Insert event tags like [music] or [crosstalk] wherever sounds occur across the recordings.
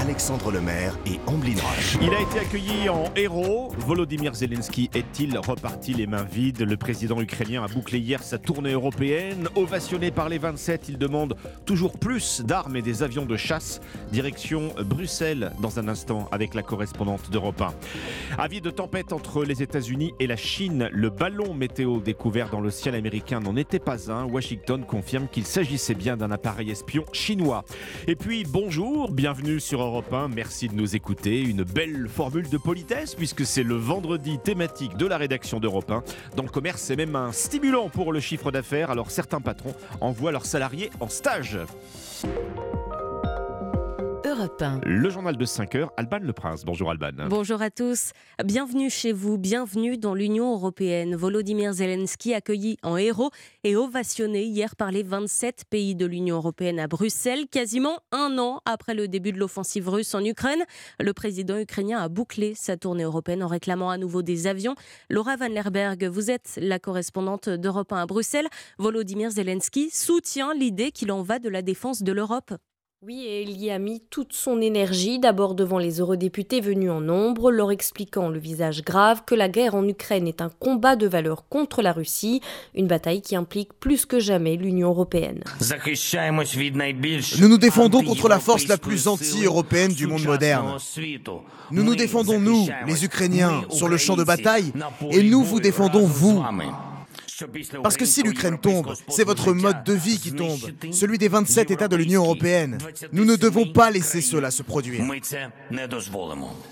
Alexandre Lemaire et Amblin Roche. Il a été accueilli en héros. Volodymyr Zelensky est-il reparti les mains vides? Le président ukrainien a bouclé hier sa tournée européenne. Ovationné par les 27, il demande toujours plus d'armes et des avions de chasse. Direction Bruxelles dans un instant avec la correspondante d'Europe 1. Avis de tempête entre les États-Unis et la Chine. Le ballon météo découvert dans le ciel américain n'en était pas un. Washington confirme qu'il s'agissait bien d'un appareil espion chinois. Et puis bonjour, bienvenue sur Europe Europe 1. Merci de nous écouter. Une belle formule de politesse puisque c'est le vendredi thématique de la rédaction d'Europe 1. Dans le commerce, c'est même un stimulant pour le chiffre d'affaires. Alors certains patrons envoient leurs salariés en stage. Le journal de 5 heures, Alban Le Prince. Bonjour Alban. Bonjour à tous. Bienvenue chez vous, bienvenue dans l'Union européenne. Volodymyr Zelensky accueilli en héros et ovationné hier par les 27 pays de l'Union européenne à Bruxelles, quasiment un an après le début de l'offensive russe en Ukraine. Le président ukrainien a bouclé sa tournée européenne en réclamant à nouveau des avions. Laura Van Lerberg, vous êtes la correspondante d'Europe 1 à Bruxelles. Volodymyr Zelensky soutient l'idée qu'il en va de la défense de l'Europe. Oui, et il y a mis toute son énergie, d'abord devant les eurodéputés venus en nombre, leur expliquant le visage grave que la guerre en Ukraine est un combat de valeur contre la Russie, une bataille qui implique plus que jamais l'Union européenne. Nous nous défendons contre la force la plus anti-européenne du monde moderne. Nous nous défendons, nous, les Ukrainiens, sur le champ de bataille, et nous vous défendons, vous. Parce que si l'Ukraine tombe, c'est votre mode de vie qui tombe, celui des 27 États de l'Union européenne. Nous ne devons pas laisser cela se produire.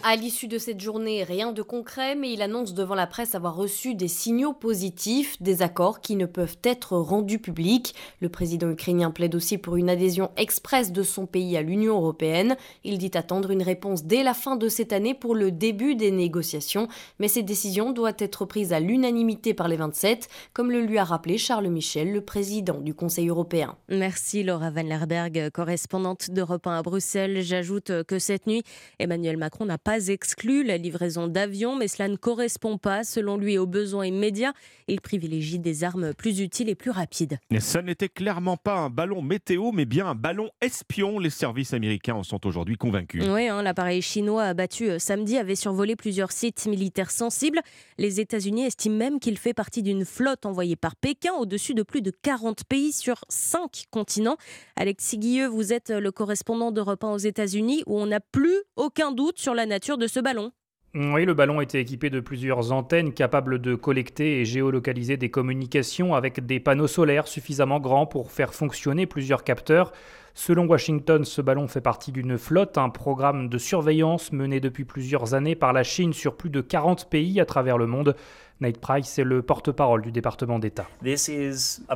À l'issue de cette journée, rien de concret, mais il annonce devant la presse avoir reçu des signaux positifs, des accords qui ne peuvent être rendus publics. Le président ukrainien plaide aussi pour une adhésion express de son pays à l'Union européenne. Il dit attendre une réponse dès la fin de cette année pour le début des négociations, mais cette décision doit être prise à l'unanimité par les 27 comme le lui a rappelé Charles Michel, le président du Conseil européen. Merci Laura Van Lerberg, correspondante d'Europe 1 à Bruxelles. J'ajoute que cette nuit, Emmanuel Macron n'a pas exclu la livraison d'avions, mais cela ne correspond pas, selon lui, aux besoins immédiats. Il privilégie des armes plus utiles et plus rapides. Et ça n'était clairement pas un ballon météo, mais bien un ballon espion. Les services américains en sont aujourd'hui convaincus. Oui, hein, l'appareil chinois abattu euh, samedi avait survolé plusieurs sites militaires sensibles. Les États-Unis estiment même qu'il fait partie d'une flotte envoyé par Pékin au-dessus de plus de 40 pays sur 5 continents. Alexis Guilleux, vous êtes le correspondant d'Europe 1 aux États-Unis où on n'a plus aucun doute sur la nature de ce ballon. Oui, le ballon était équipé de plusieurs antennes capables de collecter et géolocaliser des communications avec des panneaux solaires suffisamment grands pour faire fonctionner plusieurs capteurs. Selon Washington, ce ballon fait partie d'une flotte, un programme de surveillance mené depuis plusieurs années par la Chine sur plus de 40 pays à travers le monde. Nate Price est le porte-parole du département d'État. C'est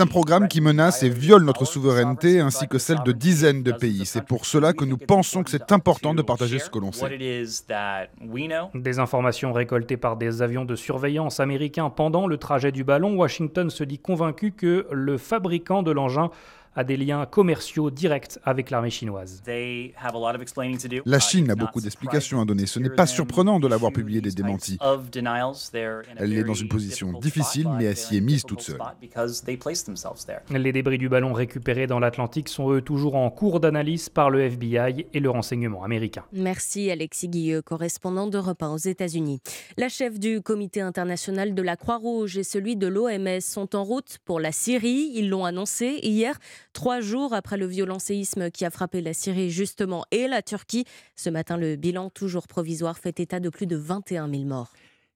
un programme qui menace et viole notre souveraineté ainsi que celle de dizaines de pays. C'est pour cela que nous pensons que c'est important de partager ce que l'on sait. Des informations récoltées par des avions de surveillance américains pendant le trajet du ballon, Washington se dit convaincu que le fabricant de l'engin a des liens commerciaux directs avec l'armée chinoise. La Chine a beaucoup d'explications à donner. Ce n'est pas surprenant de l'avoir publié des démentis. Elle est dans une position difficile, mais elle s'y est mise toute seule. Les débris du ballon récupérés dans l'Atlantique sont eux toujours en cours d'analyse par le FBI et le renseignement américain. Merci Alexis Guilleux, correspondant d'Europe 1 aux États-Unis. La chef du comité international de la Croix-Rouge et celui de l'OMS sont en route pour la Syrie. Ils l'ont annoncé hier. Trois jours après le violent séisme qui a frappé la Syrie justement et la Turquie, ce matin le bilan toujours provisoire fait état de plus de 21 000 morts.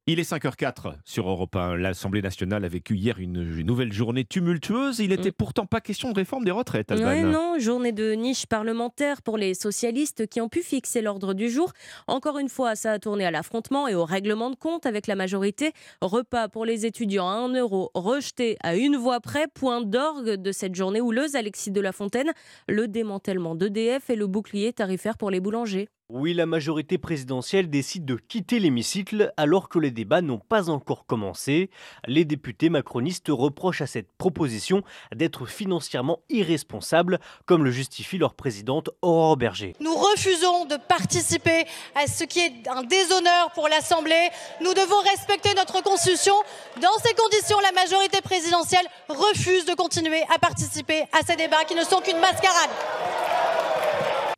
Il est 5h04 sur Europe 1. L'Assemblée nationale a vécu hier une, nouvelle journée tumultueuse. Il n'était mm. pourtant pas question de réforme des retraites, non, journée de niche parlementaire pour les socialistes qui ont pu fixer l'ordre du jour. Encore une fois, ça a tourné à l'affrontement et au règlement de compte avec la majorité. Repas pour les étudiants à 1 euro rejeté à une voix près. Point d'orgue de cette journée houleuse, Alexis de la Fontaine, le démantèlement d'EDF et le bouclier tarifaire pour les boulangers. Oui, la majorité présidentielle décide de quitter l'hémicycle alors que les débats n'ont pas encore commencé. Les députés macronistes reprochent à cette proposition d'être financièrement irresponsable, comme le justifie leur présidente Aurore Berger. Nous refusons de participer à ce qui est un déshonneur pour l'Assemblée. Nous devons respecter notre Constitution. Dans ces conditions, la majorité présidentielle refuse de continuer à participer à ces débats qui ne sont qu'une mascarade.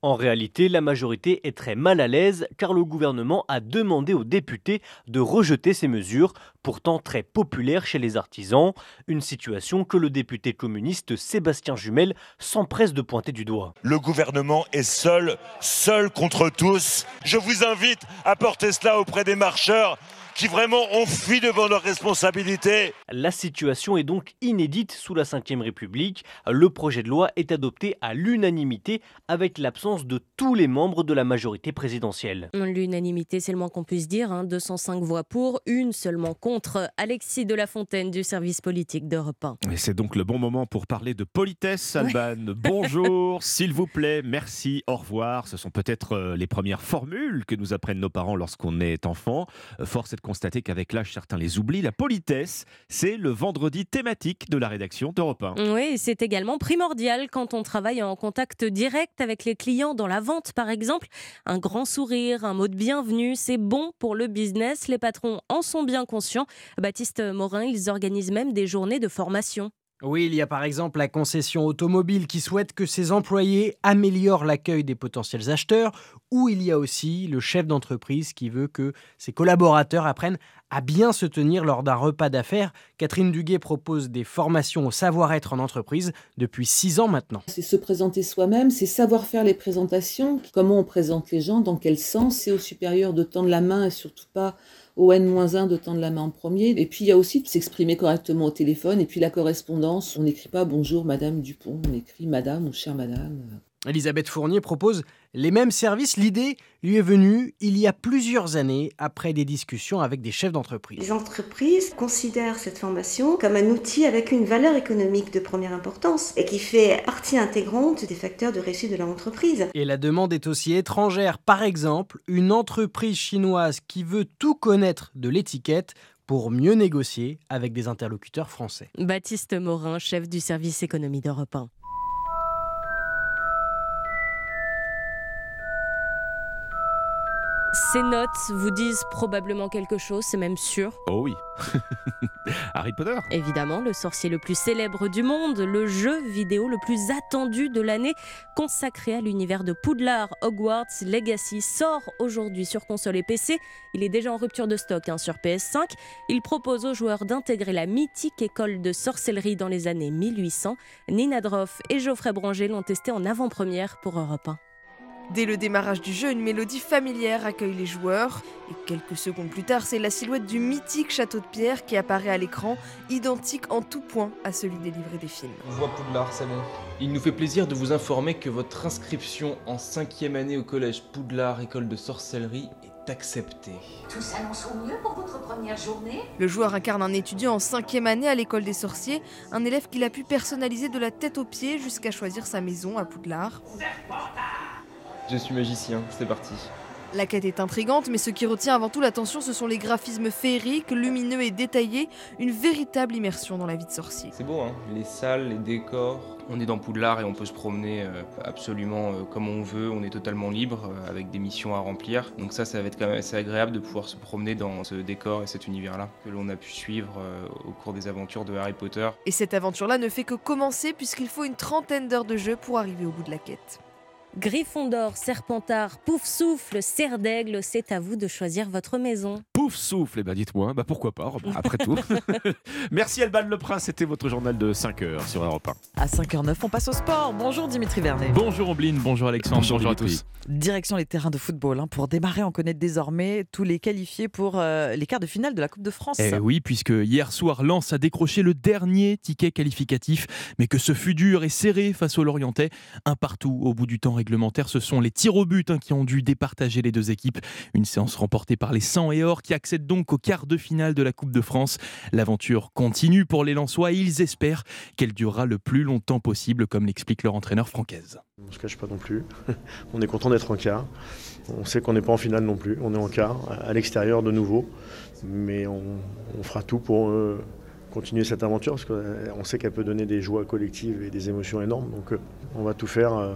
En réalité, la majorité est très mal à l'aise car le gouvernement a demandé aux députés de rejeter ces mesures, pourtant très populaires chez les artisans, une situation que le député communiste Sébastien Jumel s'empresse de pointer du doigt. Le gouvernement est seul, seul contre tous. Je vous invite à porter cela auprès des marcheurs qui vraiment ont fui devant leurs responsabilités. La situation est donc inédite sous la Ve République. Le projet de loi est adopté à l'unanimité avec l'absence de tous les membres de la majorité présidentielle. L'unanimité, c'est le moins qu'on puisse dire. 205 hein. voix pour, une seulement contre. Alexis de la Fontaine du service politique d'Europe 1. Et c'est donc le bon moment pour parler de politesse, Alban. [laughs] Bonjour, s'il vous plaît, merci, au revoir. Ce sont peut-être euh, les premières formules que nous apprennent nos parents lorsqu'on est enfant. Euh, force est de constater qu'avec l'âge, certains les oublient. La politesse, c'est le vendredi thématique de la rédaction d'Europe 1. Oui, c'est également primordial quand on travaille en contact direct avec les clients dans la vente, par exemple. Un grand sourire, un mot de bienvenue, c'est bon pour le business. Les patrons en sont bien conscients. Baptiste Morin, ils organisent même des journées de formation. Oui, il y a par exemple la concession automobile qui souhaite que ses employés améliorent l'accueil des potentiels acheteurs, ou il y a aussi le chef d'entreprise qui veut que ses collaborateurs apprennent à bien se tenir lors d'un repas d'affaires. Catherine Duguet propose des formations au savoir-être en entreprise depuis six ans maintenant. C'est se présenter soi-même, c'est savoir faire les présentations, comment on présente les gens, dans quel sens, c'est au supérieur de tendre la main et surtout pas au N-1 de tendre la main en premier. Et puis il y a aussi de s'exprimer correctement au téléphone. Et puis la correspondance, on n'écrit pas bonjour Madame Dupont, on écrit Madame ou chère Madame. Elisabeth Fournier propose les mêmes services. L'idée lui est venue il y a plusieurs années après des discussions avec des chefs d'entreprise. Les entreprises considèrent cette formation comme un outil avec une valeur économique de première importance et qui fait partie intégrante des facteurs de réussite de leur entreprise. Et la demande est aussi étrangère. Par exemple, une entreprise chinoise qui veut tout connaître de l'étiquette pour mieux négocier avec des interlocuteurs français. Baptiste Morin, chef du service économie d'Europe 1. Ces notes vous disent probablement quelque chose, c'est même sûr. Oh oui. [laughs] Harry Potter. Évidemment, le sorcier le plus célèbre du monde, le jeu vidéo le plus attendu de l'année, consacré à l'univers de Poudlard, Hogwarts Legacy, sort aujourd'hui sur console et PC. Il est déjà en rupture de stock hein, sur PS5. Il propose aux joueurs d'intégrer la mythique école de sorcellerie dans les années 1800. Nina Droff et Geoffrey Branger l'ont testé en avant-première pour Europe 1. Dès le démarrage du jeu, une mélodie familière accueille les joueurs. Et quelques secondes plus tard, c'est la silhouette du mythique château de pierre qui apparaît à l'écran, identique en tout point à celui des livrets des films. On voit Poudlard, c'est bon. Il nous fait plaisir de vous informer que votre inscription en cinquième année au collège Poudlard, école de sorcellerie, est acceptée. Tout s'annonce au mieux pour votre première journée? Le joueur incarne un étudiant en cinquième année à l'école des sorciers, un élève qu'il a pu personnaliser de la tête aux pieds jusqu'à choisir sa maison à Poudlard. Je suis magicien, c'est parti. La quête est intrigante, mais ce qui retient avant tout l'attention, ce sont les graphismes féeriques, lumineux et détaillés, une véritable immersion dans la vie de sorcier. C'est beau, hein Les salles, les décors. On est dans Poudlard et on peut se promener euh, absolument euh, comme on veut, on est totalement libre, euh, avec des missions à remplir. Donc ça, ça va être quand même assez agréable de pouvoir se promener dans ce décor et cet univers-là, que l'on a pu suivre au cours des aventures de Harry Potter. Et cette aventure-là ne fait que commencer, puisqu'il faut une trentaine d'heures de jeu pour arriver au bout de la quête. Gryffondor, Serpentard, Pouf Souffle, Serre d'Aigle, c'est à vous de choisir votre maison. Pouf Souffle, eh ben dites-moi, bah pourquoi pas, après tout. [laughs] Merci Alban Le Prince, c'était votre journal de 5h sur Europe 1. À 5h09, on passe au sport. Bonjour Dimitri Vernet. Bonjour Ombline, bonjour Alexandre, bonjour, à tous. Direction les terrains de football. Hein. Pour démarrer, on connaît désormais tous les qualifiés pour euh, les quarts de finale de la Coupe de France. Eh oui, puisque hier soir, Lens a décroché le dernier ticket qualificatif, mais que ce fut dur et serré face au Lorientais. Un partout au bout du temps réglementaire, ce sont les tirs au but hein, qui ont dû départager les deux équipes. Une séance remportée par les 100 et or qui accède donc au quart de finale de la Coupe de France. L'aventure continue pour les Lensois et ils espèrent qu'elle durera le plus longtemps possible, comme l'explique leur entraîneur Francaise. On ne se cache pas non plus. [laughs] on est content d'être en quart. On sait qu'on n'est pas en finale non plus. On est en quart, à l'extérieur de nouveau. Mais on, fera tout pour euh, continuer cette aventure parce qu'on sait qu'elle peut donner des joies collectives et des émotions énormes. Donc euh, on va tout faire euh,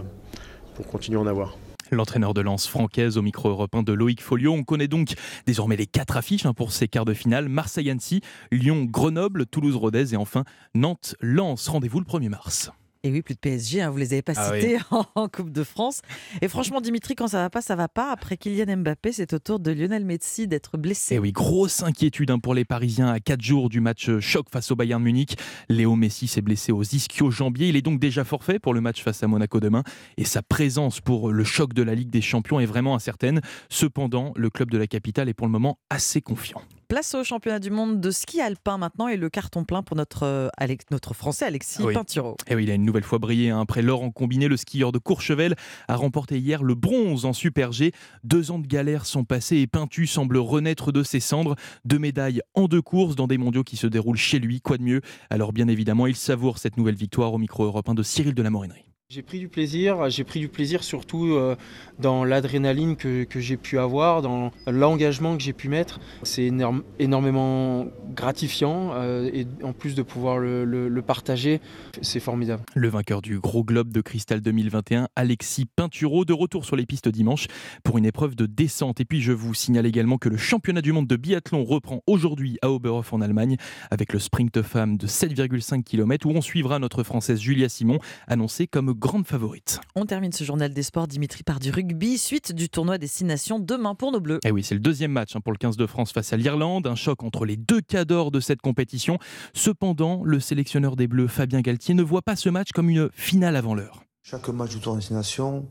pour continuer à en avoir. L'entraîneur de lance francaise au micro européen de Loïc Folio. On connaît donc désormais les quatre affiches hein, pour ces quarts de finale. Marseille-Annecy, Lyon-Grenoble, Toulouse-Rodez et enfin Nantes-Lens. Rendez-vous le 1er mars. Et oui, plus de PSG, hein, vous les avez pas ah cités [laughs] en Coupe de France. Et franchement, Dimitri, quand ça va pas, ça va pas. Après Kylian Mbappé, c'est au tour de Lionel Messi d'être blessé. Et oui, grosse inquiétude hein, pour les Parisiens à 4 jours du match euh, choc face au Bayern Munich. Léo Messi s'est blessé aux ischio-jambiers. Il est donc déjà forfait pour le match face à Monaco demain. Et sa présence pour le choc de la Ligue des Champions est vraiment incertaine. Cependant, le club de la capitale est pour le moment assez confiant. Place au championnat du monde de ski alpin maintenant et le carton plein pour notre, euh, notre Français Alexis oui. Pinturo. Et oui, il a une nouvelle fois brillé. Hein. Après l'or en combiné, le skieur de Courchevel a remporté hier le bronze en Super G. Deux ans de galère sont passés et Pintu semble renaître de ses cendres. Deux médailles en deux courses dans des mondiaux qui se déroulent chez lui. Quoi de mieux? Alors bien évidemment, il savoure cette nouvelle victoire au micro européen de Cyril de la Morinerie. J'ai pris du plaisir, j'ai pris du plaisir surtout euh, dans l'adrénaline que, j'ai pu avoir, dans l'engagement que j'ai pu mettre. C'est énormément gratifiant euh, et en plus de pouvoir le, partager, c'est formidable. Le vainqueur du Gros Globe de Cristal 2021, Alexis Pinturo, de retour sur les pistes dimanche pour une épreuve de descente. Et puis je vous signale également que le championnat du monde de biathlon reprend aujourd'hui à Oberhof en Allemagne avec le sprint femme de 7,5 km où on suivra notre Française Julia Simon, annoncée comme grande favorite. On termine ce journal des sports, Dimitri, par du rugby, suite du tournoi Destination demain pour nos Bleus. Et eh oui, c'est le deuxième match hein, pour le 15 de France face à l'Irlande, un choc entre les deux cadors de cette compétition. Cependant, le sélectionneur des Bleus, Fabien Galtier, ne voit pas ce match comme une finale avant l'heure. Chaque match du tournoi Destination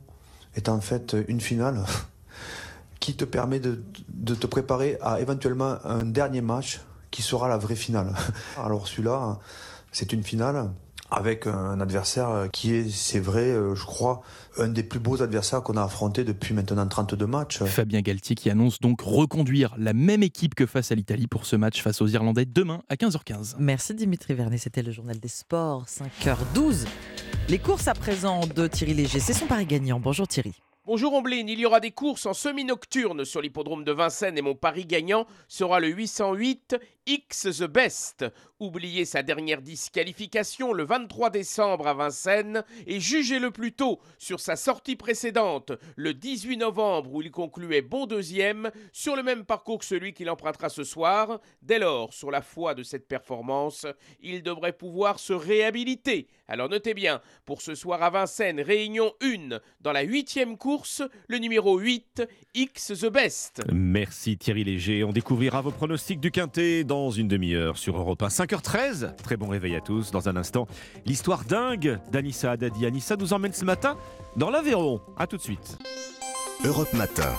est en fait une finale [laughs] qui te permet de, de te préparer à éventuellement un dernier match qui sera la vraie finale. [laughs] Alors celui-là, c'est une finale avec un adversaire qui est, c'est vrai, euh, je crois, un des plus beaux adversaires qu'on a affronté depuis maintenant 32 matchs. Fabien Galtier qui annonce donc reconduire la même équipe que face à l'Italie pour ce match face aux Irlandais demain à 15h15. Merci Dimitri Vernet, c'était le journal des sports, 5h12. Les courses à présent de Thierry Léger, c'est son pari gagnant. Bonjour Thierry. Bonjour Omblin, il y aura des courses en semi-nocturne sur l'hippodrome de Vincennes et mon pari gagnant sera le 808 X The Best. Oubliez sa dernière disqualification le 23 décembre à Vincennes et jugez-le plus tôt sur sa sortie précédente le 18 novembre où il concluait bon deuxième sur le même parcours que celui qu'il empruntera ce soir. Dès lors, sur la foi de cette performance, il devrait pouvoir se réhabiliter. Alors notez bien, pour ce soir à Vincennes, réunion 1 dans la huitième course, le numéro 8 X The Best. Merci Thierry Léger. On découvrira vos pronostics du Quintet une demi-heure sur Europe 1. 5h13, très bon réveil à tous. Dans un instant, l'histoire dingue d'Anissa Haddadi. Anissa nous emmène ce matin dans l'Aveyron. A tout de suite. Europe Matin.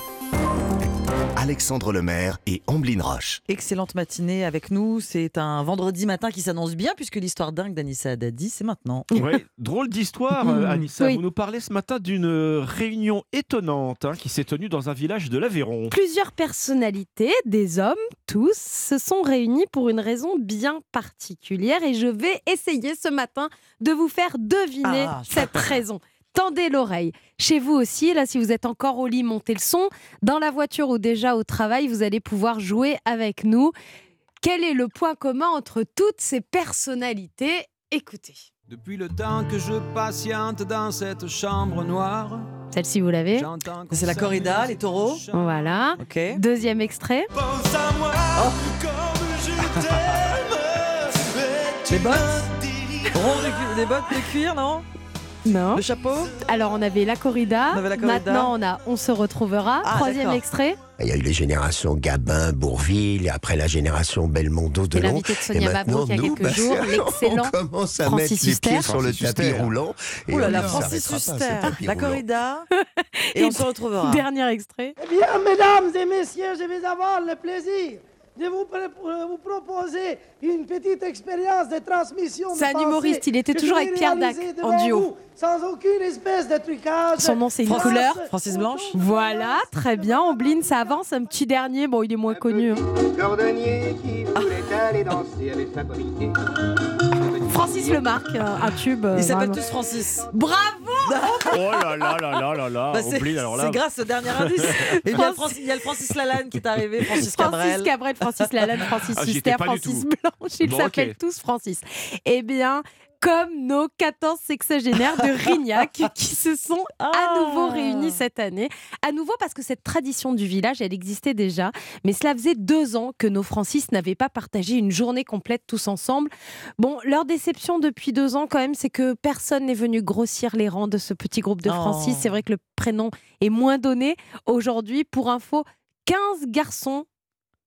Alexandre Lemaire et Amblin Roche. Excellente matinée avec nous. C'est un vendredi matin qui s'annonce bien puisque l'histoire dingue d'Anissa Haddadi, c'est maintenant. Oui, drôle d'histoire, [laughs] Anissa. Vous nous parlez ce matin d'une réunion étonnante hein, qui s'est tenue dans un village de l'Aveyron. Plusieurs personnalités, des hommes, tous, se sont réunis pour une raison bien particulière et je vais essayer ce matin de vous faire deviner ah, cette raison tendez l'oreille. Chez vous aussi, là, si vous êtes encore au lit, montez le son. Dans la voiture ou déjà au travail, vous allez pouvoir jouer avec nous. Quel est le point commun entre toutes ces personnalités? Écoutez. Depuis le temps que je patiente dans cette chambre noire. Celle-ci, vous l'avez? C'est la corrida, les taureaux? Voilà. Deuxième extrait. Oh. [laughs] les bottes Des bottes de cuir, non? Non. Le chapeau Alors, on avait la corrida. Maintenant, on a On se retrouvera. Ah, Troisième extrait. Il y a eu les générations Gabin, Bourville, et après la génération Belmondo de Long. de Sonia Mabrouk il y a quelques bah, jours, [laughs] l'excellent On commence à mettre les pieds sur le tapis roulant. Et Ouh là là, Francis Huster, la corrida, [laughs] et, on se retrouvera. Dernier extrait. Eh bien, mesdames et messieurs, je vais avoir le plaisir de vous, pr- vous proposer une petite expérience de transmission. C'est un humoriste, il était toujours avec Pierre Dac, en duo. vous, Sans aucune espèce de trucage. Son nom, c'est une Grâce couleur. au Blanche Voilà, très bien. Ombline, ça avance. Un petit dernier, bon, il est moins connu. hein. Cordonnier qui voulait aller danser avait fabriqué. Francis Lemarque, un, un tube. euh, Ils s'appellent tous Francis. Bravo [laughs] Oh là là là là là là Bah, c'est grâce au dernier indice. Et [laughs] il y, a le Francis, il y a le Francis Lalanne qui est arrivé, Francis Cabrel. Francis Cabrel, Francis Lalanne, Francis Ah, pas du Francis. Blanche, ils Bon, s'appellent tous Francis. Eh bien, comme nos 14 sexagénaires de [laughs] Rignac qui se sont à nouveau réunis cette année. À nouveau parce que cette tradition du village, elle existait déjà, mais cela faisait deux ans que nos Francis n'avaient pas partagé une journée complète tous ensemble. Bon, leur déception depuis deux ans quand même, c'est que personne n'est venu grossir les rangs de ce petit groupe de Oh. Francis. C'est vrai que le prénom est moins donné. Aujourd'hui, pour info, 15 garçons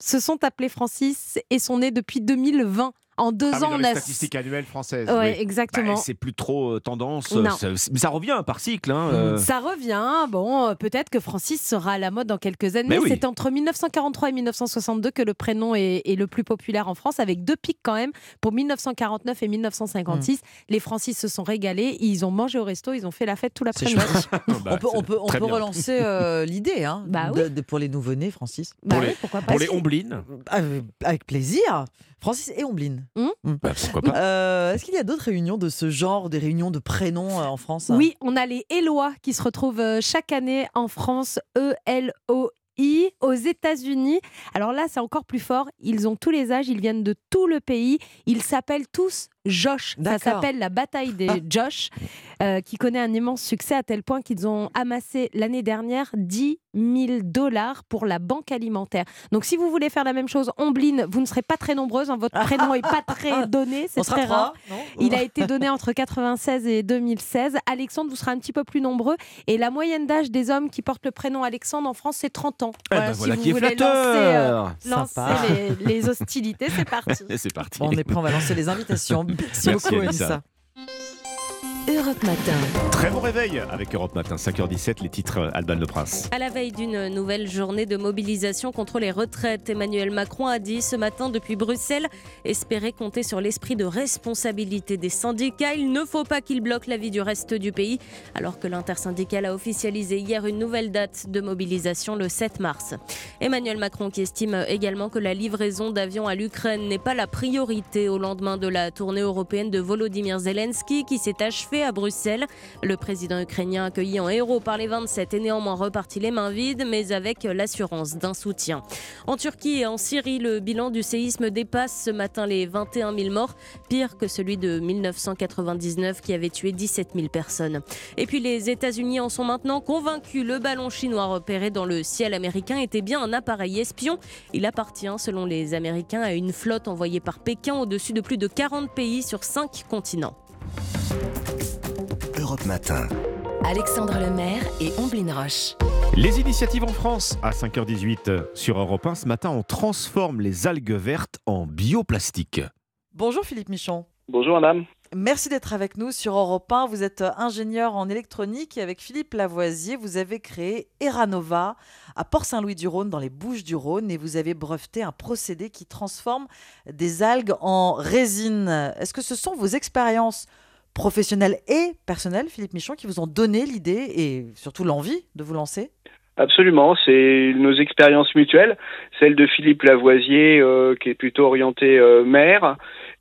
se sont appelés Francis et sont nés depuis 2020. En deux Ah ans, dans on les a. statistiques annuelles françaises. Ouais, oui. exactement. Bah, c'est plus trop euh, tendance. Non. ça- mais ça revient par cycle. hein, euh. Ça revient. Bon, euh, peut-être que Francis sera à la mode dans quelques années. Mais oui. C'est entre 1943 et 1962 que le prénom est, est le plus populaire en France, avec deux pics quand même. Pour 1949 et 1956, Hmm. les Francis se sont régalés. Ils ont mangé au resto, ils ont fait la fête tout l'après-midi. [laughs] Bah, on peut, on c'est peut, on très peut bien. relancer euh, [laughs] l'idée hein, Bah de- de- pour les nouveau-nés, Francis. Bah Pour oui, les- pourquoi pas. Pour les omblines. Euh, Avec plaisir. Francis et Ombline. Hmm Bah, pourquoi pas Euh, Est-ce qu'il y a d'autres réunions de ce genre, des réunions de prénoms euh, en France Oui, on a les Élois qui se retrouvent euh, chaque année en France, E E-L-O-I, aux États-Unis. Alors là, c'est encore plus fort. Ils ont tous les âges, ils viennent de tout le pays. Ils s'appellent tous Josh. Ça s'appelle la bataille des Josh, euh, qui connaît un immense succès à tel point qu'ils ont amassé l'année dernière 10 000 dollars pour la banque alimentaire. Donc si vous voulez faire la même chose, Ombline, vous ne serez pas très nombreuses. hein. Votre prénom n'est pas très [laughs] donné, c'est très trois, rare. Il a été donné entre 96 et 2016. Alexandre, vous serez un petit peu plus nombreux. Et la moyenne d'âge des hommes qui portent le prénom Alexandre en France, c'est 30 ans. Eh ben si voilà vous qui est voulez flatteur. lancer, euh, lancer les, les hostilités, c'est parti. Et [laughs] c'est parti. Bon, on est prêt, on va lancer les invitations. [laughs] Merci, beaucoup, Anissa. Europe Matin. Très bon réveil avec Europe Matin, 5h17, les titres euh, Alban Le Prince. À la veille d'une nouvelle journée de mobilisation contre les retraites, Emmanuel Macron a dit ce matin depuis Bruxelles espérer compter sur l'esprit de responsabilité des syndicats. Il ne faut pas qu'ils bloquent la vie du reste du pays, alors que l'intersyndicale a officialisé hier une nouvelle date de mobilisation le 7 mars. Emmanuel Macron qui estime également que la livraison d'avions à l'Ukraine n'est pas la priorité au lendemain de la tournée européenne de Volodymyr Zelensky qui s'est achevée à Bruxelles. Le président ukrainien accueilli en héros par les 27 est néanmoins reparti les mains vides mais avec l'assurance d'un soutien. En Turquie et en Syrie, le bilan du séisme dépasse ce matin les 21 000 morts, pire que celui de 1999 qui avait tué 17 000 personnes. Et puis les États-Unis en sont maintenant convaincus. Le ballon chinois repéré dans le ciel américain était bien un appareil espion. Il appartient, selon les Américains, à une flotte envoyée par Pékin au-dessus de plus de 40 pays sur 5 continents. Europe Matin. Alexandre Lemaire et Omblin Roche. Les initiatives en France, à 5h18 sur Europe 1, ce matin, on transforme les algues vertes en bioplastique. Bonjour Philippe Michon. Bonjour madame. Merci d'être avec nous sur Europe 1. Vous êtes ingénieur en électronique et avec Philippe Lavoisier, vous avez créé Eranova à Port-Saint-Louis-du-Rhône dans les Bouches-du-Rhône et vous avez breveté un procédé qui transforme des algues en résine. Est-ce que ce sont vos expériences professionnelles et personnelles, Philippe Michon, qui vous ont donné l'idée et surtout l'envie de vous lancer Absolument, c'est nos expériences mutuelles, celle de Philippe Lavoisier euh, qui est plutôt orienté euh, mer,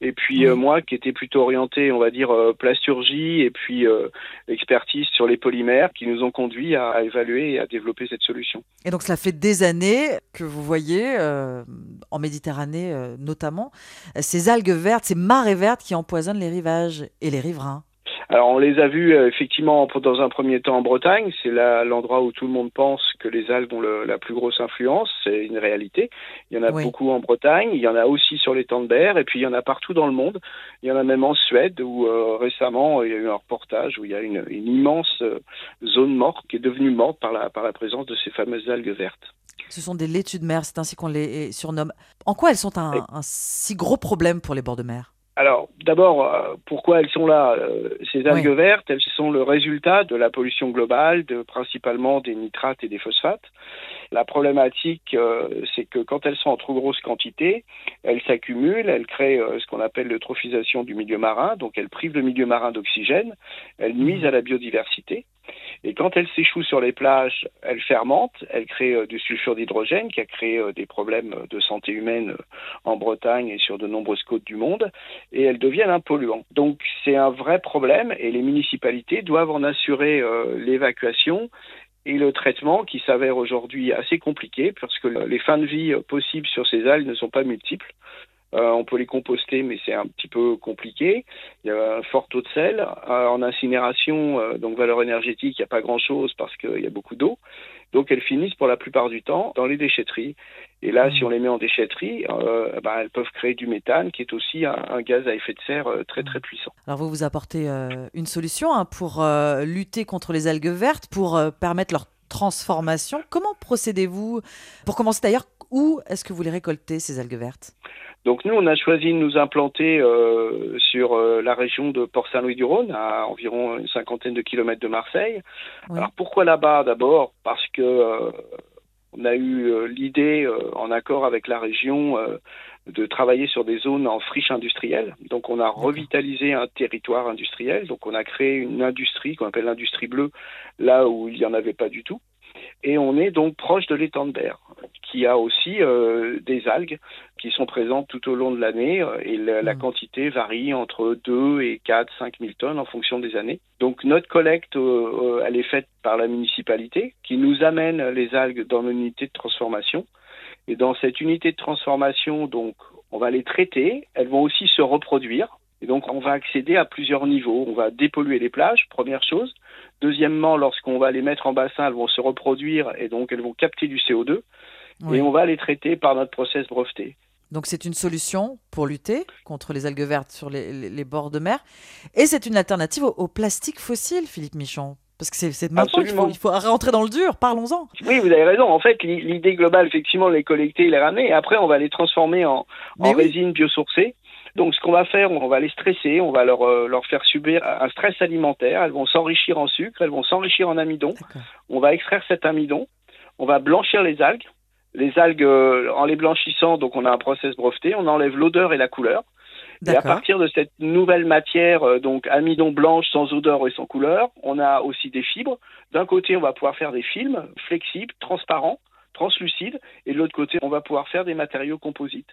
et puis euh, moi qui était plutôt orienté, on va dire, euh, plasturgie, et puis euh, expertise sur les polymères qui nous ont conduits à, à évaluer et à développer cette solution. Et donc cela fait des années que vous voyez, euh, en Méditerranée notamment, ces algues vertes, ces marées vertes qui empoisonnent les rivages et les riverains. Alors on les a vus euh, effectivement dans un premier temps en Bretagne, c'est là l'endroit où tout le monde pense que les algues ont le- la plus grosse influence, c'est une réalité. Il y en a Oui. beaucoup en Bretagne, il y en a aussi sur l'étang de Berre, et puis il y en a partout dans le monde. Il y en a même en Suède où euh, récemment il y a eu un reportage où il y a une, une immense euh, zone morte qui est devenue morte par la, par la présence de ces fameuses algues vertes. Ce sont des laitues de mer, c'est ainsi qu'on les surnomme. En quoi elles sont un, un si gros problème pour les bords de mer? Alors, d'abord, euh, pourquoi elles sont là Euh, Ces algues vertes, elles sont le résultat de la pollution globale, de, principalement des nitrates et des phosphates. La problématique, euh, c'est que quand elles sont en trop grosse quantité, elles s'accumulent, elles créent ce qu'on appelle l'eutrophisation du milieu marin, donc elles privent le milieu marin d'oxygène, elles nuisent à la biodiversité. Et quand elles s'échouent sur les plages, elles fermentent, elles créent euh, du sulfure d'hydrogène qui a créé euh, des problèmes de santé humaine euh, en Bretagne et sur de nombreuses côtes du monde, et elles deviennent un polluant. Donc c'est un vrai problème et les municipalités doivent en assurer euh, l'évacuation et le traitement qui s'avère aujourd'hui assez compliqué parce que les fins de vie euh, possibles sur ces algues ne sont pas multiples. Euh, on peut les composter, mais c'est un petit peu compliqué. Il y a un fort taux de sel. Euh, en incinération, euh, donc valeur énergétique, il n'y a pas grand-chose parce qu'il y a beaucoup d'eau. Donc elles finissent pour la plupart du temps dans les déchetteries. Et là, si on les met en déchetterie, euh, bah, elles peuvent créer du méthane, qui est aussi un, un gaz à effet de serre très très puissant. Alors vous vous apportez euh, une solution hein, pour euh, lutter contre les algues vertes, pour permettre leur transformation. Comment procédez-vous? Pour commencer d'ailleurs, où est-ce que vous les récoltez, ces algues vertes? Donc nous, on a choisi de nous implanter euh, sur euh, la région de Port-Saint-Louis-du-Rhône, à environ une cinquantaine de kilomètres de Marseille. Alors pourquoi là-bas? D'abord parce que euh, on a eu l'idée, en accord avec la région, de travailler sur des zones en friche industrielle. Donc on a revitalisé un territoire industriel. Donc on a créé une industrie qu'on appelle l'industrie bleue, là où il n'y en avait pas du tout. Et on est donc proche de l'étang de Berre, qui a aussi euh, des algues qui sont présentes tout au long de l'année euh, et la, la quantité varie entre 2 et 4, 5 000 tonnes en fonction des années. Donc notre collecte, euh, elle est faite par la municipalité qui nous amène les algues dans l'unité de transformation. Et dans cette unité de transformation, donc, on va les traiter. Elles vont aussi se reproduire. Et donc, on va accéder à plusieurs niveaux. On va dépolluer les plages, première chose. Deuxièmement, lorsqu'on va les mettre en bassin, elles vont se reproduire et donc elles vont capter du CO2. Oui. Et on va les traiter par notre process breveté. Donc c'est une solution pour lutter contre les algues vertes sur les, les- les bords de mer. Et c'est une alternative au, au plastique fossile, Philippe Michon. Parce que c'est maintenant qu'il faut, il faut rentrer dans le dur, parlons-en. Oui, vous avez raison. En fait, l'i- l'idée globale, effectivement, de les collecter, les ramener, et après, on va les transformer en, en résine biosourcée. Donc, ce qu'on va faire, on va les stresser, on va leur, euh, leur faire subir un stress alimentaire. Elles vont s'enrichir en sucre, elles vont s'enrichir en amidon. On va extraire cet amidon, on va blanchir les algues. Les algues, euh, en les blanchissant, donc on a un process breveté, on enlève l'odeur et la couleur. Et à partir de cette nouvelle matière, euh, donc amidon blanche sans odeur et sans couleur, on a aussi des fibres. D'un côté, on va pouvoir faire des films flexibles, transparents, translucides, et de l'autre côté, on va pouvoir faire des matériaux composites.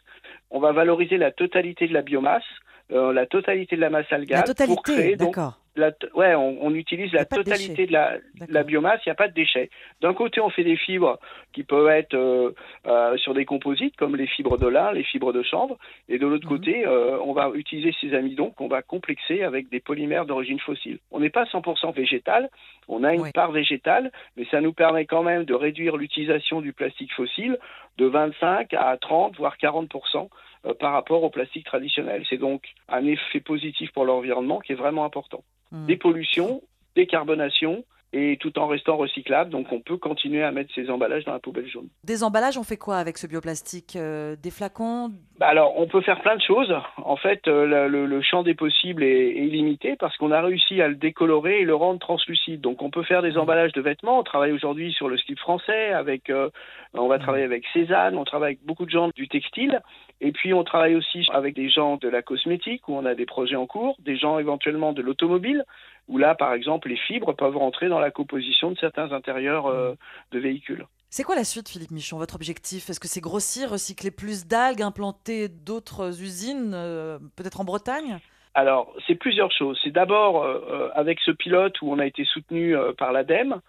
On va valoriser la totalité de la biomasse, euh, la totalité de la masse algale La totalité, pour créer donc d'accord. La t- ouais, on, on utilise la de totalité de la, de la biomasse, il n'y a pas de déchets. D'un côté, on fait des fibres qui peuvent être euh, euh, sur des composites, comme les fibres de lin, les fibres de chanvre, et de Mhm. l'autre côté, euh, on va utiliser ces amidons qu'on va complexer avec des polymères d'origine fossile. On n'est pas 100% végétal, on a une part végétale, mais ça nous permet quand même de réduire l'utilisation du plastique fossile de 25 à 30, voire 40% euh, par rapport au plastique traditionnel. C'est donc un effet positif pour l'environnement qui est vraiment important. Dépollution, décarbonation, et tout en restant recyclable. Donc on peut continuer à mettre ces emballages dans la poubelle jaune. Des emballages, on fait quoi avec ce bioplastique Euh, Des flacons? Bah alors, on peut faire plein de choses. En fait, euh, le, champ des possibles est, est illimité parce qu'on a réussi à le décolorer et le rendre translucide. Donc, on peut faire des emballages de vêtements. On travaille aujourd'hui sur le slip français. Avec, euh, on va travailler avec Cézanne. On travaille avec beaucoup de gens du textile. Et puis, on travaille aussi avec des gens de la cosmétique où on a des projets en cours, des gens éventuellement de l'automobile où là, par exemple, les fibres peuvent rentrer dans la composition de certains intérieurs euh, de véhicules. C'est quoi la suite, Philippe Michon, votre objectif? Est-ce que c'est grossir, recycler plus d'algues, implanter d'autres usines, euh, peut-être en Bretagne? Alors, c'est plusieurs choses. C'est d'abord euh, avec ce pilote où on a été soutenu euh, par l'ADEME.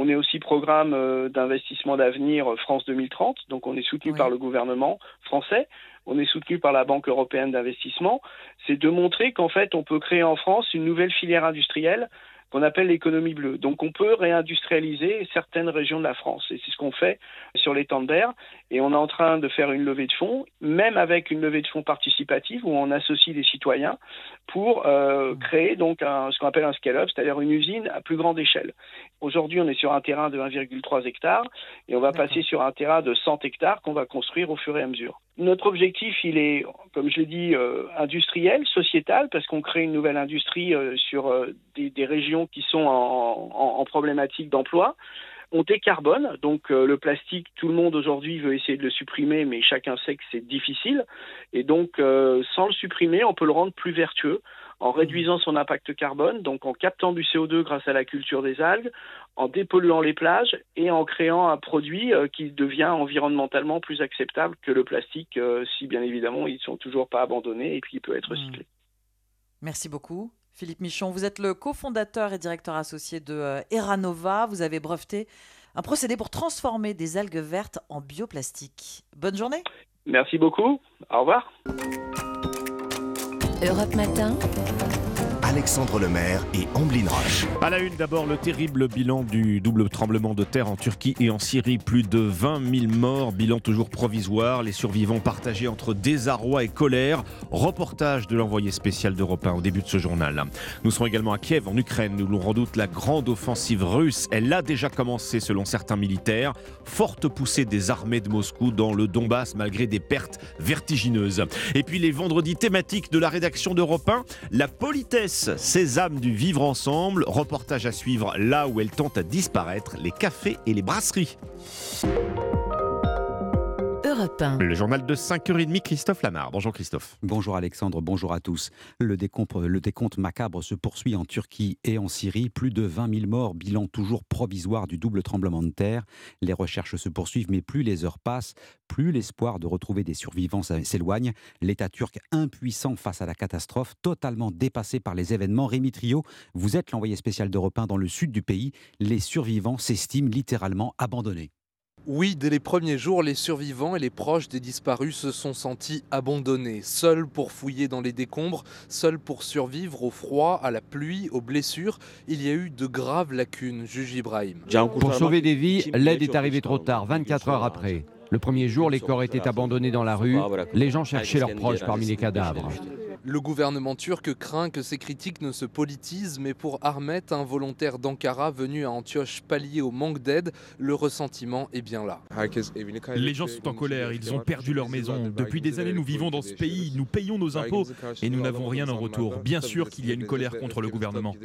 On est aussi programme euh, d'investissement d'avenir euh, France 2030, donc on est soutenu par le gouvernement français. On est soutenu par la Banque européenne d'investissement. C'est de montrer qu'en fait, on peut créer en France une nouvelle filière industrielle qu'on appelle l'économie bleue. Donc on peut réindustrialiser certaines régions de la France. Et c'est ce qu'on fait sur les temps. Et on est en train de faire une levée de fonds, même avec une levée de fonds participative où on associe des citoyens pour euh, créer donc un, ce qu'on appelle un scale-up, c'est-à-dire une usine à plus grande échelle. Aujourd'hui, on est sur un terrain de 1,3 hectares et on va passer sur un terrain de 100 hectares qu'on va construire au fur et à mesure. Notre objectif, il est, comme je l'ai dit, euh, industriel, sociétal, parce qu'on crée une nouvelle industrie euh, sur euh, des, régions qui sont en, en, problématique d'emploi. On décarbone, donc le plastique, tout le monde aujourd'hui veut essayer de le supprimer, mais chacun sait que c'est difficile. Et donc, sans le supprimer, on peut le rendre plus vertueux en réduisant son impact carbone, donc en captant du CO2 grâce à la culture des algues, en dépolluant les plages et en créant un produit euh, qui devient environnementalement plus acceptable que le plastique, euh, si bien évidemment ils ne sont toujours pas abandonnés et puis il peut être recyclé. Merci beaucoup. Philippe Michon, vous êtes le cofondateur et directeur associé de euh, Eranova. Vous avez breveté un procédé pour transformer des algues vertes en bioplastique. Bonne journée. Merci beaucoup. Au revoir. Europe Matin. Alexandre Lemaire et Amblin Roche. À la une, d'abord, le terrible bilan du double tremblement de terre en Turquie et en Syrie. Plus de 20 000 morts, bilan toujours provisoire. Les survivants partagés entre désarroi et colère. Reportage de l'envoyé spécial d'Europe 1 au début de ce journal. Nous serons également à Kiev, en Ukraine, où l'on redoute la grande offensive russe. Elle a déjà commencé, selon certains militaires. Forte poussée des armées de Moscou dans le Donbass, malgré des pertes vertigineuses. Et puis les vendredis thématiques de la rédaction d'Europe 1, la politesse Sésame du vivre ensemble, reportage à suivre là où elle tente à disparaître, les cafés et les brasseries. Europe 1. Le journal de 5h30, Christophe Lamar. Bonjour Christophe. Bonjour Alexandre, bonjour à tous. Le décompte, le décompte macabre se poursuit en Turquie et en Syrie. Plus de 20 000 morts, bilan toujours provisoire du double tremblement de terre. Les recherches se poursuivent, mais plus les heures passent, plus l'espoir de retrouver des survivants s'éloigne. L'État turc impuissant face à la catastrophe, totalement dépassé par les événements. Rémi Trio, vous êtes l'envoyé spécial d'Europe 1 dans le sud du pays. Les survivants s'estiment littéralement abandonnés. Oui, dès les premiers jours, les survivants et les proches des disparus se sont sentis abandonnés, seuls pour fouiller dans les décombres, seuls pour survivre au froid, à la pluie, aux blessures. Il y a eu de graves lacunes, juge Ibrahim. Pour sauver des vies, l'aide est arrivée trop tard, 24 heures après. Le premier jour, les corps étaient abandonnés dans la rue. Les gens cherchaient leurs proches parmi les cadavres. Le gouvernement turc craint que ces critiques ne se politisent, mais pour Ahmet, un volontaire d'Ankara venu à Antioche pallier au manque d'aide, le ressentiment est bien là. Les gens sont en colère, ils ont perdu leur maison. Depuis des années, nous vivons dans ce pays, nous payons nos impôts et nous n'avons rien en retour. Bien sûr qu'il y a une colère contre le gouvernement.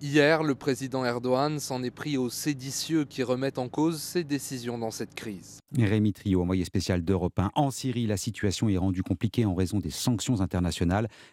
Hier, le président Erdogan s'en est pris aux séditieux qui remettent en cause ses décisions dans cette crise. Rémi Trio, envoyé spécial d'Europe 1. En Syrie, la situation est rendue compliquée en raison des sanctions internationales.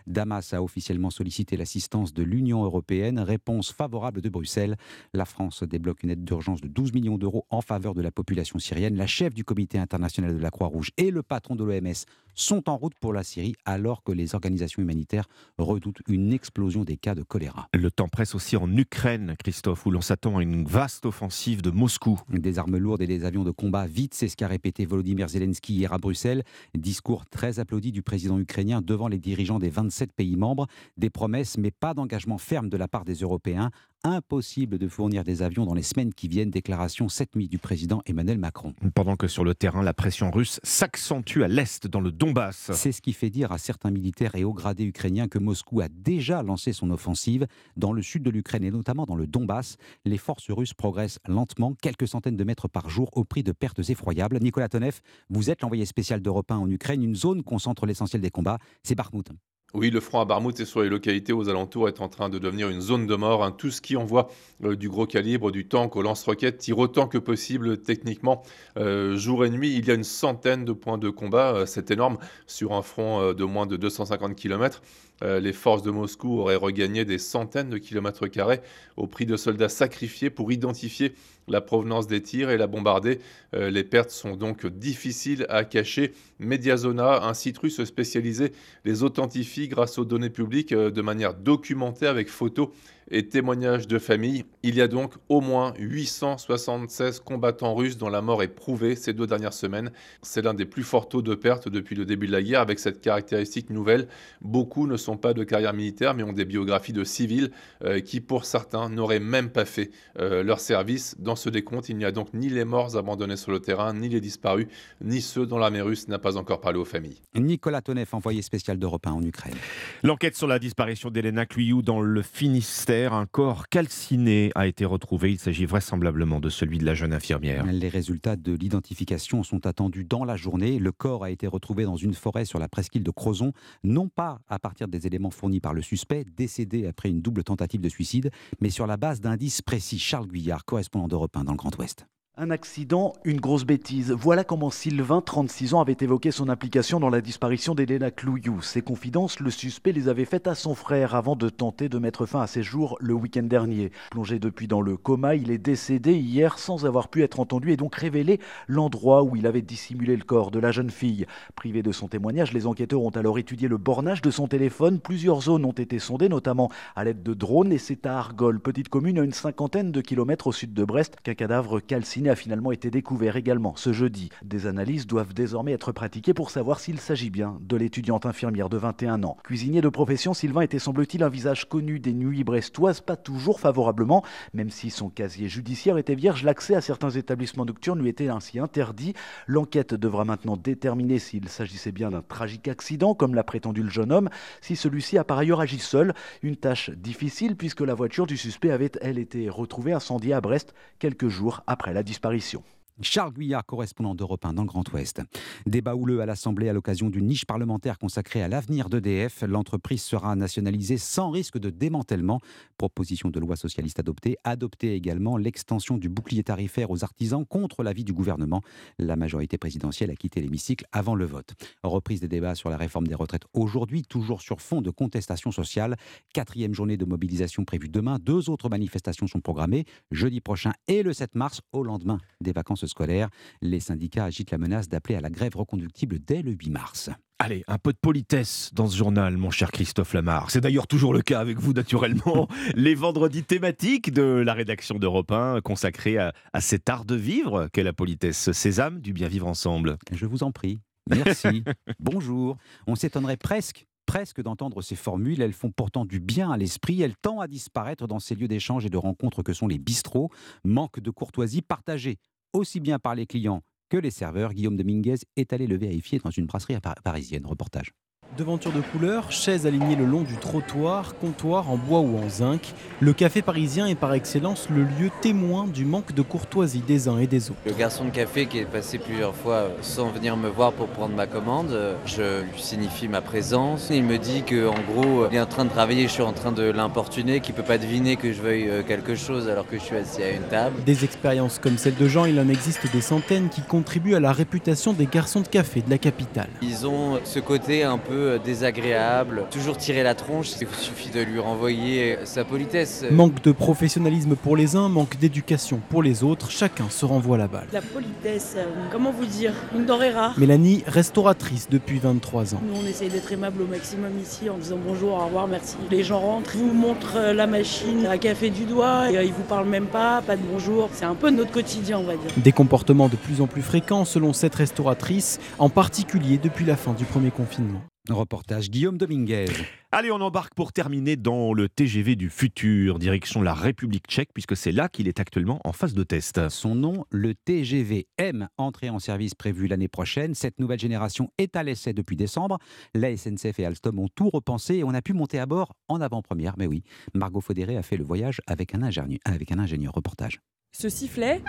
Damas a officiellement sollicité l'assistance de l'Union européenne. Réponse favorable de Bruxelles. La France débloque une aide d'urgence de 12 millions d'euros en faveur de la population syrienne. La chef du comité international de la Croix-Rouge et le patron de l'OMS sont en route pour la Syrie alors que les organisations humanitaires redoutent une explosion des cas de choléra. Le temps presse aussi en Ukraine, Christophe, où l'on s'attend à une vaste offensive de Moscou. Des armes lourdes et des avions de combat vite, c'est ce qu'a répété Volodymyr Zelensky hier à Bruxelles. Discours très applaudi du président ukrainien devant les dirigeants des 27 pays membres. Des promesses, mais pas d'engagement ferme de la part des Européens. Impossible de fournir des avions dans les semaines qui viennent. Déclaration cette nuit du président Emmanuel Macron. Pendant que sur le terrain, la pression russe s'accentue à l'est, dans le Donbass. C'est ce qui fait dire à certains militaires et hauts gradés ukrainiens que Moscou a déjà lancé son offensive dans le sud de l'Ukraine et notamment dans le Donbass. Les forces russes progressent lentement, quelques centaines de mètres par jour, au prix de pertes effroyables. Nicolas Tonev, vous êtes l'envoyé spécial d'Europe 1 en Ukraine. Une zone concentre l'essentiel des combats, c'est Bakhmut. Oui, le front à Barmouth et sur les localités aux alentours est en train de devenir une zone de mort. Hein. Tout ce qui envoie euh, du gros calibre, du tank au lance-roquettes, tire autant que possible techniquement, euh, jour et nuit. Il y a une centaine de points de combat, euh, c'est énorme, sur un front de moins de 250 km. Les forces de Moscou auraient regagné des centaines de kilomètres carrés au prix de soldats sacrifiés pour identifier la provenance des tirs et la bombarder. Euh, les pertes sont donc difficiles à cacher. Mediazona, un site spécialisé, les authentifie grâce aux données publiques euh, de manière documentée avec photos et témoignages de famille. Il y a donc au moins 876 combattants russes dont la mort est prouvée ces deux dernières semaines. C'est l'un des plus forts taux de pertes depuis le début de la guerre avec cette caractéristique nouvelle. Beaucoup ne sont pas de carrière militaire mais ont des biographies de civils euh, qui pour certains n'auraient même pas fait euh, leur service. Dans ce décompte, il n'y a donc ni les morts abandonnés sur le terrain, ni les disparus, ni ceux dont l'armée russe n'a pas encore parlé aux familles. Nicolas Tonev, envoyé spécial d'Europe 1 en Ukraine. L'enquête sur la disparition d'Elena Cluyou dans le Finistère Un corps calciné a été retrouvé. Il s'agit vraisemblablement de celui de la jeune infirmière. Les résultats de l'identification sont attendus dans la journée. Le corps a été retrouvé dans une forêt sur la presqu'île de Crozon, non pas à partir des éléments fournis par le suspect, décédé après une double tentative de suicide, mais sur la base d'indices précis. Charles Guyard, correspondant d'Europe 1 dans le Grand Ouest. Un accident, une grosse bêtise. Voilà comment Sylvain, 36 ans, avait évoqué son implication dans la disparition d'Elena Clouillou. Ses confidences, le suspect les avait faites à son frère avant de tenter de mettre fin à ses jours le week-end dernier. Plongé depuis dans le coma, il est décédé hier sans avoir pu être entendu et donc révélé l'endroit où il avait dissimulé le corps de la jeune fille. Privé de son témoignage, les enquêteurs ont alors étudié le bornage de son téléphone. Plusieurs zones ont été sondées, notamment à l'aide de drones, et c'est à Argol, petite commune à une cinquantaine de kilomètres au sud de Brest, qu'un cadavre calciné a finalement été découvert également ce jeudi. Des analyses doivent désormais être pratiquées pour savoir s'il s'agit bien de l'étudiante infirmière de 21 ans. Cuisinier de profession, Sylvain était semble-t-il un visage connu des nuits brestoises, pas toujours favorablement, même si son casier judiciaire était vierge, l'accès à certains établissements nocturnes lui était ainsi interdit. L'enquête devra maintenant déterminer s'il s'agissait bien d'un tragique accident, comme l'a prétendu le jeune homme, si celui-ci a par ailleurs agi seul, une tâche difficile puisque la voiture du suspect avait, elle, été retrouvée incendiée à Brest quelques jours après la disparition disparition. Charles Guyard, correspondant d'Europe 1 dans le Grand Ouest. Débat houleux à l'Assemblée à l'occasion d'une niche parlementaire consacrée à l'avenir d'EDF. L'entreprise sera nationalisée sans risque de démantèlement. Proposition de loi socialiste adoptée. Adoptée également l'extension du bouclier tarifaire aux artisans contre l'avis du gouvernement. La majorité présidentielle a quitté l'hémicycle avant le vote. Reprise des débats sur la réforme des retraites aujourd'hui, toujours sur fond de contestation sociale. Quatrième journée de mobilisation prévue demain. Deux autres manifestations sont programmées, jeudi prochain et le 7 mars, au lendemain des vacances scolaire. Les syndicats agitent la menace d'appeler à la grève reconductible dès le 8 mars. Allez, un peu de politesse dans ce journal, mon cher Christophe Lamar. C'est d'ailleurs toujours le cas avec vous, naturellement. [laughs] Les vendredis thématiques de la rédaction d'Europe 1 consacrés à, à cet art de vivre qu'est la politesse. Sésame du bien vivre ensemble. Je vous en prie. Merci. [laughs] Bonjour. On s'étonnerait presque presque d'entendre ces formules. Elles font pourtant du bien à l'esprit. Elles tendent à disparaître dans ces lieux d'échange et de rencontres que sont les bistrots. Manque de courtoisie partagée aussi bien par les clients que les serveurs. Guillaume Dominguez est allé le vérifier dans une brasserie parisienne. Reportage. Devanture de couleur, chaises alignées le long du trottoir, comptoir en bois ou en zinc, le café parisien est par excellence le lieu témoin du manque de courtoisie des uns et des autres. Le garçon de café qui est passé plusieurs fois sans venir me voir pour prendre ma commande, je lui signifie ma présence. Il me dit qu'en gros, il est en train de travailler, je suis en train de l'importuner, qu'il ne peut pas deviner que je veuille euh, quelque chose alors que je suis assis à une table. Des expériences comme celle de Jean, il en existe des centaines qui contribuent à la réputation des garçons de café de la capitale. Ils ont ce côté un peu désagréable, toujours tirer la tronche, il suffit de lui renvoyer sa politesse. Manque de professionnalisme pour les uns, manque d'éducation pour les autres, chacun se renvoie la balle. La politesse, euh, comment vous dire, une denrée rare. Mélanie, restauratrice depuis 23 ans. Nous on essaye d'être aimable au maximum ici en disant bonjour, au revoir, merci. Les gens rentrent, ils vous montrent euh, la machine à café du doigt, et euh, ils vous parlent même pas, pas de bonjour. C'est un peu notre quotidien on va dire. Des comportements de plus en plus fréquents selon cette restauratrice, en particulier depuis la fin du premier confinement. Reportage Guillaume Dominguez. Allez, on embarque pour terminer dans le TGV du futur, direction la République tchèque, puisque c'est là qu'il est actuellement en phase de test. Son nom, le TGV M, entrée en service prévue l'année prochaine. Cette nouvelle génération est à l'essai depuis décembre. La SNCF et Alstom ont tout repensé et on a pu monter à bord en avant-première. Mais oui, Margot Faudéré a fait le voyage avec un ingénieur. Avec un ingénieur. Reportage. Ce sifflet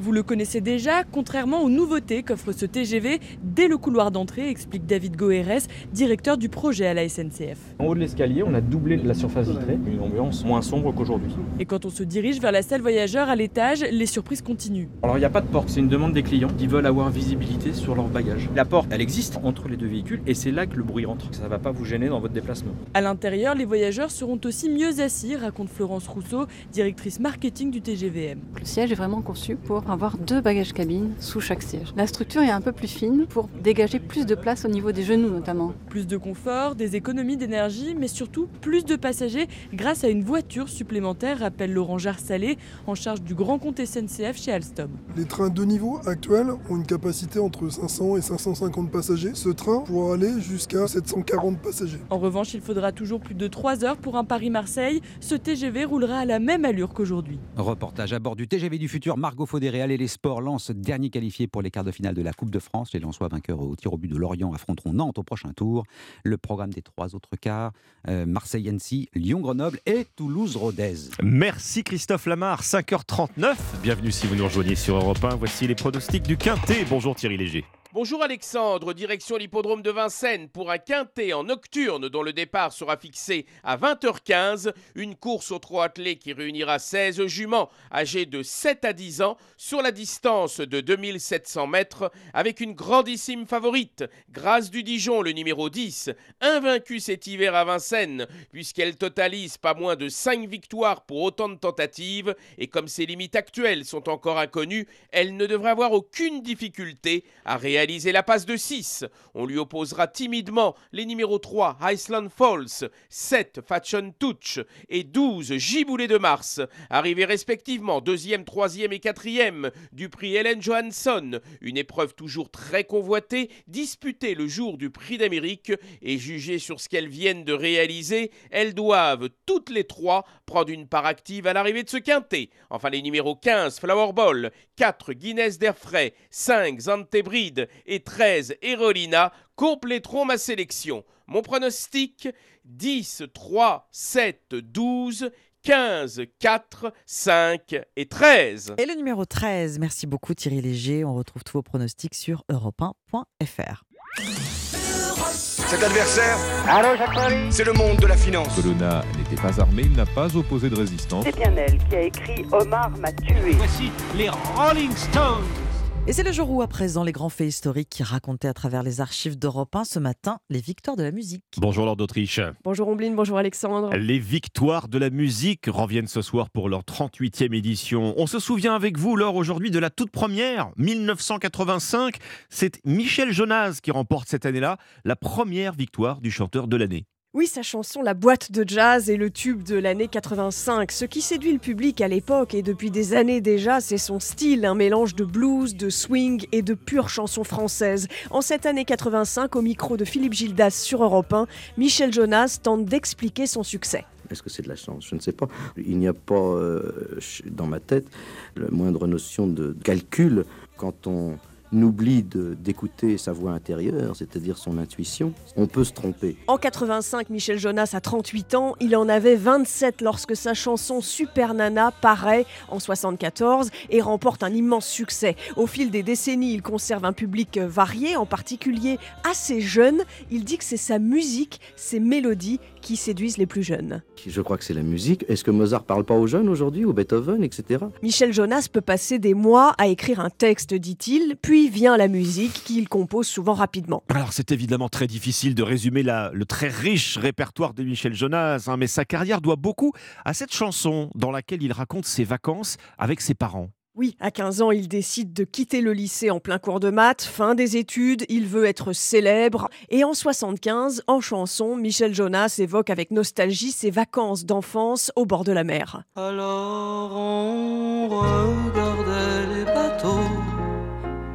vous le connaissez déjà, contrairement aux nouveautés qu'offre ce TGV dès le couloir d'entrée, explique David Goerres, directeur du projet à la SNCF. En haut de l'escalier, on a doublé la surface vitrée, une ambiance moins sombre qu'aujourd'hui. Et quand on se dirige vers la salle voyageur à l'étage, les surprises continuent. Alors il n'y a pas de porte, c'est une demande des clients qui veulent avoir visibilité sur leur bagage. La porte, elle existe entre les deux véhicules et c'est là que le bruit rentre. Ça ne va pas vous gêner dans votre déplacement. À l'intérieur, les voyageurs seront aussi mieux assis, raconte Florence Rousseau, directrice marketing du TGVM. Le siège est vraiment conçu pour avoir deux bagages cabines sous chaque siège. La structure est un peu plus fine pour dégager plus de place au niveau des genoux notamment. Plus de confort, des économies d'énergie, mais surtout plus de passagers grâce à une voiture supplémentaire, rappelle Laurent Jarsalé, en charge du grand compte SNCF chez Alstom. Les trains de niveau actuels ont une capacité entre 500 et 550 passagers. Ce train pourra aller jusqu'à 740 passagers. En revanche, il faudra toujours plus de 3 heures pour un Paris-Marseille. Ce TGV roulera à la même allure qu'aujourd'hui. Reportage à bord du TGV du futur, Margot Faudéré et les sports, Lens, dernier qualifié pour les quarts de finale de la Coupe de France. Les Lensois vainqueurs au tir au but de Lorient affronteront Nantes au prochain tour. Le programme des trois autres quarts, euh, Marseille-Annecy, Lyon-Grenoble et Toulouse-Rodez. Merci Christophe Lamar, 5h39. Bienvenue si vous nous rejoignez sur Europe 1. Voici les pronostics du Quintet. Bonjour Thierry Léger. Bonjour Alexandre, direction l'hippodrome de Vincennes pour un quintet en nocturne dont le départ sera fixé à 20h15. Une course au trot attelé qui réunira 16 juments âgés de 7 à 10 ans sur la distance de 2700 mètres avec une grandissime favorite, Grâce du Dijon, le numéro 10, invaincue cet hiver à Vincennes puisqu'elle totalise pas moins de 5 victoires pour autant de tentatives et comme ses limites actuelles sont encore inconnues, elle ne devrait avoir aucune difficulté à réaliser la passe de 6. On lui opposera timidement les numéros 3 Iceland Falls, 7 Fashion Touch et 12 Giboulet de Mars, arrivés respectivement 2e, 3e et 4e du prix Helen Johansson, une épreuve toujours très convoitée, disputée le jour du prix d'Amérique et jugée sur ce qu'elles viennent de réaliser, elles doivent toutes les trois prendre une part active à l'arrivée de ce quintet. Enfin les numéros 15 Flowerball, 4 Guinness d'Airfray, 5 Zantebride et 13 Erolina compléteront ma sélection. Mon pronostic 10, 3, 7, 12, 15, 4, 5 et 13. Et le numéro 13, merci beaucoup Thierry Léger. On retrouve tous vos pronostics sur europe1.fr. Cet adversaire, c'est le monde de la finance. Colonna n'était pas armé, il n'a pas opposé de résistance. C'est bien elle qui a écrit Omar m'a tué. Voici les Rolling Stones. Et c'est le jour où, à présent, les grands faits historiques qui racontaient à travers les archives d'Europe 1 ce matin les victoires de la musique. Bonjour Lord d'Autriche. Bonjour Ombline, bonjour Alexandre. Les victoires de la musique reviennent ce soir pour leur 38e édition. On se souvient avec vous, Laure, aujourd'hui de la toute première, 1985. C'est Michel Jonas qui remporte cette année-là la première victoire du chanteur de l'année. Oui, sa chanson La boîte de jazz est le tube de l'année 85. Ce qui séduit le public à l'époque et depuis des années déjà, c'est son style, un mélange de blues, de swing et de pure chanson française. En cette année 85, au micro de Philippe Gildas sur Europe 1, Michel Jonas tente d'expliquer son succès. Est-ce que c'est de la chance? Je ne sais pas. Il n'y a pas euh, dans ma tête la moindre notion de calcul quand on n'oublie d'écouter sa voix intérieure, c'est-à-dire son intuition, on peut se tromper. En 85, Michel Jonas a 38 ans, il en avait 27 lorsque sa chanson Super Nana paraît en 74 et remporte un immense succès. Au fil des décennies, il conserve un public varié, en particulier assez jeune. Il dit que c'est sa musique, ses mélodies qui séduisent les plus jeunes. Je crois que c'est la musique. Est-ce que Mozart parle pas aux jeunes aujourd'hui, ou Beethoven, etc. Michel Jonas peut passer des mois à écrire un texte, dit-il, puis vient la musique qu'il compose souvent rapidement. Alors c'est évidemment très difficile de résumer la, le très riche répertoire de Michel Jonas, hein, mais sa carrière doit beaucoup à cette chanson dans laquelle il raconte ses vacances avec ses parents. Oui, à 15 ans, il décide de quitter le lycée en plein cours de maths, fin des études, il veut être célèbre. Et en 75, en chanson, Michel Jonas évoque avec nostalgie ses vacances d'enfance au bord de la mer. Alors on regardait les bateaux,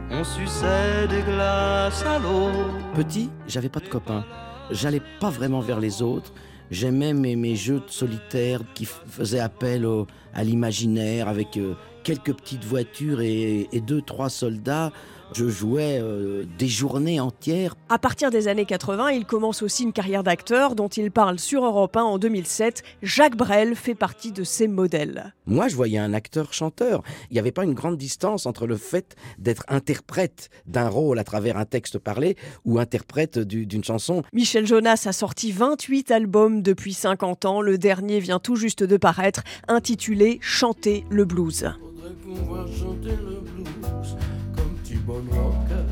on suçait des glaces à l'eau. Petit, j'avais pas de copains. J'allais pas vraiment vers les autres. J'aimais mes, mes jeux de solitaire qui faisaient appel au, à l'imaginaire avec... Euh, quelques petites voitures et, deux, trois soldats. Je jouais euh, des journées entières. À partir des années 80, il commence aussi une carrière d'acteur dont il parle sur Europe 1 en 2007. Jacques Brel fait partie de ses modèles. Moi, je voyais un acteur-chanteur. Il n'y avait pas une grande distance entre le fait d'être interprète d'un rôle à travers un texte parlé ou interprète d'une chanson. Michel Jonas a sorti 28 albums depuis 50 ans. Le dernier vient tout juste de paraître, intitulé Chanter le blues pouvoir chanter le blues comme T-Bone Walker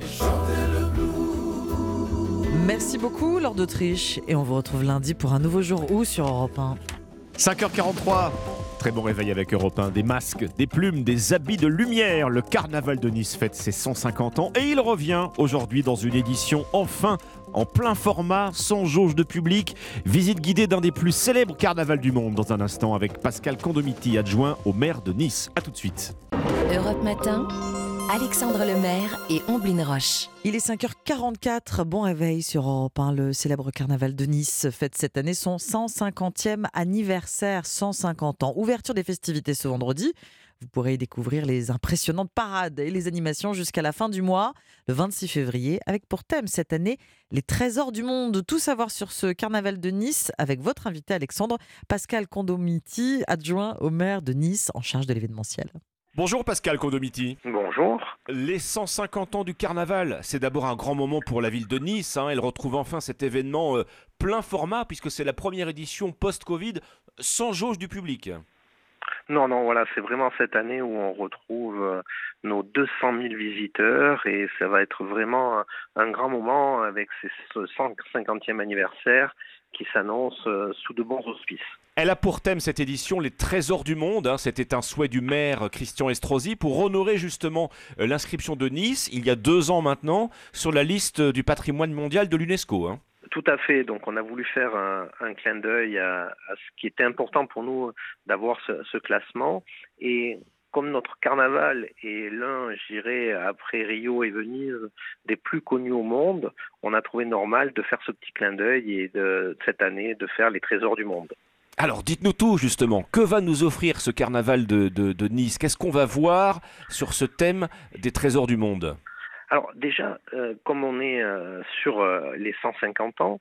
et chanter le blues. Merci beaucoup, Lord d'Autriche, et on vous retrouve lundi pour un nouveau jour où sur Europe 1 5h43 Très bon réveil avec Europe 1. Des masques, des plumes, des habits de lumière. Le carnaval de Nice fête ses 150 ans et il revient aujourd'hui dans une édition enfin en plein format, sans jauge de public. Visite guidée d'un des plus célèbres carnavals du monde dans un instant avec Pascal Condomiti, adjoint au maire de Nice. A tout de suite. Europe Matin. Alexandre Lemaire et Omblin Roche. Il est 5h44, bon réveil sur Europe 1. Le célèbre carnaval de Nice fête cette année son 150e anniversaire, 150 ans. Ouverture des festivités ce vendredi. Vous pourrez y découvrir les impressionnantes parades et les animations jusqu'à la fin du mois, le 26 février, avec pour thème cette année les trésors du monde. Tout savoir sur ce carnaval de Nice avec votre invité Alexandre Pascal Condomiti, adjoint au maire de Nice en charge de l'événementiel. Bonjour Pascal Condomiti. Bonjour. Les 150 ans du carnaval, c'est d'abord un grand moment pour la ville de Nice. hein. Elle retrouve enfin cet événement euh, plein format puisque c'est la première édition post-Covid sans jauge du public. Non, non, voilà, c'est vraiment cette année où on retrouve euh, nos 200 000 visiteurs et ça va être vraiment un, grand moment avec ce 150e anniversaire qui s'annonce euh, sous de bons auspices. Elle a pour thème cette édition les trésors du monde. hein. C'était un souhait du maire Christian Estrosi pour honorer justement euh, l'inscription de Nice, il y a deux ans maintenant, sur la liste du patrimoine mondial de l'UNESCO. Tout à fait. Donc, on a voulu faire un, clin d'œil à, ce qui était important pour nous d'avoir ce, classement. Et comme notre carnaval est l'un, je dirais, après Rio et Venise, des plus connus au monde, on a trouvé normal de faire ce petit clin d'œil et cette année de faire les trésors du monde. Alors dites-nous tout justement, que va nous offrir ce carnaval de Nice? Qu'est-ce qu'on va voir sur ce thème des trésors du monde? Alors déjà, euh, comme on est euh, sur euh, les 150 ans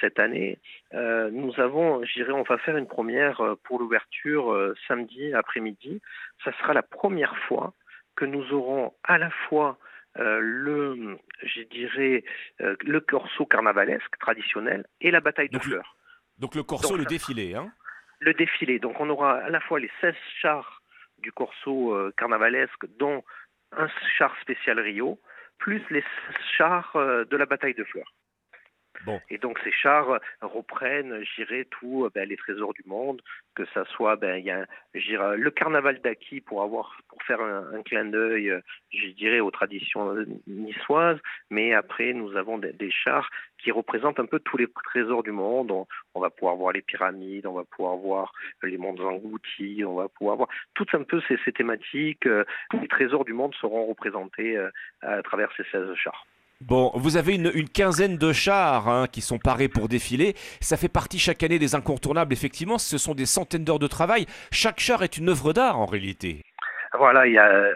cette année, nous avons, je dirais, on va faire une première pour l'ouverture samedi après-midi. Ça sera la première fois que nous aurons à la fois le, je dirais, le corso carnavalesque traditionnel et la bataille de fleurs. Donc le corso, Donc, le défilé. Hein le défilé. Donc on aura à la fois les 16 chars du Corso carnavalesque, dont un char spécial Rio, plus les 16 chars euh, de la bataille de fleurs. Et donc ces chars reprennent, je dirais, tous euh, ben, les trésors du monde, que ça soit, ben, le carnaval d'Aki pour avoir, pour faire un, clin d'œil, euh, je dirais, aux traditions euh, niçoises, mais après nous avons des, chars qui représentent un peu tous les trésors du monde. On, va pouvoir voir les pyramides, on va pouvoir voir les mondes engloutis, on va pouvoir voir toutes un peu ces, thématiques. les trésors du monde seront représentés à travers ces 16 chars. Bon, vous avez une, quinzaine de chars hein, qui sont parés pour défiler. Ça fait partie chaque année des incontournables, effectivement. Ce sont des centaines d'heures de travail. Chaque char est une œuvre d'art en réalité. Voilà, euh,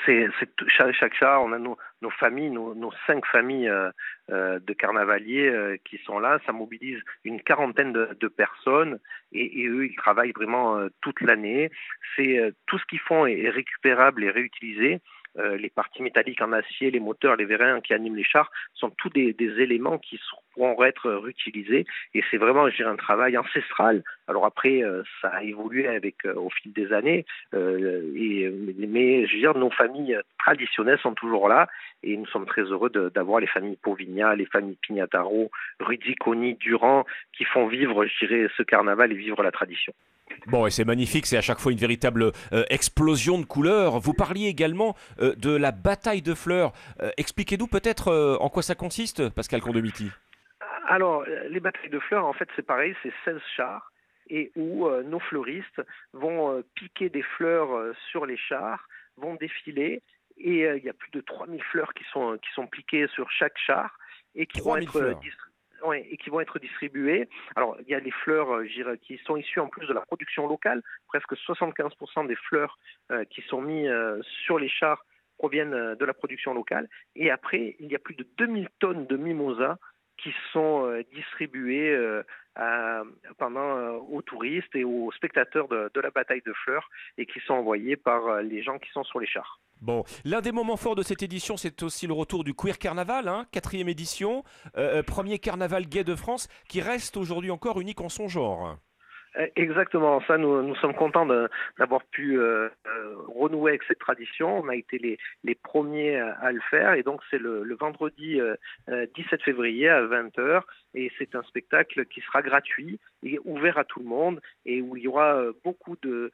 chaque, char, on a nos, familles, nos, cinq familles euh, euh, de carnavaliers qui sont là. Ça mobilise une quarantaine de, personnes et, eux, ils travaillent vraiment toute l'année. C'est tout ce qu'ils font est récupérable et réutilisé. Euh, les parties métalliques en acier, les moteurs, les vérins qui animent les chars sont tous des, éléments qui pourront être réutilisés. Et c'est vraiment, je dirais, un travail ancestral. Alors après, euh, ça a évolué avec euh, au fil des années. mais je nos familles traditionnelles sont toujours là. Et nous sommes très heureux d'avoir les familles Povigna, les familles Pignataro, Rudiconi, Durand, qui font vivre, je dirais, ce carnaval et vivre la tradition. Bon, et c'est magnifique, c'est à chaque fois une véritable euh, explosion de couleurs. Vous parliez également euh, de la bataille de fleurs. Euh, Expliquez-nous peut-être en quoi ça consiste, Pascal Condomiti? Alors, les batailles de fleurs, en fait, c'est pareil, c'est 16 chars et où nos fleuristes vont piquer des fleurs sur les chars, vont défiler et il y a plus de 3000 fleurs qui sont, qui sont piquées sur chaque char et qui, vont 3000 être, fleurs. distri- ouais, et qui vont être distribuées. Alors, il y a les fleurs euh, qui sont issues en plus de la production locale. Presque 75% des fleurs euh, qui sont mises euh, sur les chars proviennent de la production locale. Et après, il y a plus de 2000 tonnes de mimosas qui sont euh, distribuées euh, pendant euh, aux touristes et aux spectateurs de, la bataille de fleurs et qui sont envoyés par les gens qui sont sur les chars. Bon, l'un des moments forts de cette édition, c'est aussi le retour du Queer Carnaval, hein, quatrième édition, premier carnaval gay de France, qui reste aujourd'hui encore unique en son genre. Euh, Exactement, ça nous, sommes contents d'avoir pu euh, euh, renouer avec cette tradition. On a été les, premiers à, le faire et donc c'est le, vendredi euh, euh, 17 février à 20h et c'est un spectacle qui sera gratuit et ouvert à tout le monde et où il y aura beaucoup de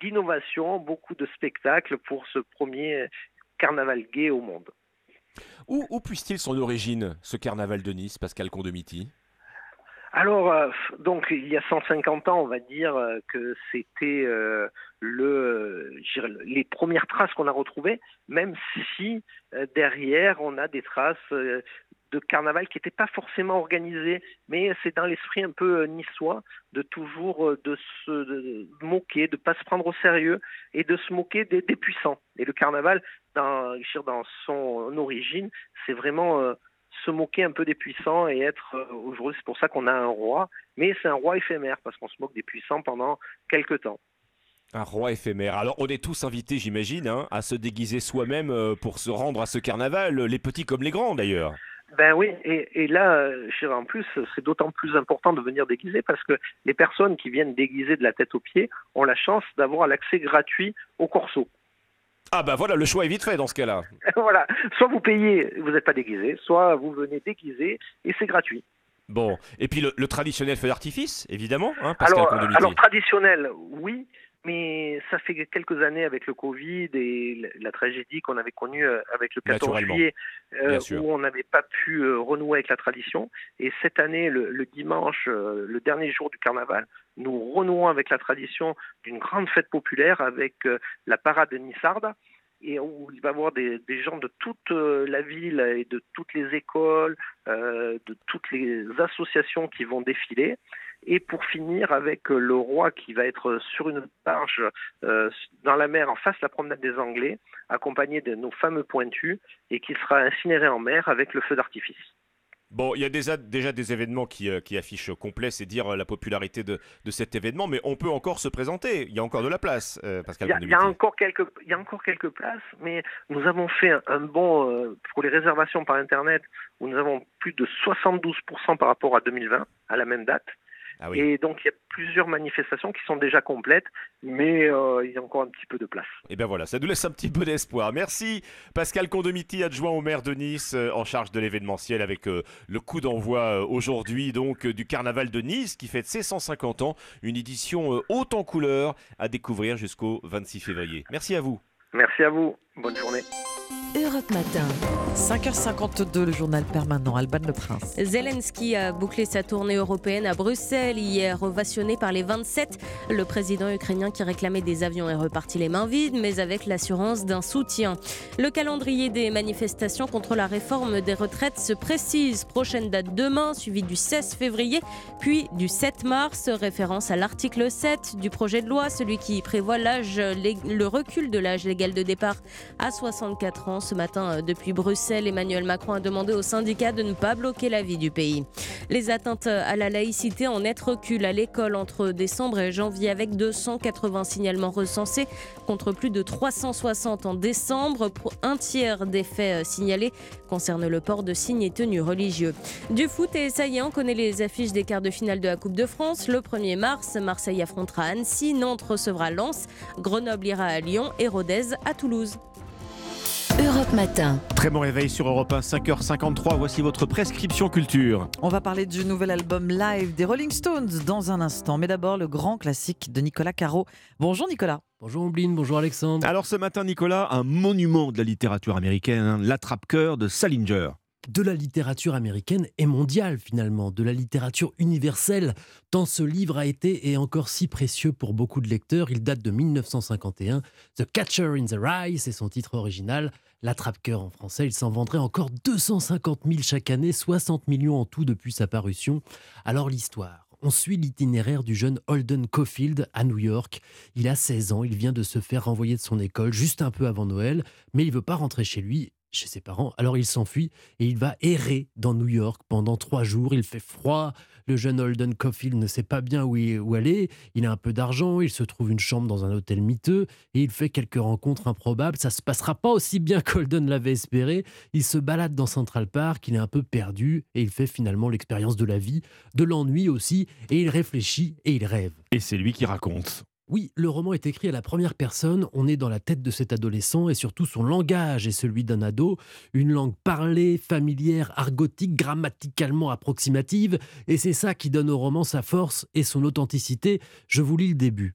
d'innovation, beaucoup de spectacles pour ce premier carnaval gay au monde. Où, où puise-t-il son origine, ce carnaval de Nice, Pascal Condomiti? Alors, euh, donc il y a 150 ans, on va dire euh, que c'était euh, le, les premières traces qu'on a retrouvées, même si derrière on a des traces de carnaval qui n'étaient pas forcément organisées, mais c'est dans l'esprit un peu niçois de toujours de se moquer, de pas se prendre au sérieux et de se moquer des, puissants. Et le carnaval, dans, dans son origine, c'est vraiment se moquer un peu des puissants et être euh, aujourd'hui, c'est pour ça qu'on a un roi, mais c'est un roi éphémère parce qu'on se moque des puissants pendant quelques temps. Un roi éphémère. Alors on est tous invités, j'imagine, hein, à se déguiser soi-même euh, pour se rendre à ce carnaval, les petits comme les grands d'ailleurs. Ben oui, et, et là, euh, je dirais, en plus, c'est d'autant plus important de venir déguiser parce que les personnes qui viennent déguiser de la tête aux pieds ont la chance d'avoir l'accès gratuit au corso. Ah bah voilà, le choix est vite fait dans ce cas-là. [laughs] voilà, soit vous payez, vous n'êtes pas déguisé, soit vous venez déguiser et c'est gratuit. Bon, et puis le, le traditionnel feu d'artifice, évidemment, hein, Pascal Alors, alors traditionnel, oui, mais ça fait quelques années avec le Covid et la, tragédie qu'on avait connue euh, avec le 14 Naturellement. juillet, euh, où on n'avait pas pu euh, renouer avec la tradition. Et cette année, le, le dimanche, euh, le dernier jour du carnaval, nous renouons avec la tradition d'une grande fête populaire avec la parade Nissarde et où il va y avoir des, gens de toute euh, la ville et de toutes les écoles, euh, de toutes les associations qui vont défiler. Et pour finir avec euh, le roi qui va être sur une barge dans la mer en face de la promenade des Anglais, accompagné de nos fameux pointus, et qui sera incinéré en mer avec le feu d'artifice. Bon, il y a déjà, déjà des événements qui, euh, qui affichent complet, c'est dire euh, la popularité de, de cet événement, mais on peut encore se présenter. Il y a encore de la place, euh, Pascal Il y, a, il y a Condomiti. encore quelques, il y a encore quelques places, mais nous avons fait un, un bond pour les réservations par Internet où nous avons plus de 72% par rapport à 2020, à la même date. Ah oui. Et donc il y a plusieurs manifestations qui sont déjà complètes, mais euh, il y a encore un petit peu de place. Et bien voilà, ça nous laisse un petit peu d'espoir. Merci Pascal Condomiti, adjoint au maire de Nice, euh, en charge de l'événementiel avec euh, le coup d'envoi aujourd'hui donc du carnaval de Nice qui fête ses 150 ans, une édition haute en couleurs à découvrir jusqu'au 26 février. Merci à vous. Merci à vous, bonne journée. Europe Matin. 5h52, le journal permanent, Alban Le Prince. Zelensky a bouclé sa tournée européenne à Bruxelles hier, ovationné par les 27. Le président ukrainien qui réclamait des avions est reparti les mains vides, mais avec l'assurance d'un soutien. Le calendrier des manifestations contre la réforme des retraites se précise. Prochaine date demain, suivie du 16 février, puis du 7 mars, référence à l'article 7 du projet de loi, celui qui prévoit l'âge, le recul de l'âge légal de départ à 64 ans. Ce matin, euh, depuis Bruxelles, Emmanuel Macron a demandé aux syndicats de ne pas bloquer la vie du pays. Les atteintes à la laïcité en net recul à l'école entre décembre et janvier avec 280 signalements recensés contre plus de 360 en décembre. Un tiers des faits euh, signalés concernent le port de signes et tenues religieux. Du foot et ça y est, on connaît les affiches des quarts de finale de la Coupe de France. Le 1er mars, Marseille affrontera Annecy, Nantes recevra Lens, Grenoble ira à Lyon et Rodez à Toulouse. Europe Matin. Très bon réveil sur Europe 1, 5h53. Voici votre prescription culture. On va parler du nouvel album live des Rolling Stones dans un instant. Mais d'abord, le grand classique de Nicolas Caro. Bonjour Nicolas. Bonjour Ombline, bonjour Alexandre. Alors ce matin, Nicolas, un monument de la littérature américaine, hein, l'attrape-cœur de Salinger. De la littérature américaine et mondiale finalement, de la littérature universelle, tant ce livre a été et est encore si précieux pour beaucoup de lecteurs. Il date de 1951. The Catcher in the Rye, c'est son titre original. L'attrape-cœur en français, il s'en vendrait encore 250 000 chaque année, 60 millions en tout depuis sa parution. Alors l'histoire. On suit l'itinéraire du jeune Holden Caulfield à New York. Il a 16 ans, il vient de se faire renvoyer de son école juste un peu avant Noël, mais il veut pas rentrer chez lui chez ses parents. Alors il s'enfuit et il va errer dans New York pendant trois jours. Il fait froid. Le jeune Holden Caulfield ne sait pas bien où, aller. Il a un peu d'argent. Il se trouve une chambre dans un hôtel miteux et il fait quelques rencontres improbables. Ça se passera pas aussi bien [laughs] qu'Holden l'avait espéré. Il se balade dans Central Park. Il est un peu perdu et il fait finalement l'expérience de la vie, de l'ennui aussi. Et il réfléchit et il rêve. Et c'est lui qui raconte. Oui, le roman est écrit à la première personne, on est dans la tête de cet adolescent et surtout son langage est celui d'un ado, une langue parlée, familière, argotique, grammaticalement approximative, et c'est ça qui donne au roman sa force et son authenticité. Je vous lis le début.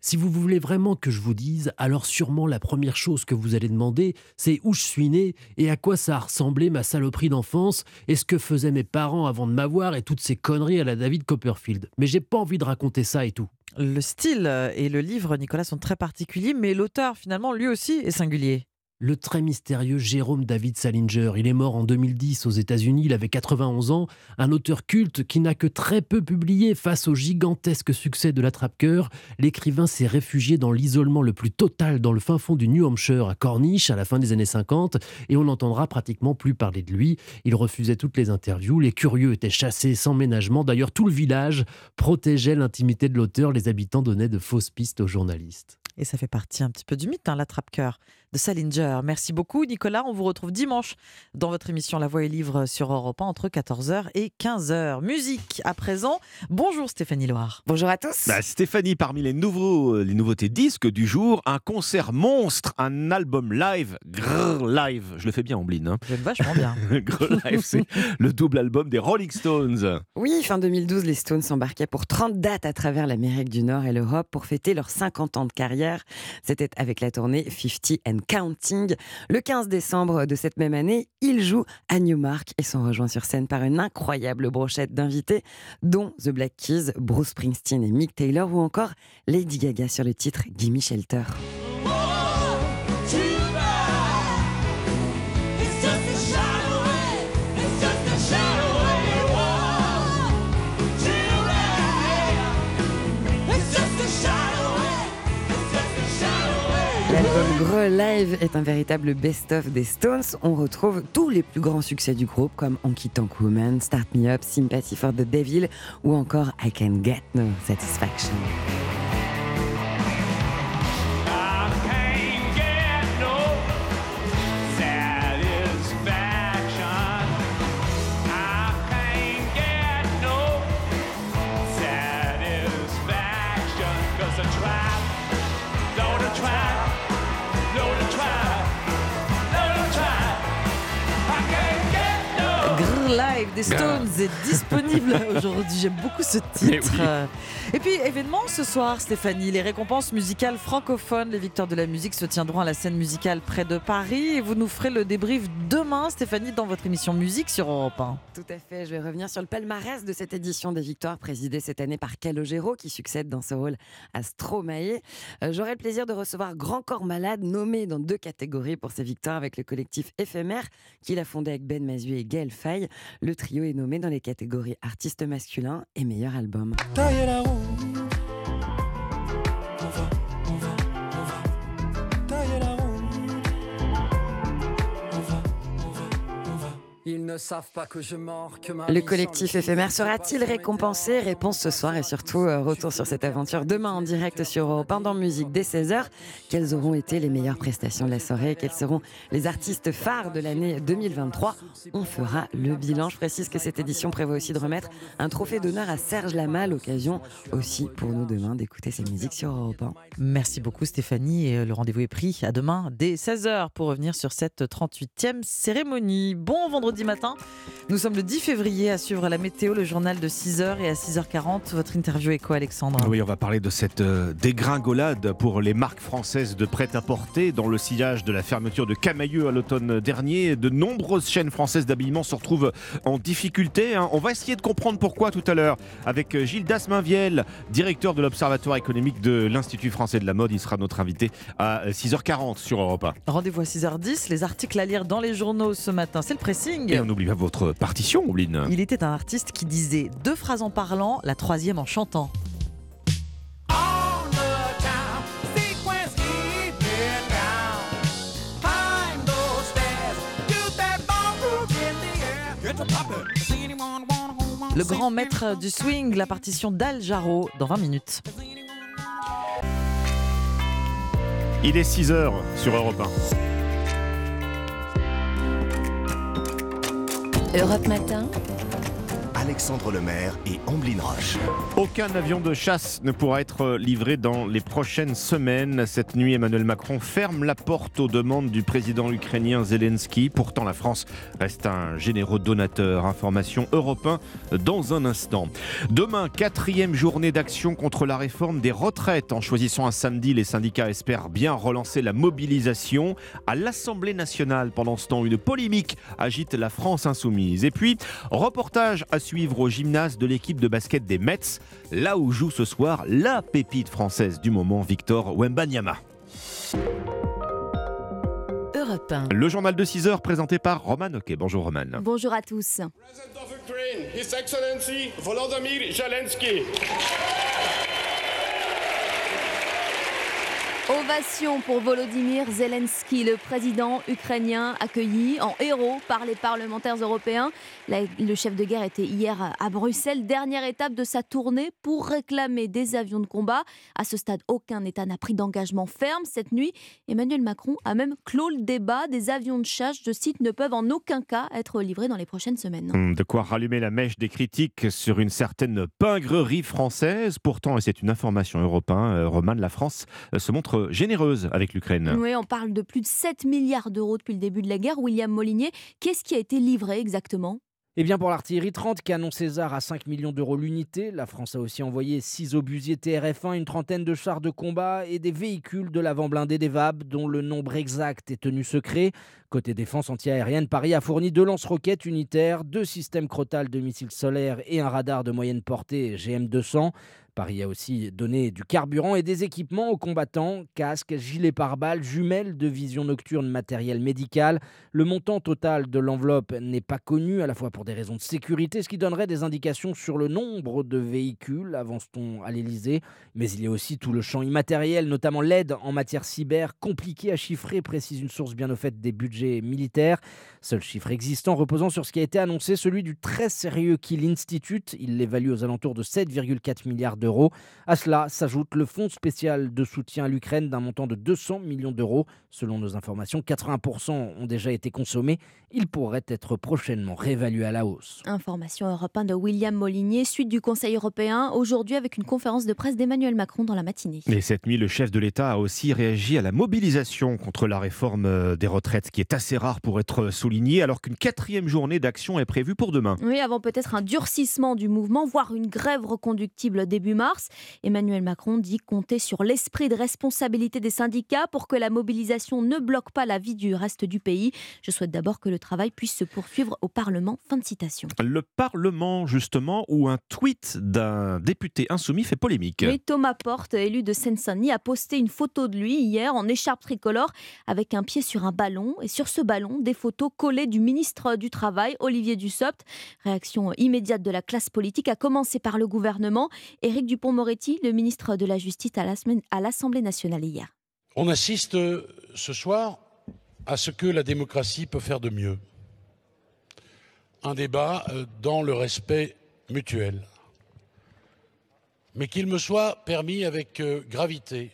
Si vous voulez vraiment que je vous dise, alors sûrement la première chose que vous allez demander, c'est où je suis né et à quoi ça a ressemblé ma saloperie d'enfance et ce que faisaient mes parents avant de m'avoir et toutes ces conneries à la David Copperfield. Mais j'ai pas envie de raconter ça et tout. Le style et le livre, Nicolas, sont très particuliers, mais l'auteur, finalement, lui aussi est singulier le très mystérieux Jérôme David Salinger. Il est mort en 2010 aux États-Unis, il avait 91 ans, un auteur culte qui n'a que très peu publié face au gigantesque succès de l'attrape-cœur. L'écrivain s'est réfugié dans l'isolement le plus total dans le fin fond du New Hampshire, à Corniche, à la fin des années 50, et on n'entendra pratiquement plus parler de lui. Il refusait toutes les interviews, les curieux étaient chassés sans ménagement. D'ailleurs, tout le village protégeait l'intimité de l'auteur, les habitants donnaient de fausses pistes aux journalistes. Et ça fait partie un petit peu du mythe, hein, l'attrape-cœur de Salinger. Merci beaucoup, Nicolas. On vous retrouve dimanche dans votre émission La Voix et Livre sur Europe 1 entre 14h et 15h. Musique à présent. Bonjour Stéphanie Loire. Bonjour à tous. Bah, Stéphanie, parmi les, nouveaux, les nouveautés disques du jour, un concert monstre, un album live, Grrr Live. Je le fais bien, Ombline. Hein. J'aime vachement bien. [laughs] Grrr Live, c'est le double album des Rolling Stones. Oui, fin 2012, les Stones s'embarquaient pour 30 dates à travers l'Amérique du Nord et l'Europe pour fêter leurs 50 ans de carrière. C'était avec la tournée 50 and Counting. Le 15 décembre de cette même année, ils jouent à Newmark et sont rejoints sur scène par une incroyable brochette d'invités, dont The Black Keys, Bruce Springsteen et Mick Taylor, ou encore Lady Gaga sur le titre Gimme Shelter. Live est un véritable best-of des Stones. On retrouve tous les plus grands succès du groupe comme Honky Tonk Woman, Start Me Up, Sympathy for the Devil ou encore I Can Get No Satisfaction. Live des Stones est disponible [laughs] aujourd'hui. J'aime beaucoup ce titre. Et puis, événement ce soir, Stéphanie, les récompenses musicales francophones, les victoires de la musique se tiendront à la scène musicale près de Paris. Et vous nous ferez le débrief demain, Stéphanie, dans votre émission Musique sur Europe 1. Tout à fait. Je vais revenir sur le palmarès de cette édition des victoires, présidée cette année par Calogero, qui succède dans ce rôle à Stromae. Euh, J'aurai le plaisir de recevoir Grand Corps Malade, nommé dans deux catégories pour ses victoires avec le collectif Éphémère, qu'il a fondé avec Ben Mazuet et Gaël Faye. Le trio est nommé dans les catégories artiste masculin et meilleur album. Le vie collectif éphémère sera-t-il récompensé Réponse ce soir et surtout euh, retour sur cette aventure demain en direct sur Europe 1 dans Musique dès 16h. Quelles auront été les meilleures prestations de la soirée? Quels seront les artistes phares de l'année 2023 On fera le bilan. Je précise que cette édition prévoit aussi de remettre un trophée d'honneur à Serge Lama, l'occasion aussi pour nous demain d'écouter ses musiques sur Europe 1. Merci beaucoup Stéphanie et euh, le rendez-vous est pris à demain dès 16h pour revenir sur cette 38e cérémonie. Bon vendredi matin, nous sommes le 10 février à suivre la météo, le journal de 6h et à 6h40 votre interview éco Alexandre. Oui, on va parler de cette euh, dégringolade pour les marques françaises de prêt-à-porter dans le sillage de la fermeture de Camailleux à l'automne dernier. De nombreuses chaînes françaises d'habillement se retrouvent en difficulté. hein. On va essayer de comprendre pourquoi tout à l'heure avec euh, Gilles Dasmainviel, directeur de l'Observatoire économique de l'Institut français de la mode. Il sera notre invité à euh, 6h40 sur Europe 1. Rendez-vous à 6h10, les articles à lire dans les journaux ce matin, c'est le pressing. Et on n'oublie pas votre partition, Ombline. Il était un artiste qui disait deux phrases en parlant, la troisième en chantant. Le grand maître du swing, la partition d'Al Jarreau dans 20 minutes. Il est 6h sur Europe 1. Europe Matin Alexandre Lemaire et Amblin Roche. Aucun avion de chasse ne pourra être livré dans les prochaines semaines. Cette nuit, Emmanuel Macron ferme la porte aux demandes du président ukrainien Zelensky. Pourtant, la France reste un généreux donateur. Information européen dans un instant. Demain, quatrième journée d'action contre la réforme des retraites. En choisissant un samedi, les syndicats espèrent bien relancer la mobilisation. À l'Assemblée nationale, pendant ce temps, une polémique agite la France insoumise. Et puis, reportage à suivre au gymnase de l'équipe de basket des Mets, là où joue ce soir la pépite française du moment, Victor Wembanyama. Europe 1. Le journal de 6 heures présenté par Roman Ok. Bonjour Roman. Bonjour à tous. His Excellency Volodymyr Zelensky. Ovation pour Volodymyr Zelensky, le président ukrainien accueilli en héros par les parlementaires européens. Le chef de guerre était hier à Bruxelles, dernière étape de sa tournée pour réclamer des avions de combat. À ce stade, aucun État n'a pris d'engagement ferme. Cette nuit, Emmanuel Macron a même clos le débat. Des avions de chasse, de site, ne peuvent en aucun cas être livrés dans les prochaines semaines. Hum, de quoi rallumer la mèche des critiques sur une certaine pingrerie française. Pourtant, et c'est une information européenne, euh, Romane, la France euh, se montre généreuse avec l'Ukraine. Oui, on parle de plus de 7 milliards d'euros depuis le début de la guerre. William Molinier, qu'est-ce qui a été livré exactement? Eh bien, pour l'artillerie 30, canon César à 5 millions d'euros l'unité, la France a aussi envoyé 6 obusiers TRF-1, une trentaine de chars de combat et des véhicules de l'avant blindé des VAB, dont le nombre exact est tenu secret. Côté défense antiaérienne, Paris a fourni deux lance-roquettes unitaires, deux systèmes Crotal de missiles solaires et un radar de moyenne portée GM200. Paris a aussi donné du carburant et des équipements aux combattants, casques, gilets pare-balles, jumelles de vision nocturne, matériel médical. Le montant total de l'enveloppe n'est pas connu, à la fois pour des raisons de sécurité, ce qui donnerait des indications sur le nombre de véhicules, avance-t-on à l'Elysée. Mais il y a aussi tout le champ immatériel, notamment l'aide en matière cyber, compliqué à chiffrer, précise une source bien au fait des budgets militaires. Seul chiffre existant reposant sur ce qui a été annoncé, celui du très sérieux Kill Institute. Il l'évalue aux alentours de 7,4 milliards d'euros. À cela s'ajoute le fonds spécial de soutien à l'Ukraine d'un montant de 200 millions d'euros. Selon nos informations, 80% ont déjà été consommés. Il pourrait être prochainement réévalué à la hausse. Information européenne de William Molinier, suite du Conseil européen, aujourd'hui avec une conférence de presse d'Emmanuel Macron dans la matinée. Et cette nuit, le chef de l'État a aussi réagi à la mobilisation contre la réforme euh, des retraites, qui est assez rare pour être souligné, alors qu'une quatrième journée d'action est prévue pour demain. Oui, avant peut-être un durcissement du mouvement, voire une grève reconductible début mars. Emmanuel Macron dit compter sur l'esprit de responsabilité des syndicats pour que la mobilisation ne bloque pas la vie du reste du pays. Je souhaite d'abord que le travail puisse se poursuivre au Parlement. Fin de citation. Le Parlement, justement, où un tweet d'un député insoumis fait polémique. Oui, Thomas Porte, élu de Seine-Saint-Denis, a posté une photo de lui hier en écharpe tricolore avec un pied sur un ballon et sur ce ballon, des photos collées du ministre du Travail, Olivier Dussopt. Réaction immédiate de la classe politique, a commencé par le gouvernement. Éric Dupont-Moretti, le ministre de la Justice à l'Assemblée nationale hier. On assiste ce soir à ce que la démocratie peut faire de mieux. Un débat euh, dans le respect mutuel. Mais qu'il me soit permis avec euh, gravité,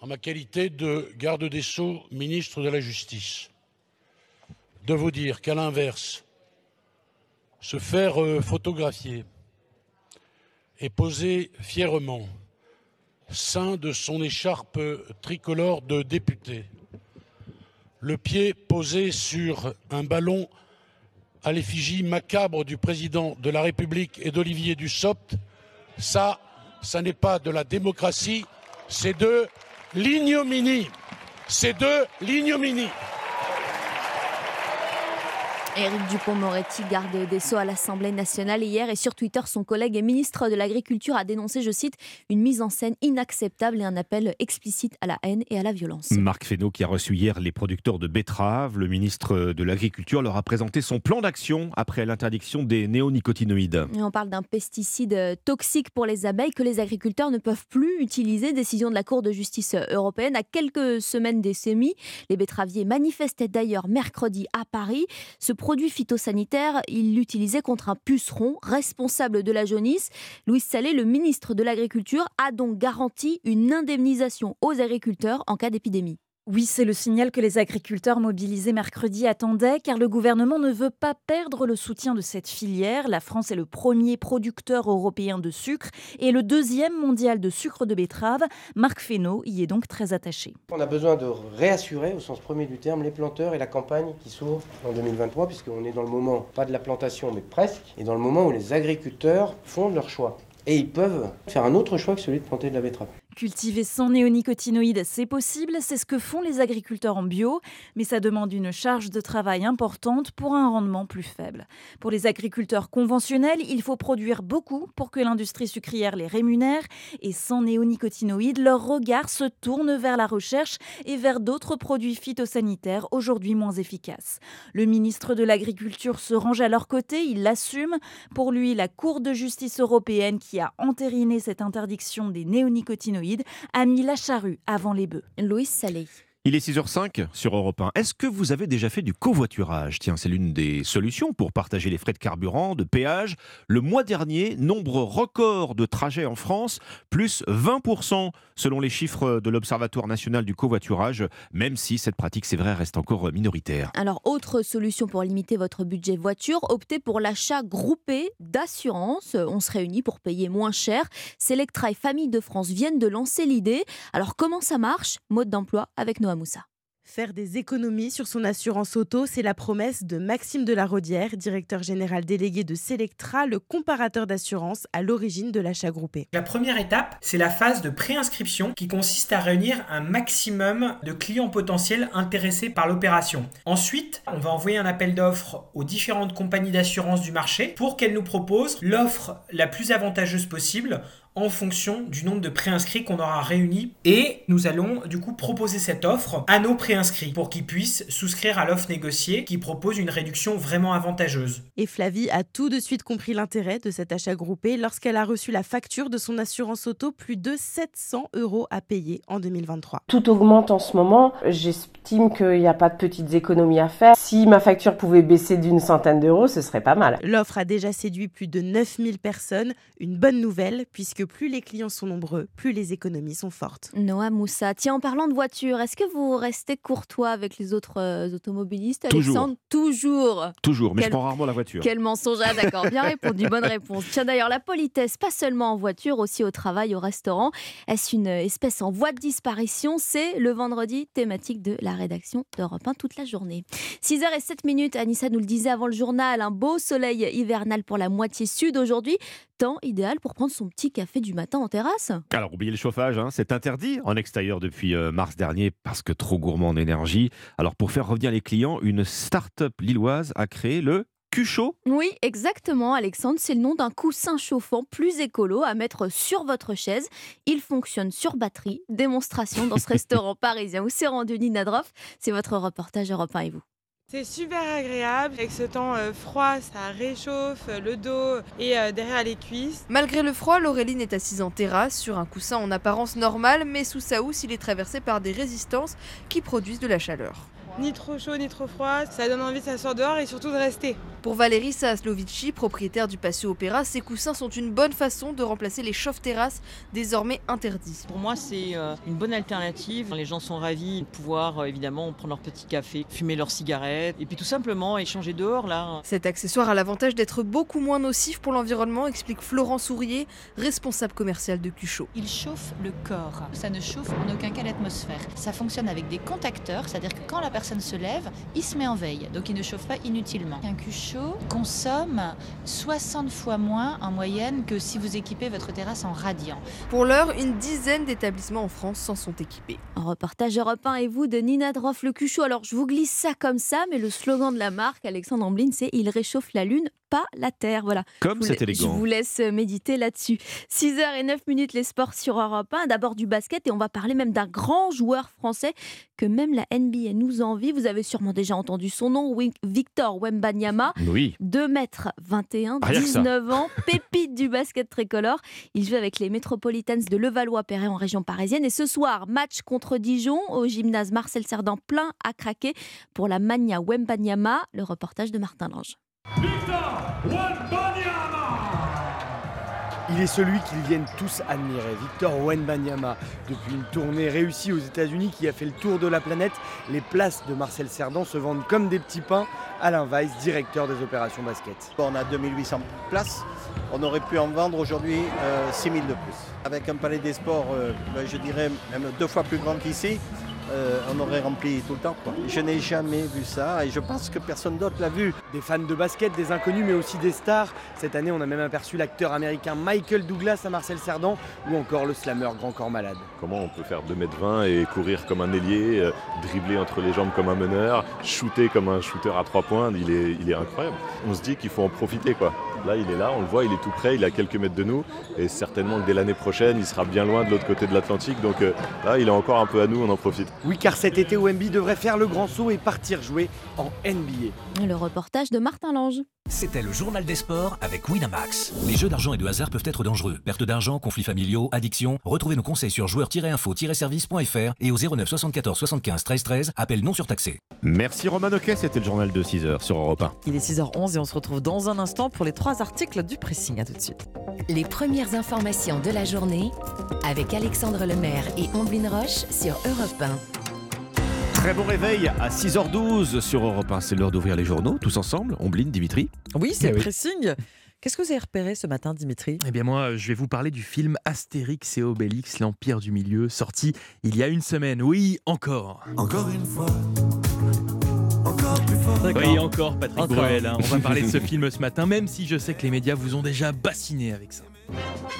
en ma qualité de garde des sceaux, ministre de la Justice, de vous dire qu'à l'inverse, se faire euh, photographier et poser fièrement sein de son écharpe tricolore de député, le pied posé sur un ballon à l'effigie macabre du président de la République et d'Olivier Dussopt, ça, ça n'est pas de la démocratie, c'est de l'ignominie. C'est de l'ignominie. Éric Dupont-Moretti, garde des Sceaux à l'Assemblée nationale hier et sur Twitter, son collègue et ministre de l'Agriculture a dénoncé, je cite, une mise en scène inacceptable et un appel explicite à la haine et à la violence. Marc Fesneau qui a reçu hier les producteurs de betteraves, le ministre de l'Agriculture leur a présenté son plan d'action après l'interdiction des néonicotinoïdes. on parle d'un pesticide toxique pour les abeilles que les agriculteurs ne peuvent plus utiliser. Décision de la Cour de justice européenne à quelques semaines des semis. Les betteraviers manifestaient d'ailleurs mercredi à Paris. Ce produit phytosanitaire, il l'utilisait contre un puceron responsable de la jaunisse. Louis Salé, le ministre de l'Agriculture, a donc garanti une indemnisation aux agriculteurs en cas d'épidémie. Oui, c'est le signal que les agriculteurs mobilisés mercredi attendaient, car le gouvernement ne veut pas perdre le soutien de cette filière. La France est le premier producteur européen de sucre et le deuxième mondial de sucre de betterave. Marc Fesneau y est donc très attaché. On a besoin de réassurer, au sens premier du terme, les planteurs et la campagne qui s'ouvre en 2023, puisqu'on est dans le moment, pas de la plantation, mais presque, et dans le moment où les agriculteurs font leur choix. Et ils peuvent faire un autre choix que celui de planter de la betterave. Cultiver sans néonicotinoïdes, c'est possible, c'est ce que font les agriculteurs en bio, mais ça demande une charge de travail importante pour un rendement plus faible. Pour les agriculteurs conventionnels, il faut produire beaucoup pour que l'industrie sucrière les rémunère, et sans néonicotinoïdes, leur regard se tourne vers la recherche et vers d'autres produits phytosanitaires aujourd'hui moins efficaces. Le ministre de l'Agriculture se range à leur côté, il l'assume. Pour lui, la Cour de justice européenne qui a entériné cette interdiction des néonicotinoïdes a mis la charrue avant les bœufs. Louis Salé. Il est 6h05 sur Europe 1. Est-ce que vous avez déjà fait du covoiturage? Tiens, c'est l'une des solutions pour partager les frais de carburant, de péage. Le mois dernier, nombre record de trajets en France, plus 20% selon les chiffres de l'Observatoire national du covoiturage, même si cette pratique, c'est vrai, reste encore minoritaire. Alors, autre solution pour limiter votre budget voiture, optez pour l'achat groupé d'assurance. On se réunit pour payer moins cher. Selectra et Famille de France viennent de lancer l'idée. Alors, comment ça marche? Mode d'emploi avec Noah Moussa. Faire des économies sur son assurance auto, c'est la promesse de Maxime Delarodière, directeur général délégué de Selectra, le comparateur d'assurance à l'origine de l'achat groupé. La première étape, c'est la phase de préinscription qui consiste à réunir un maximum de clients potentiels intéressés par l'opération. Ensuite, on va envoyer un appel d'offres aux différentes compagnies d'assurance du marché pour qu'elles nous proposent l'offre la plus avantageuse possible en fonction du nombre de préinscrits qu'on aura réunis. Et nous allons du coup proposer cette offre à nos préinscrits pour qu'ils puissent souscrire à l'offre négociée qui propose une réduction vraiment avantageuse. Et Flavie a tout de suite compris l'intérêt de cet achat groupé lorsqu'elle a reçu la facture de son assurance auto, plus de 700 euros à payer en 2023. Tout augmente en ce moment. J'estime qu'il n'y a pas de petites économies à faire. Si ma facture pouvait baisser d'une centaine d'euros, ce serait pas mal. L'offre a déjà séduit plus de 9000 personnes. Une bonne nouvelle puisque plus les clients sont nombreux, plus les économies sont fortes. Noah Moussa, tiens, en parlant de voiture, est-ce que vous restez courtois avec les autres euh, automobilistes, Alexandre? Toujours. Toujours, mais je prends rarement la voiture. Quel mensonge, ah, d'accord, bien répondu, bonne [laughs] réponse. Tiens, d'ailleurs, la politesse, pas seulement en voiture, aussi au travail, au restaurant. Est-ce une espèce en voie de disparition? C'est le vendredi thématique de la rédaction d'Europe 1 toute la journée. 6h07 minutes, Anissa nous le disait avant le journal, un beau soleil hivernal pour la moitié sud aujourd'hui, temps idéal pour prendre son petit café du matin en terrasse. Alors, oubliez le chauffage, hein, c'est interdit en extérieur depuis euh, mars dernier parce que trop gourmand en énergie. Alors, pour faire revenir les clients, une start-up lilloise a créé le Cuchot Oui, exactement, Alexandre. C'est le nom d'un coussin chauffant plus écolo à mettre sur votre chaise. Il fonctionne sur batterie. Démonstration dans ce [laughs] restaurant parisien où s'est rendu Nina Droff. C'est votre reportage Europe 1 et vous. C'est super agréable. Avec ce temps euh, froid, ça réchauffe euh, le dos et euh, derrière les cuisses. Malgré le froid, Laureline est assise en terrasse sur un coussin en apparence normal, mais sous sa housse, il est traversé par des résistances qui produisent de la chaleur. Ni trop chaud, ni trop froid, ça donne envie de s'asseoir dehors et surtout de rester. Pour Valérie Saaslovici, propriétaire du Patio Opéra, ces coussins sont une bonne façon de remplacer les chauffe-terrasses désormais interdits. Pour moi, c'est une bonne alternative. Les gens sont ravis de pouvoir évidemment prendre leur petit café, fumer leurs cigarettes et puis tout simplement échanger dehors là. Cet accessoire a l'avantage d'être beaucoup moins nocif pour l'environnement, explique Florent Sourier, responsable commercial de Cuchot. Il chauffe le corps, ça ne chauffe en aucun cas l'atmosphère. Ça fonctionne avec des contacteurs, c'est-à-dire que quand la personne se lève, il se met en veille, donc il ne chauffe pas inutilement. Un Cuchot consomme 60 fois moins en moyenne que si vous équipez votre terrasse en radiant. Pour l'heure, une dizaine d'établissements en France s'en sont équipés. Un reportage Europe 1 et vous de Nina Droff le Cuchot. Alors je vous glisse ça comme ça, mais le slogan de la marque, Alexandre Amblin, c'est Il réchauffe la Lune, pas la Terre. Voilà. Comme c'est élégant. Je vous laisse méditer là-dessus. 6h et 9 minutes les sports sur Europe 1. D'abord du basket et on va parler même d'un grand joueur français que même la NBA nous envie. Vous avez sûrement déjà entendu son nom, Victor Wembanyama. Oui. 2 mètres 21, 19 ans, [laughs] pépite du basket tricolore. Il joue avec les Metropolitans de Levallois-Perret en région parisienne. Et ce soir, match contre Dijon au gymnase Marcel Cerdan plein à craquer pour la Mania Wembanyama. Le reportage de Martin Lange. Il est celui qu'ils viennent tous admirer, Victor Wenbanyama. Depuis une tournée réussie aux États-Unis qui a fait le tour de la planète, les places de Marcel Cerdan se vendent comme des petits pains. Alain Weiss, directeur des opérations basket. On a 2800 places. On aurait pu en vendre aujourd'hui 6000 de plus. Avec un palais des sports, euh, ben, je dirais même deux fois plus grand qu'ici, euh, on aurait rempli tout le temps. Je n'ai jamais vu ça et je pense que personne d'autre l'a vu. Des fans de basket, des inconnus, mais aussi des stars. Cette année, on a même aperçu l'acteur américain Michael Douglas à Marcel Cerdan ou encore le slammer Grand Corps Malade. Comment on peut faire 2m20 et courir comme un ailier, euh, dribbler entre les jambes comme un meneur, shooter comme un shooter à 3 points? Il est, il est incroyable. On se dit qu'il faut en profiter quoi. Là, il est là, on le voit, il est tout près, il est à quelques mètres de nous. Et certainement que dès l'année prochaine, il sera bien loin de l'autre côté de l'Atlantique. Donc euh, là, il est encore un peu à nous, on en profite. Oui, car cet été, OMB devrait faire le grand saut et partir jouer en NBA. Le reportage de Martin Lange. C'était le journal des sports avec Winamax. Les jeux d'argent et de hasard peuvent être dangereux. Perte d'argent, conflits familiaux, addiction. Retrouvez nos conseils sur joueurs-info-service.fr et au 09 74 75 13 13. Appel non surtaxé. Merci Roman Oquet, c'était le journal de 6h sur Europe 1. Il est 6h11 et on se retrouve dans un instant pour les trois articles du pressing. À tout de suite. Les premières informations de la journée avec Alexandre Lemaire et Omblin Roche sur Europe 1. Très bon réveil à 6h12 sur Europe 1. C'est l'heure d'ouvrir les journaux, tous ensemble. Omblin, Dimitri. Oui, c'est Eh le oui. pressing. Qu'est-ce que vous avez repéré ce matin, Dimitri? Eh bien moi, je vais vous parler du film Astérix et Obélix, l'Empire du Milieu, sorti il y a une semaine. Oui, encore. Encore une fois. Oui, encore Patrick Encore. Bruel. hein. On va parler de ce film ce matin, même si je sais que les médias vous ont déjà bassiné avec ça.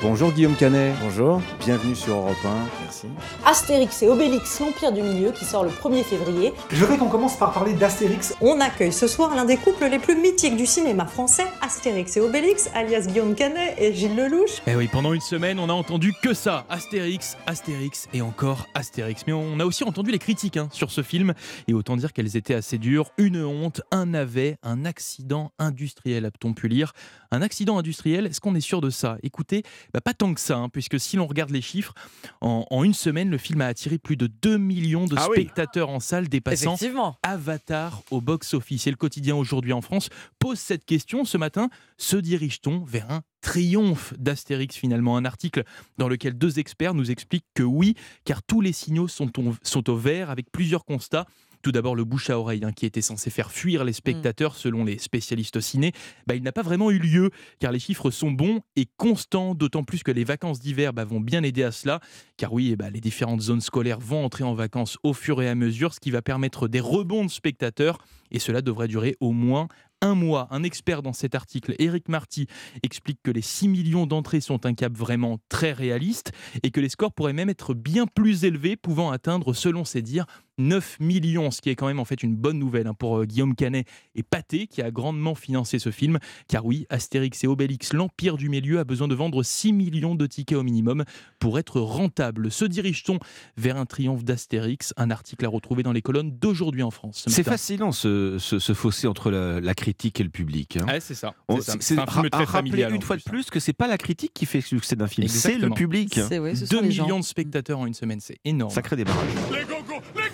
Bonjour Guillaume Canet. Bonjour. Bienvenue sur Europe 1. Merci. Astérix et Obélix, l'Empire du Milieu, qui sort le 1er février. Je voudrais qu'on commence par parler d'Astérix. On accueille ce soir l'un des couples les plus mythiques du cinéma français, Astérix et Obélix, alias Guillaume Canet et Gilles Lelouch. Eh oui, pendant une semaine, on a entendu que ça. Astérix, Astérix et encore Astérix. Mais on a aussi entendu les critiques hein, sur ce film. Et autant dire qu'elles étaient assez dures. Une honte, un navet, un accident industriel, a-t-on pu lire. Un accident industriel, est-ce qu'on est sûr de ça? Écoutez, bah, pas tant que ça, hein, puisque si l'on regarde les chiffres, en, en une semaine, le film a attiré plus de 2 millions de Ah oui. spectateurs en salle, dépassant. Avatar au box-office. Et le quotidien aujourd'hui en France pose cette question ce matin. Se dirige-t-on vers un triomphe d'Astérix finalement? Un article dans lequel deux experts nous expliquent que oui, car tous les signaux sont au, sont au vert avec plusieurs constats. Tout d'abord, le bouche à oreille, hein, qui était censé faire fuir les spectateurs selon les spécialistes ciné, bah, il n'a pas vraiment eu lieu, car les chiffres sont bons et constants, d'autant plus que les vacances d'hiver bah, vont bien aider à cela, car oui, eh bah, les différentes zones scolaires vont entrer en vacances au fur et à mesure, ce qui va permettre des rebonds de spectateurs, et cela devrait durer au moins un mois. Un expert dans cet article, Eric Marty, explique que les 6 millions d'entrées sont un cap vraiment très réaliste et que les scores pourraient même être bien plus élevés, pouvant atteindre, selon ses dires, 9 millions, ce qui est quand même en fait une bonne nouvelle hein, pour euh, Guillaume Canet et Pathé, qui a grandement financé ce film. Car oui, Astérix et Obélix, l'Empire du Milieu, a besoin de vendre 6 millions de tickets au minimum pour être rentable. Se dirige-t-on vers un triomphe d'Astérix? Un article à retrouver dans les colonnes d'aujourd'hui en France. ce C'est fascinant ce, ce- ce fossé entre la, la critique et le public. hein. Ouais, c'est ça. On- C'est ça. un film très familial, une fois de plus que c'est pas la critique qui fait le succès d'un film, c'est le public. hein. 2 millions de spectateurs en une semaine, c'est énorme. Sacré démarrage. Les Gaulois Les Gaulois Les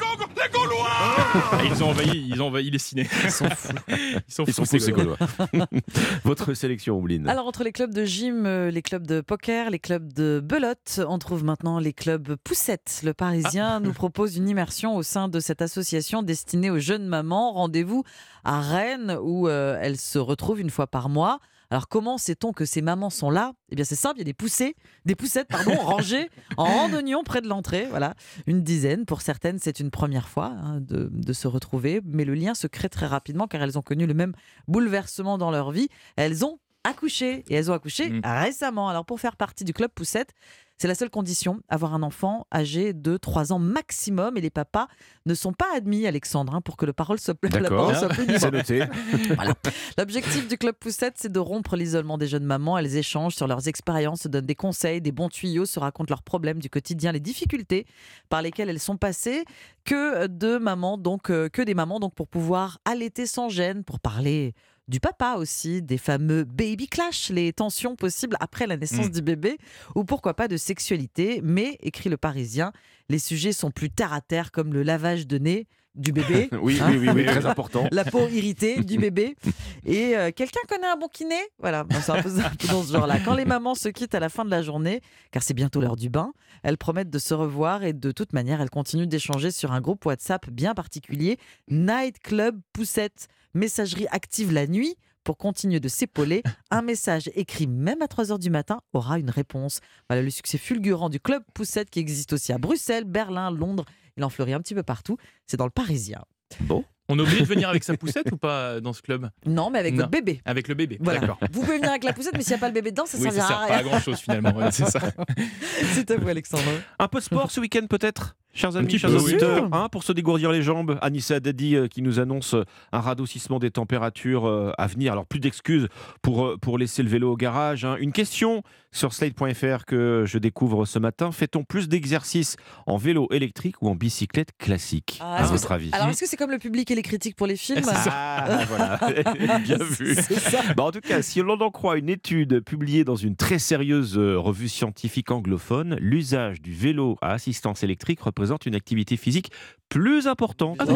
Gaulois Ils ont envahi, ils ont envahi les ciné. Ils sont fous. Ils sont Ils fous, sont fous, ces Gaulois. [laughs] Votre sélection, Ombline. Alors entre les clubs de gym, euh, les clubs de poker, les clubs de belote, on trouve maintenant les clubs poussettes. Le Parisien nous propose une immersion au sein de cette association destinée aux jeunes mamans. Rendez-vous à Rennes où euh, elles se retrouvent une fois par mois. Alors comment sait-on que ces mamans sont là? Eh bien c'est simple, il y a des poussées, des poussettes pardon, [laughs] rangées en rang d'oignons près de l'entrée. Voilà, une dizaine. Pour certaines, c'est une première fois hein, de, de se retrouver, mais le lien se crée très rapidement car elles ont connu le même bouleversement dans leur vie. Elles ont accouché et elles ont accouché récemment. Alors pour faire partie du club poussette, c'est la seule condition, avoir un enfant âgé de 3 ans maximum et les papas ne sont pas admis, Alexandre, hein, pour que le parole soit, la D'accord. parole soit plus libre. [laughs] Voilà. L'objectif du Club Poussette, c'est de rompre l'isolement des jeunes mamans. Elles échangent sur leurs expériences, se donnent des conseils, des bons tuyaux, se racontent leurs problèmes du quotidien, les difficultés par lesquelles elles sont passées. Que de mamans, donc, euh, que des mamans, donc, pour pouvoir allaiter sans gêne, pour parler du papa aussi, des fameux baby clash, les tensions possibles après la naissance Mm. du bébé, ou pourquoi pas de sexualité. Mais, écrit le Parisien, les sujets sont plus terre à terre comme le lavage de nez, du bébé. [laughs] Oui, hein. oui, oui, oui, [laughs] très important. La peau irritée du bébé. Et euh, quelqu'un connaît un bon kiné? Voilà, bon, c'est un peu dans ce genre-là. Quand les mamans se quittent à la fin de la journée, car c'est bientôt l'heure du bain, elles promettent de se revoir et de toute manière, elles continuent d'échanger sur un groupe WhatsApp bien particulier, Night Club Poussette, messagerie active la nuit. Pour continuer de s'épauler, un [laughs] message écrit même à 3h du matin aura une réponse. Voilà le succès fulgurant du Club Poussette qui existe aussi à Bruxelles, Berlin, Londres. Il en fleurit un petit peu partout. C'est dans le Parisien. Bon. On est obligé de venir avec sa poussette ou pas dans ce club? Non, mais avec Non. votre bébé. Avec le bébé, Voilà. d'accord. Vous pouvez venir avec la poussette, mais s'il n'y a pas le bébé dedans, ça Oui, ça servira sert à pas rien. à grand chose finalement, voilà, c'est ça. [laughs] C'est à vous, Alexandre. Un peu de sport ce week-end peut-être? Chers amis, chers auditeurs, hein, pour se dégourdir les jambes, Anissa Dadi euh, qui nous annonce euh, un radoucissement des températures euh, à venir. Alors plus d'excuses pour, pour laisser le vélo au garage. hein. Une question sur slate.fr que je découvre ce matin. Fait-on plus d'exercices en vélo électrique ou en bicyclette classique Ah, À est-ce que votre c'est- avis? Alors, est-ce que c'est comme le public et les critiques pour les films? Ah, [laughs] voilà, [laughs] bien vu. Bah, en tout cas, si l'on en croit une étude publiée dans une très sérieuse revue scientifique anglophone, l'usage du vélo à assistance électrique représente une activité physique plus importante, Ah,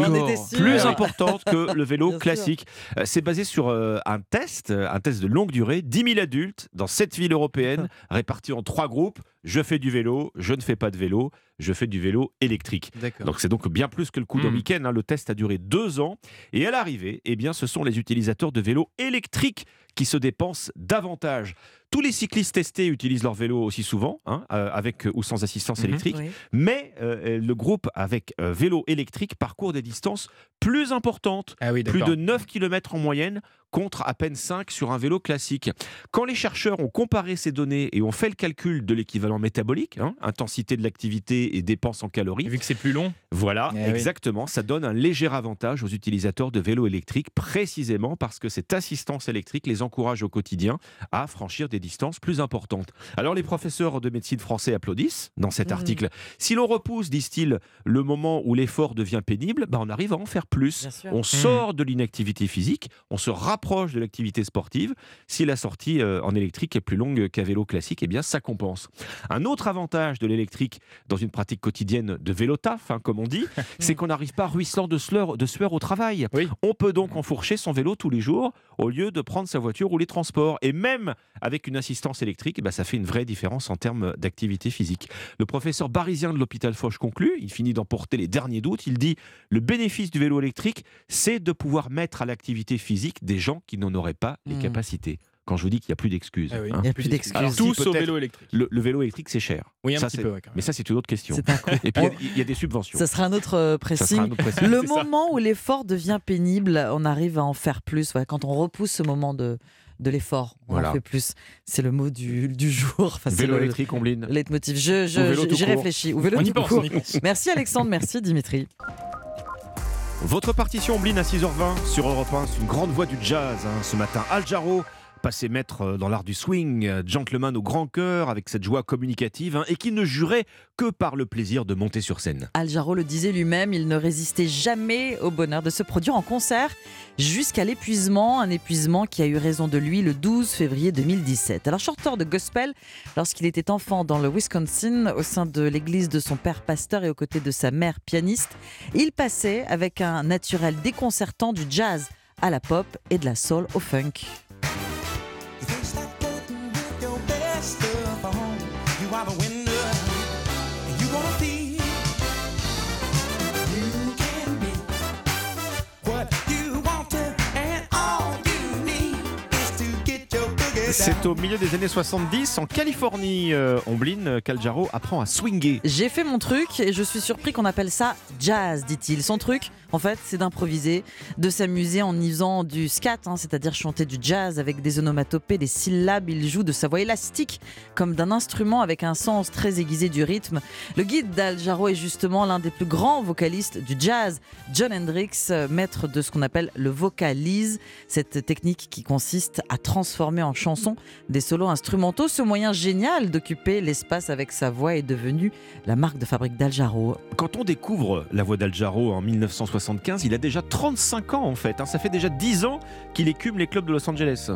plus importante que le vélo [laughs] Bien classique. Euh, C'est basé sur euh, un test, euh, un test de longue durée, 10 000 adultes dans 7 villes européennes, [laughs] répartis en trois groupes. Je fais du vélo, je ne fais pas de vélo, je fais du vélo électrique. D'accord. Donc c'est donc bien plus que le coup d'un Hmm. week-end. hein. Le test a duré deux ans. Et à l'arrivée, eh bien, ce sont les utilisateurs de vélos électriques qui se dépensent davantage. Tous les cyclistes testés utilisent leur vélo aussi souvent, hein, euh, avec ou sans assistance Mhm. électrique. Oui. Mais euh, le groupe avec euh, vélo électrique parcourt des distances plus importantes, Ah oui, plus de 9 km en moyenne contre à peine 5 sur un vélo classique. Quand les chercheurs ont comparé ces données et ont fait le calcul de l'équivalent métabolique, hein, intensité de l'activité et dépenses en calories, Vu que c'est plus long. voilà, Eh oui. exactement. Ça donne un léger avantage aux utilisateurs de vélos électriques, précisément parce que cette assistance électrique les encourage au quotidien à franchir des distances plus importantes. Alors les professeurs de médecine français applaudissent dans cet Mmh. Article. Si l'on repousse, disent-ils, le moment où l'effort devient pénible, bah, on arrive à en faire plus. On Mmh. sort de l'inactivité physique, on se rapproche de l'activité sportive. Si la sortie euh, en électrique est plus longue qu'à vélo classique, eh bien ça compense. Un autre avantage de l'électrique dans une pratique quotidienne de vélo taf, hein, comme on dit, [laughs] c'est qu'on n'arrive pas ruisselant de sueur, de sueur au travail. Oui. On peut donc enfourcher son vélo tous les jours au lieu de prendre sa voiture ou les transports. Et même avec une assistance électrique, eh ben, ça fait une vraie différence en termes d'activité physique. Le professeur barisien de l'hôpital Foch conclut, il finit d'emporter les derniers doutes, il dit le bénéfice du vélo électrique, c'est de pouvoir mettre à l'activité physique des gens qui n'en auraient pas les Hmm. capacités. Quand je vous dis qu'il n'y a plus d'excuses. Ah oui. hein. Il n'y a plus d'excuses. Au peut-être, vélo électrique. Le, le vélo électrique, c'est cher. Oui, un Ça, petit peu, ouais. Mais ça, c'est une autre question. Et puis, il y a- [laughs] y, des subventions. Ça sera un autre euh, pressing. un autre pressing. Le ça. moment où l'effort devient pénible, on arrive à en faire plus. Ouais, quand on repousse ce moment de, de l'effort, on Voilà. en fait plus. C'est le mot du, du jour. Enfin, Vélo le- électrique, Ombline. le leitmotiv. Je, je, tout j'y réfléchis. Ou vélo On y tout pense, court. on y pense. Merci Alexandre, merci Dimitri. Votre partition Ombline à 6h20 sur Europe 1, c'est une grande voix du jazz. hein. Ce matin, Al Jarreau, passé maître euh, dans l'art du swing, euh, gentleman au grand cœur, avec cette joie communicative, hein, et qui ne jurait que par le plaisir de monter sur scène. Al Jarreau le disait lui-même, il ne résistait jamais au bonheur de se produire en concert jusqu'à l'épuisement, un épuisement qui a eu raison de lui le 12 février 2017. Alors chanteur de gospel, lorsqu'il était enfant dans le Wisconsin, au sein de l'église de son père pasteur et aux côtés de sa mère pianiste, il passait avec un naturel déconcertant du jazz à la pop et de la soul au funk. C'est au milieu des années 70, en Californie, euh, Ombline, qu'Al Jarreau apprend à swinguer. J'ai fait mon truc et je suis surpris qu'on appelle ça jazz, dit-il. Son truc, en fait, c'est d'improviser, de s'amuser en y faisant du scat, hein, c'est-à-dire chanter du jazz avec des onomatopées, des syllabes. Il joue de sa voix élastique comme d'un instrument avec un sens très aiguisé du rythme. Le guide d'Al Jarreau est justement l'un des plus grands vocalistes du jazz. John Hendricks, euh, maître de ce qu'on appelle le vocalise, cette technique qui consiste à transformer en chanson des solos instrumentaux. Ce moyen génial d'occuper l'espace avec sa voix est devenu la marque de fabrique d'Al Jarreau. Quand on découvre la voix d'Al Jarreau en 1975, il a déjà 35 ans en fait. hein. Ça fait déjà 10 ans qu'il écume les clubs de Los Angeles.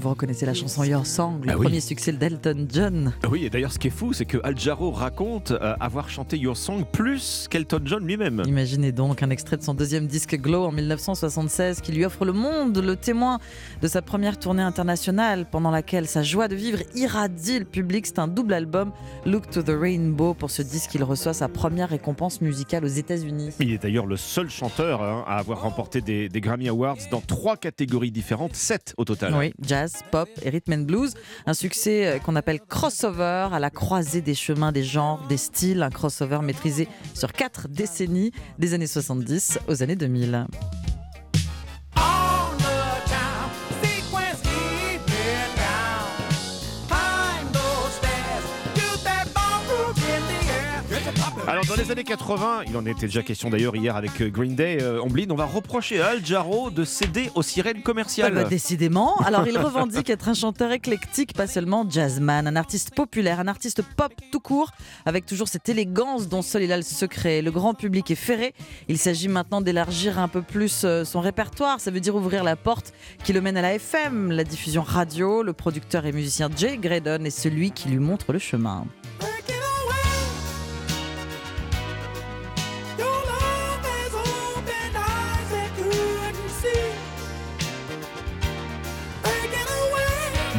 Vous reconnaissez la chanson Your Song, le Ah oui. premier succès d'Elton John. Oui, et d'ailleurs, ce qui est fou, c'est que Al Jarreau raconte euh, avoir chanté Your Song plus qu'Elton John lui-même. Imaginez donc un extrait de son deuxième disque Glow en 1976 qui lui offre le monde, le témoin de sa première tournée internationale pendant laquelle sa joie de vivre irradie le public. C'est un double album, Look to the Rainbow. Pour ce disque, il reçoit sa première récompense musicale aux États-Unis. Il est d'ailleurs le seul chanteur hein, à avoir remporté des, des Grammy Awards dans trois catégories différentes, sept au total. Oui, jazz, pop et rhythm and blues. Un succès euh, qu'on appelle crossover, à la croisée des chemins, des genres, des styles. Un crossover maîtrisé sur quatre décennies, des années 70 aux années 2000. Dans les années 80, il en était déjà question d'ailleurs hier avec euh, Green Day, euh, Omblin, on va reprocher à Al Jarreau de céder aux sirènes commerciales. Ah bah, décidément. Alors, il revendique être un chanteur éclectique, pas seulement jazzman, un artiste populaire, un artiste pop tout court, avec toujours cette élégance dont seul il a le secret. Le grand public est ferré. Il s'agit maintenant d'élargir un peu plus euh, son répertoire. Ça veut dire ouvrir la porte qui le mène à la FM, la diffusion radio. Le producteur et musicien Jay Graydon est celui qui lui montre le chemin.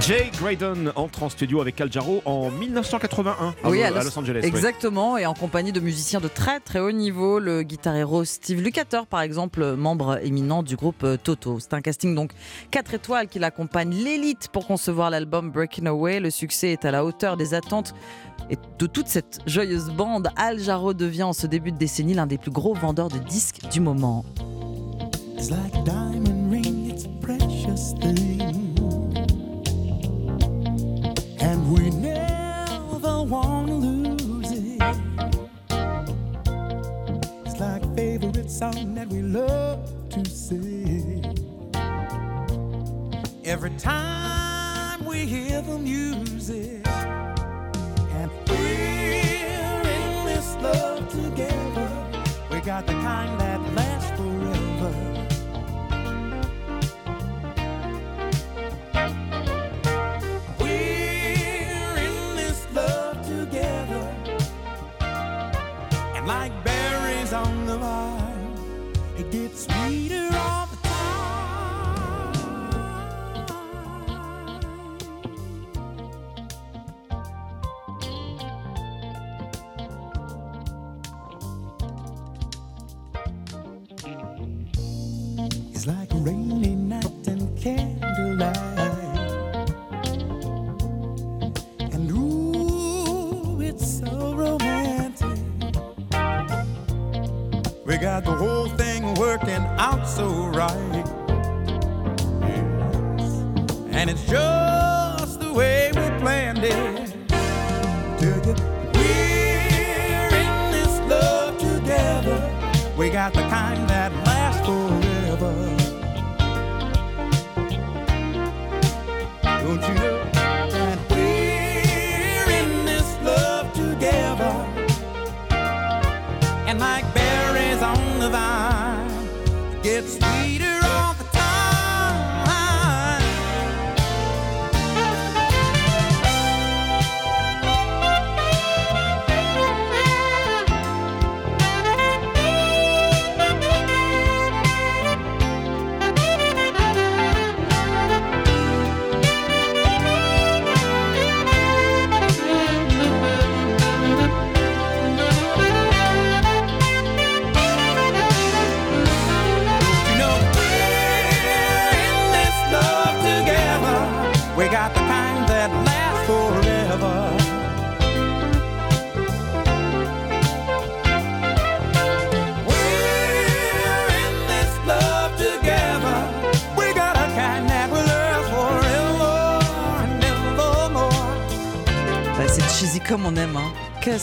Jay Graydon entre en studio avec Al Jarreau en 1981 à, Oui, Lo- à à Los- Angeles. oui. Exactement, et en compagnie de musiciens de très très haut niveau, le guitarero Steve Lukather par exemple, membre éminent du groupe euh, Toto. C'est un casting donc 4 étoiles qui l'accompagne, l'élite pour concevoir l'album Breaking Away. Le succès est à la hauteur des attentes et de toute cette joyeuse bande. Al Jarreau devient en ce début de décennie l'un des plus gros vendeurs de disques du moment. It's like a diamond ring, it's a precious thing. And we never want to lose it. It's like favorite song that we love to sing. Every time we hear the music, and we're in this love together, we got the kind that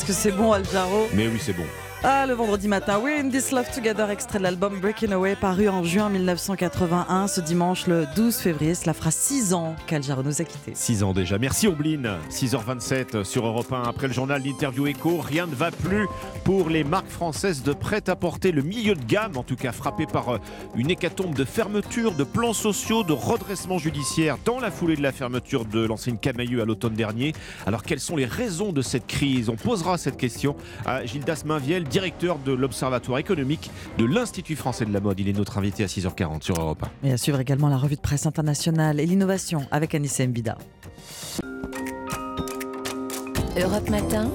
que c'est bon, Al Jarreau Mais oui, c'est bon. Ah, le vendredi matin, We're in this love together, extrait de l'album Breaking Away, paru en juin 1981. Ce dimanche, le 12 février, cela fera 6 ans qu'Aljaro nous a quittés. 6 ans déjà. Merci Ombline. 6h27 sur Europe 1. Après le journal, l'interview écho. Rien ne va plus pour les marques françaises de prêt-à-porter. Le milieu de gamme, en tout cas, frappé par euh, une hécatombe de fermeture, de plans sociaux, de redressement judiciaire dans la foulée de la fermeture de l'enseigne Camailleux à l'automne dernier. Alors, quelles sont les raisons de cette crise? On posera cette question à Gildas Mainviel, directeur de l'Observatoire économique de l'Institut français de la mode. Il est notre invité à 6h40 sur Europe 1. Et à suivre également la revue de presse internationale et l'innovation avec Anissa Mbida. Europe Matin.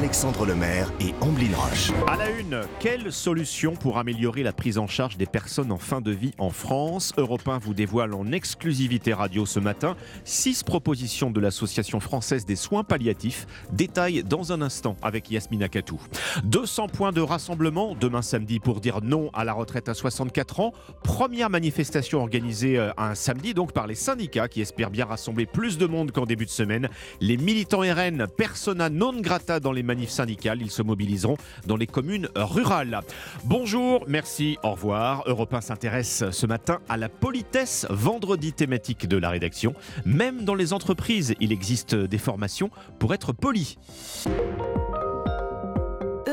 Alexandre Lemaire et Amblin Roche. À la une, quelle solution pour améliorer la prise en charge des personnes en fin de vie en France? Europe 1 vous dévoile en exclusivité radio ce matin six propositions de l'Association française des soins palliatifs. Détail dans un instant avec Yasmina Katou. 200 points de rassemblement demain samedi pour dire non à la retraite à 64 ans. Première manifestation organisée euh, un samedi donc par les syndicats qui espèrent bien rassembler plus de monde qu'en début de semaine. Les militants RN, persona non grata dans les manifs syndicales. Ils se mobiliseront dans les communes rurales. Bonjour, merci, au revoir. Europe 1 s'intéresse ce matin à la politesse, vendredi thématique de la rédaction. Même dans les entreprises, il existe des formations pour être poli.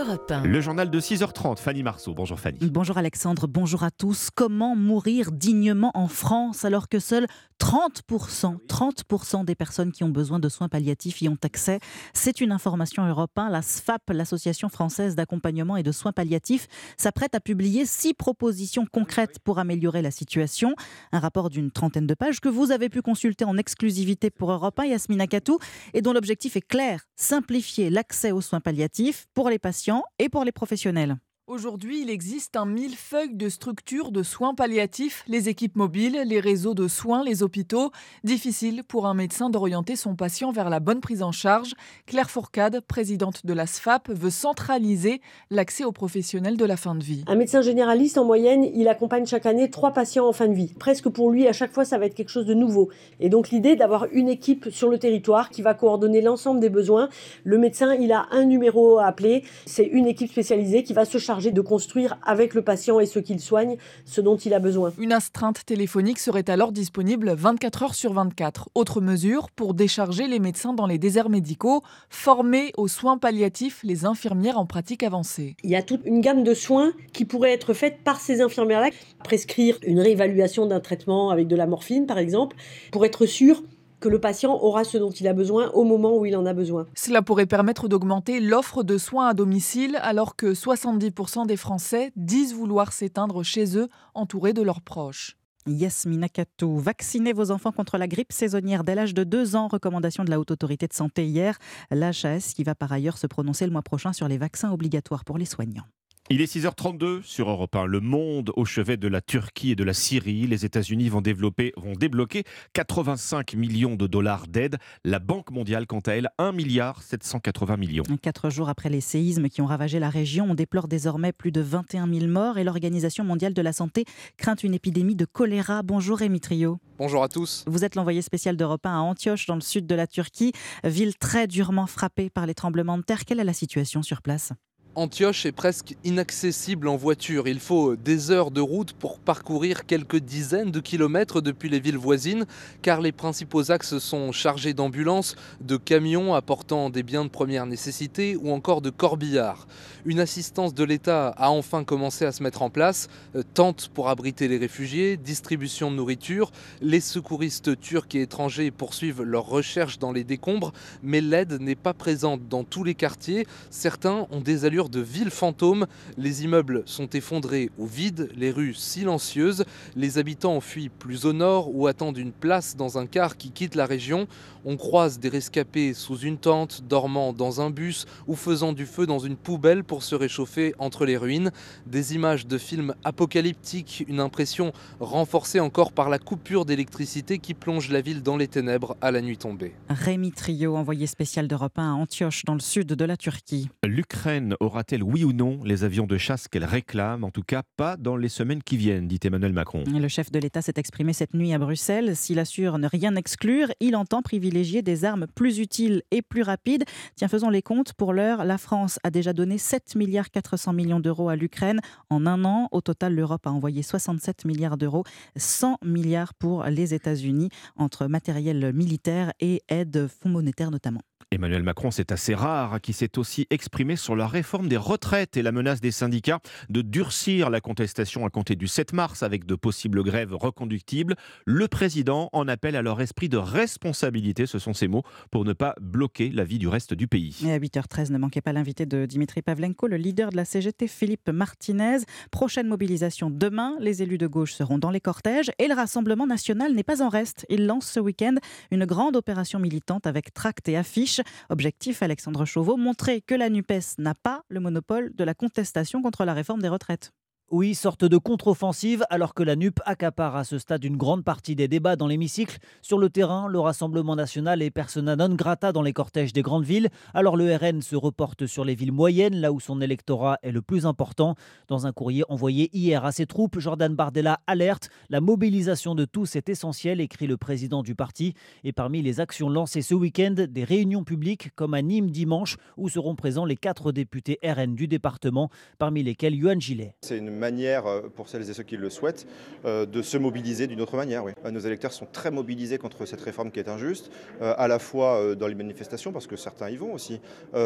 Europe 1. Le journal de 6h30, Fanny Marceau. Bonjour Fanny. Bonjour Alexandre, bonjour à tous. Comment mourir dignement en France alors que seuls 30%, 30% des personnes qui ont besoin de soins palliatifs y ont accès? C'est une information européenne. La SFAP, l'Association française d'accompagnement et de soins palliatifs, s'apprête à publier six propositions concrètes pour améliorer la situation. Un rapport d'une trentaine de pages que vous avez pu consulter en exclusivité pour Europe 1, Yasmina Katou, et dont l'objectif est clair simplifier l'accès aux soins palliatifs pour les patients et pour les professionnels. Aujourd'hui, il existe un millefeuille de structures de soins palliatifs, les équipes mobiles, les réseaux de soins, les hôpitaux. Difficile pour un médecin d'orienter son patient vers la bonne prise en charge. Claire Fourcade, présidente de la SFAP, veut centraliser l'accès aux professionnels de la fin de vie. Un médecin généraliste, en moyenne, il accompagne chaque année trois patients en fin de vie. Presque pour lui, à chaque fois, ça va être quelque chose de nouveau. Et donc l'idée d'avoir une équipe sur le territoire qui va coordonner l'ensemble des besoins. Le médecin, il a un numéro à appeler. C'est une équipe spécialisée qui va se charger de construire avec le patient et ceux qu'il soigne ce dont il a besoin. Une astreinte téléphonique serait alors disponible 24 heures sur 24. Autre mesure pour décharger les médecins dans les déserts médicaux, former aux soins palliatifs les infirmières en pratique avancée. Il y a toute une gamme de soins qui pourraient être faits par ces infirmières-là. Prescrire une réévaluation d'un traitement avec de la morphine, par exemple, pour être sûr que le patient aura ce dont il a besoin au moment où il en a besoin. Cela pourrait permettre d'augmenter l'offre de soins à domicile alors que 70% des Français disent vouloir s'éteindre chez eux entourés de leurs proches. Yasmina Katou, vaccinez vos enfants contre la grippe saisonnière dès l'âge de 2 ans, recommandation de la Haute Autorité de Santé hier. L'HAS qui va par ailleurs se prononcer le mois prochain sur les vaccins obligatoires pour les soignants. Il est 6h32 sur Europe 1. Le monde au chevet de la Turquie et de la Syrie. Les États-Unis vont, développer, vont débloquer 85 millions de dollars d'aide. La Banque mondiale, quant à elle, 1 milliard 780 millions. Quatre jours après les séismes qui ont ravagé la région, on déplore désormais plus de 21 000 morts et l'Organisation mondiale de la santé craint une épidémie de choléra. Bonjour Rémi Trio. Bonjour à tous. Vous êtes l'envoyé spécial d'Europe 1 à Antioche, dans le sud de la Turquie, ville très durement frappée par les tremblements de terre. Quelle est la situation sur place? Antioche est presque inaccessible en voiture. Il faut des heures de route pour parcourir quelques dizaines de kilomètres depuis les villes voisines, car les principaux axes sont chargés d'ambulances, de camions apportant des biens de première nécessité ou encore de corbillards. Une assistance de l'État a enfin commencé à se mettre en place, euh, tente pour abriter les réfugiés, distribution de nourriture. Les secouristes turcs et étrangers poursuivent leurs recherches dans les décombres, mais l'aide n'est pas présente dans tous les quartiers. Certains ont des allures de villes fantômes. Les immeubles sont effondrés au vide, les rues silencieuses. Les habitants fuient plus au nord ou attendent une place dans un car qui quitte la région. On croise des rescapés sous une tente, dormant dans un bus ou faisant du feu dans une poubelle pour se réchauffer entre les ruines. Des images de films apocalyptiques, une impression renforcée encore par la coupure d'électricité qui plonge la ville dans les ténèbres à la nuit tombée. Rémi Trio, envoyé spécial d'Europe 1 à Antioche, dans le sud de la Turquie. L'Ukraine aura aura-t-elle oui ou non les avions de chasse qu'elle réclame? En tout cas, pas dans les semaines qui viennent, dit Emmanuel Macron. Le chef de l'État s'est exprimé cette nuit à Bruxelles. S'il assure ne rien exclure, il entend privilégier des armes plus utiles et plus rapides. Tiens, faisons les comptes. Pour l'heure, la France a déjà donné 7 milliards 400 millions d'euros à l'Ukraine en un an. Au total, l'Europe a envoyé 67 milliards d'euros, 100 milliards pour les États-Unis, entre matériel militaire et aide fonds monétaire notamment. Emmanuel Macron, c'est assez rare, qui s'est aussi exprimé sur la réforme des retraites et la menace des syndicats de durcir la contestation à compter du 7 mars avec de possibles grèves reconductibles. Le président en appelle à leur esprit de responsabilité, ce sont ses mots, pour ne pas bloquer la vie du reste du pays. Et à 8h13, ne manquez pas l'invité de Dimitri Pavlenko, le leader de la CGT, Philippe Martinez. Prochaine mobilisation demain, les élus de gauche seront dans les cortèges et le Rassemblement national n'est pas en reste. Il lance ce week-end une grande opération militante avec tracts et affiches Objectif, Alexandre Chauveau, montrer que la NUPES n'a pas le monopole de la contestation contre la réforme des retraites. Oui, sorte de contre-offensive, alors que la NUP accapare à ce stade une grande partie des débats dans l'hémicycle. Sur le terrain, le Rassemblement national est persona non grata dans les cortèges des grandes villes. Alors le RN se reporte sur les villes moyennes, là où son électorat est le plus important. Dans un courrier envoyé hier à ses troupes, Jordan Bardella alerte La mobilisation de tous est essentielle, écrit le président du parti. Et parmi les actions lancées ce week-end, des réunions publiques, comme à Nîmes dimanche, où seront présents les quatre députés RN du département, parmi lesquels Yuan Gillet manière, euh, pour celles et ceux qui le souhaitent, euh, de se mobiliser d'une autre manière. Oui. Euh, nos électeurs sont très mobilisés contre cette réforme qui est injuste, à la fois dans les manifestations, parce que certains y vont aussi,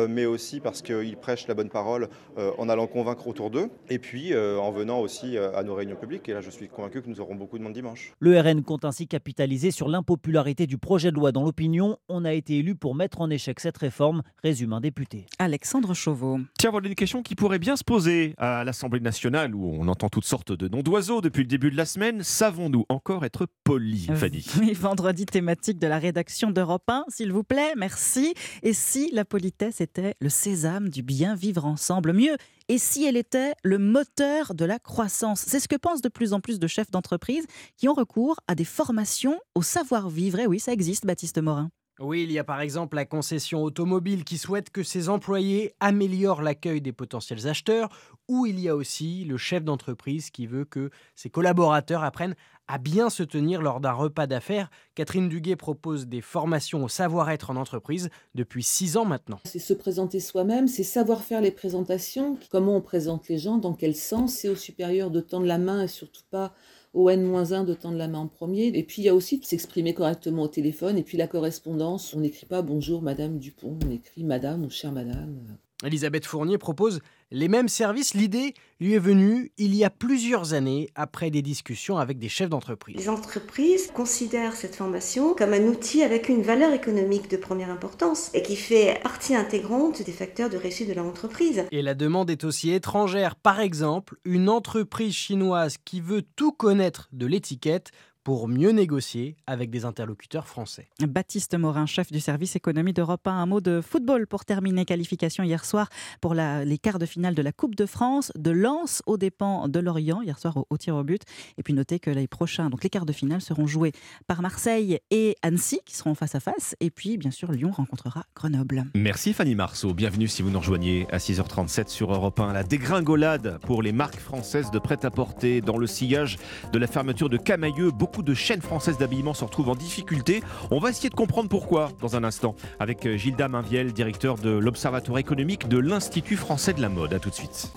mais aussi parce qu'ils prêchent la bonne parole en allant convaincre autour d'eux, et puis en venant aussi à nos réunions publiques. Et là, je suis convaincu que nous aurons beaucoup de monde dimanche. Le RN compte ainsi capitaliser sur l'impopularité du projet de loi dans l'opinion. On a été élu pour mettre en échec cette réforme, résume un député. Alexandre Chauveau. Tiens, voilà une question qui pourrait bien se poser à l'Assemblée nationale où on entend toutes sortes de noms d'oiseaux depuis le début de la semaine. Savons-nous encore être polis, Fanny? Oui, vendredi thématique de la rédaction d'Europe 1, s'il vous plaît, merci. Et si la politesse était le sésame du bien vivre ensemble Mieux, et si elle était le moteur de la croissance? C'est ce que pensent de plus en plus de chefs d'entreprise qui ont recours à des formations au savoir-vivre. Et oui, ça existe, Baptiste Morin. Oui, il y a par exemple la concession automobile qui souhaite que ses employés améliorent l'accueil des potentiels acheteurs, ou il y a aussi le chef d'entreprise qui veut que ses collaborateurs apprennent à bien se tenir lors d'un repas d'affaires. Catherine Duguet propose des formations au savoir-être en entreprise depuis six ans maintenant. C'est se présenter soi-même, c'est savoir faire les présentations, comment on présente les gens, dans quel sens, c'est au supérieur de tendre la main et surtout pas au N-1 de tendre la main en premier. Et puis il y a aussi de s'exprimer correctement au téléphone. Et puis la correspondance, on n'écrit pas bonjour Madame Dupont, on écrit Madame ou chère Madame. Elisabeth Fournier propose les mêmes services. L'idée lui est venue il y a plusieurs années après des discussions avec des chefs d'entreprise. Les entreprises considèrent cette formation comme un outil avec une valeur économique de première importance et qui fait partie intégrante des facteurs de réussite de leur entreprise. Et la demande est aussi étrangère. Par exemple, une entreprise chinoise qui veut tout connaître de l'étiquette pour mieux négocier avec des interlocuteurs français. Baptiste Morin, chef du service économie d'Europe 1, un mot de football pour terminer. Qualification hier soir pour les quarts de finale de la Coupe de France, de Lens aux dépens de Lorient, hier soir au, tir au but. Et puis notez que les prochains, donc les quarts de finale seront joués par Marseille et Annecy qui seront face à face. Et puis bien sûr, Lyon rencontrera Grenoble. Merci Fanny Marceau. Bienvenue si vous nous rejoignez à 6h37 sur Europe 1. La dégringolade pour les marques françaises de prêt-à-porter dans le sillage de la fermeture de Camailleux beaucoup de chaînes françaises d'habillement se retrouvent en difficulté. On va essayer de comprendre pourquoi dans un instant avec euh, Gilda Mainviel, directeur de l'Observatoire économique de l'Institut français de la mode. A tout de suite.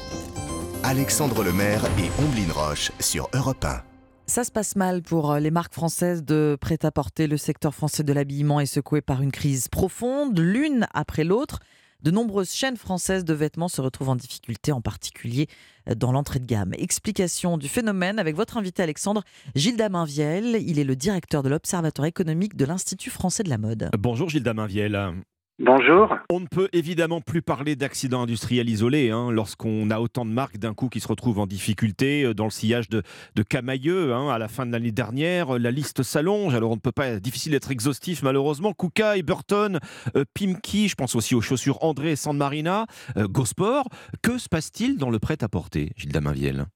Alexandre Lemaire et Omblin Roche sur Europe 1. Ça se passe mal pour euh, les marques françaises de prêt-à-porter. Le secteur français de l'habillement est secoué par une crise profonde, l'une après l'autre. De nombreuses chaînes françaises de vêtements se retrouvent en difficulté, en particulier euh, dans l'entrée de gamme. Explication du phénomène avec votre invité Alexandre Gilles Daminviel. Il est le directeur de l'Observatoire économique de l'Institut français de la mode. Bonjour Gilles Daminviel. Bonjour. On ne peut évidemment plus parler d'accidents industriels isolés hein, lorsqu'on a autant de marques d'un coup qui se retrouvent en difficulté euh, dans le sillage de, Camailleux hein, à la fin de l'année dernière. La liste s'allonge, alors on ne peut pas, difficile d'être exhaustif malheureusement. Kukai, Burton, euh, je pense aussi aux chaussures André et San Marina, euh, Gosport. Que se passe-t-il dans le prêt-à-porter, Gilles Daminviel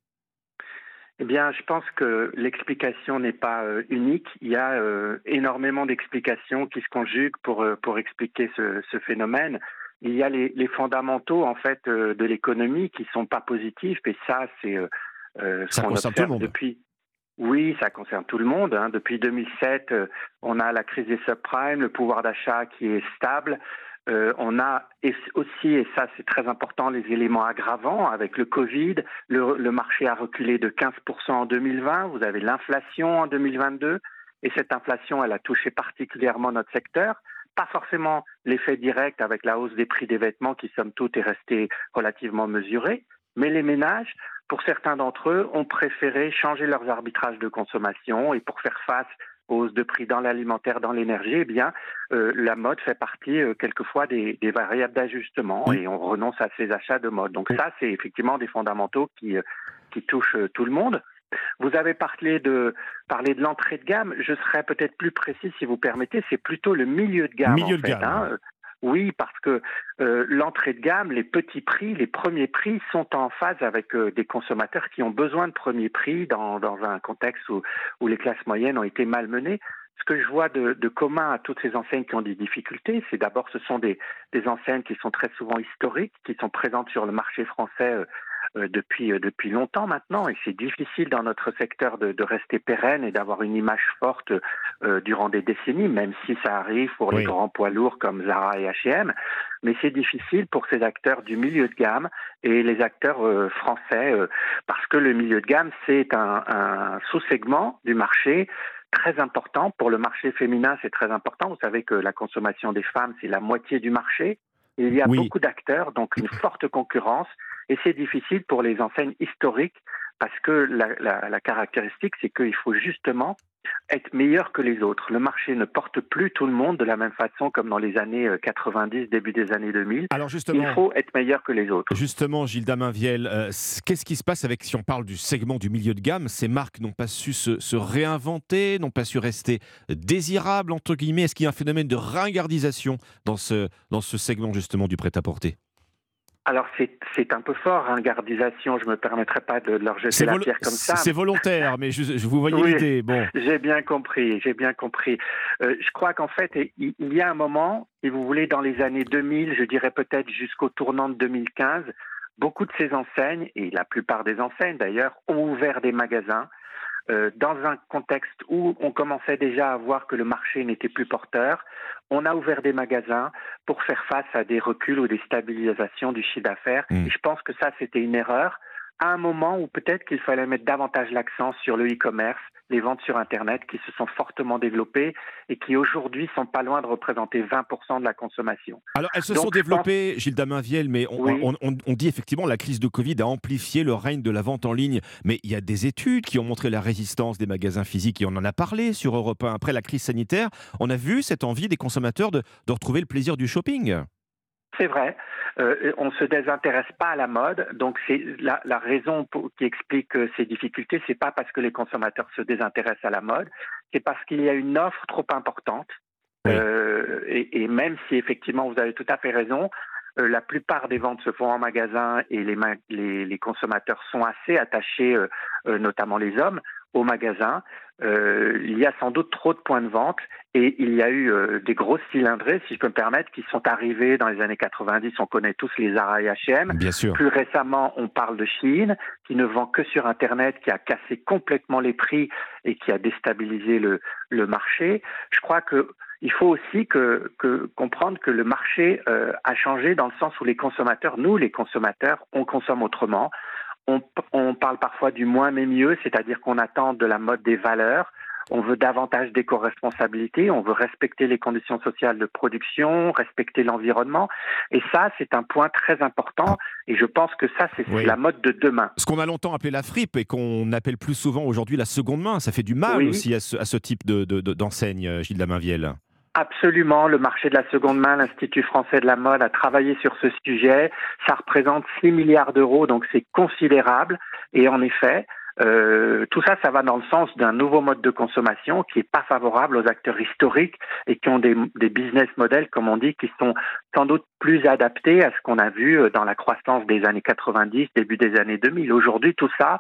eh bien, je pense que l'explication n'est pas euh, unique. Il y a euh, énormément d'explications qui se conjuguent pour, euh, pour expliquer ce, ce, phénomène. il y a les, les fondamentaux en fait euh, de l'économie qui sont pas positifs et ça c'est euh, euh, ce Ça qu'on concerne tout le observe monde. depuis. Oui, ça concerne tout le monde. hein. Depuis 2007, euh, on a la crise des subprimes, le pouvoir d'achat qui est stable. Euh, on a aussi, et ça c'est très important, les éléments aggravants avec le Covid. Le, marché a reculé de 15% en 2020. Vous avez l'inflation en 2022. Et cette inflation, elle a touché particulièrement notre secteur. Pas forcément l'effet direct avec la hausse des prix des vêtements qui, somme toute, est resté relativement mesuré. Mais les ménages, pour certains d'entre eux, ont préféré changer leurs arbitrages de consommation et pour faire face hausses de prix dans l'alimentaire, dans l'énergie, eh bien, euh, la mode fait partie euh, quelquefois des, des variables d'ajustement et on renonce à ces achats de mode. Donc ça, c'est effectivement des fondamentaux qui, euh, qui touchent euh, tout le monde. Vous avez parlé de, parlé de l'entrée de gamme. Je serais peut-être plus précis si vous permettez. C'est plutôt le milieu de gamme. Milieu en de fait, gamme. hein. Oui, parce que euh, l'entrée de gamme, les petits prix, les premiers prix sont en phase avec euh, des consommateurs qui ont besoin de premiers prix dans, dans un contexte où, où les classes moyennes ont été malmenées. Ce que je vois de, de commun à toutes ces enseignes qui ont des difficultés, c'est d'abord ce sont des, enseignes qui sont très souvent historiques, qui sont présentes sur le marché français euh, depuis, euh, depuis longtemps maintenant, et c'est difficile dans notre secteur de, de rester pérenne et d'avoir une image forte euh, durant des décennies, même si ça arrive pour les grands poids lourds comme Zara et H&M. Mais c'est difficile pour ces acteurs du milieu de gamme et les acteurs euh, français, euh, parce que le milieu de gamme, c'est un, un sous-segment du marché très important. Pour le marché féminin, c'est très important. Vous savez que la consommation des femmes, c'est la moitié du marché. Il y a Oui. beaucoup d'acteurs, donc une forte concurrence. Et c'est difficile pour les enseignes historiques parce que la, la- la caractéristique, c'est qu'il faut justement être meilleur que les autres. Le marché ne porte plus tout le monde de la même façon comme dans les années euh, 90, début des années 2000. Alors justement, Il faut être meilleur que les autres. Justement, Gilda Mainviel, euh, qu'est-ce qui se passe avec, si on parle du segment du milieu de gamme, ces marques n'ont pas su se, se réinventer, n'ont pas su rester désirables, entre guillemets? Est-ce qu'il y a un phénomène de ringardisation dans ce, dans ce segment justement du prêt-à-porter? Alors c'est c'est un peu fort, hein, gardisation. Je me permettrai pas de leur jeter la pierre comme ça. c'est volontaire, mais je, je vous Oui. l'idée. Bon. J'ai bien compris, j'ai bien compris. Euh, je crois qu'en fait, il il y a un moment, si vous voulez, dans les années 2000, je dirais peut-être jusqu'au tournant de 2015, beaucoup de ces enseignes, et la plupart des enseignes d'ailleurs, ont ouvert des magasins euh, dans un contexte où on commençait déjà à voir que le marché n'était plus porteur. On a ouvert des magasins pour faire face à des reculs ou des stabilisations du chiffre d'affaires. Et je pense que ça, c'était une erreur à un moment où peut-être qu'il fallait mettre davantage l'accent sur le e-commerce, les ventes sur Internet qui se sont fortement développées et qui aujourd'hui sont pas loin de représenter 20% de la consommation. Alors, elles se Donc, sont je pense- développées, Gilda Mainviel, mais on, Oui. on- on- on dit effectivement la crise de Covid a amplifié le règne de la vente en ligne. Mais il y a des études qui ont montré la résistance des magasins physiques et on en a parlé sur Europe 1. Après la crise sanitaire, on a vu cette envie des consommateurs de, de retrouver le plaisir du shopping. C'est vrai. Euh, on se désintéresse pas à la mode, donc c'est la, la raison pour- qui explique euh, ces difficultés. C'est pas parce que les consommateurs se désintéressent à la mode, c'est parce qu'il y a une offre trop importante. Euh, et, et même si effectivement vous avez tout à fait raison, euh, la plupart des ventes se font en magasin et les, les, les consommateurs sont assez attachés, notamment les hommes, au magasin. Euh, il y a sans doute trop de points de vente et il y a eu euh, des grosses cylindrées, si je peux me permettre, qui sont arrivées dans les années 90. On connaît tous les Zara et H&M. Bien sûr. Plus récemment, on parle de Chine, qui ne vend que sur Internet, qui a cassé complètement les prix et qui a déstabilisé le, le marché. Je crois que il faut aussi que, que comprendre que le marché euh, a changé dans le sens où les consommateurs, nous les consommateurs, on consomme autrement. On, on parle parfois du moins mais mieux, c'est-à-dire qu'on attend de la mode des valeurs. On veut davantage d'éco-responsabilité, on veut respecter les conditions sociales de production, respecter l'environnement. Et ça, c'est un point très important. Et je pense que ça, c'est Oui. la mode de demain. Ce qu'on a longtemps appelé la fripe et qu'on appelle plus souvent aujourd'hui la seconde main, ça fait du mal Oui. aussi à ce, à ce type de- de- de- d'enseigne, euh, Gilda Mainviel. Absolument, le marché de la seconde main, l'Institut français de la mode a travaillé sur ce sujet. Ça représente 6 milliards d'euros, donc c'est considérable. Et en effet, euh, tout ça, ça va dans le sens d'un nouveau mode de consommation qui est pas favorable aux acteurs historiques et qui ont des, business models, comme on dit, qui sont sans doute plus adaptés à ce qu'on a vu euh, dans la croissance des années 90, début des années 2000. Aujourd'hui, tout ça,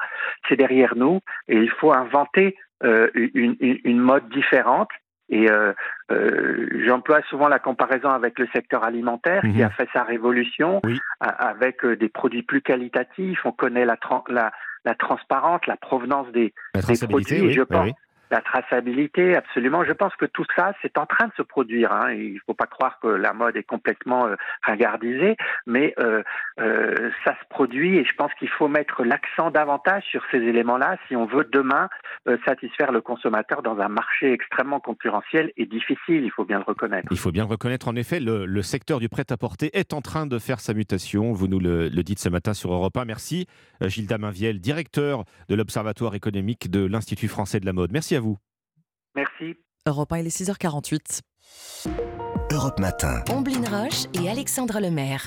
c'est derrière nous et il faut inventer euh, une mode différente Et euh, euh, j'emploie souvent la comparaison avec le secteur alimentaire qui Mhm. a fait sa révolution a- avec euh, des produits plus qualitatifs. On connaît la, la, la transparence, la provenance des, La des produits. et oui, je oui, pense oui. La traçabilité, absolument. Je pense que tout ça, c'est en train de se produire. Hein. Il ne faut pas croire que la mode est complètement euh, ringardisée, mais euh, euh, ça se produit et je pense qu'il faut mettre l'accent davantage sur ces éléments-là si on veut demain satisfaire le consommateur dans un marché extrêmement concurrentiel et difficile, il faut bien le reconnaître. Il faut bien le reconnaître, en effet, le, secteur du prêt-à-porter est en train de faire sa mutation. Vous nous le, dites ce matin sur Europe 1. Merci, Gilda Mainviel, directeur de l'Observatoire économique de l'Institut français de la mode. Merci à vous. Merci. Europe 1, il est 6h48. Europe Matin. Omblin Roche et Alexandre Lemaire.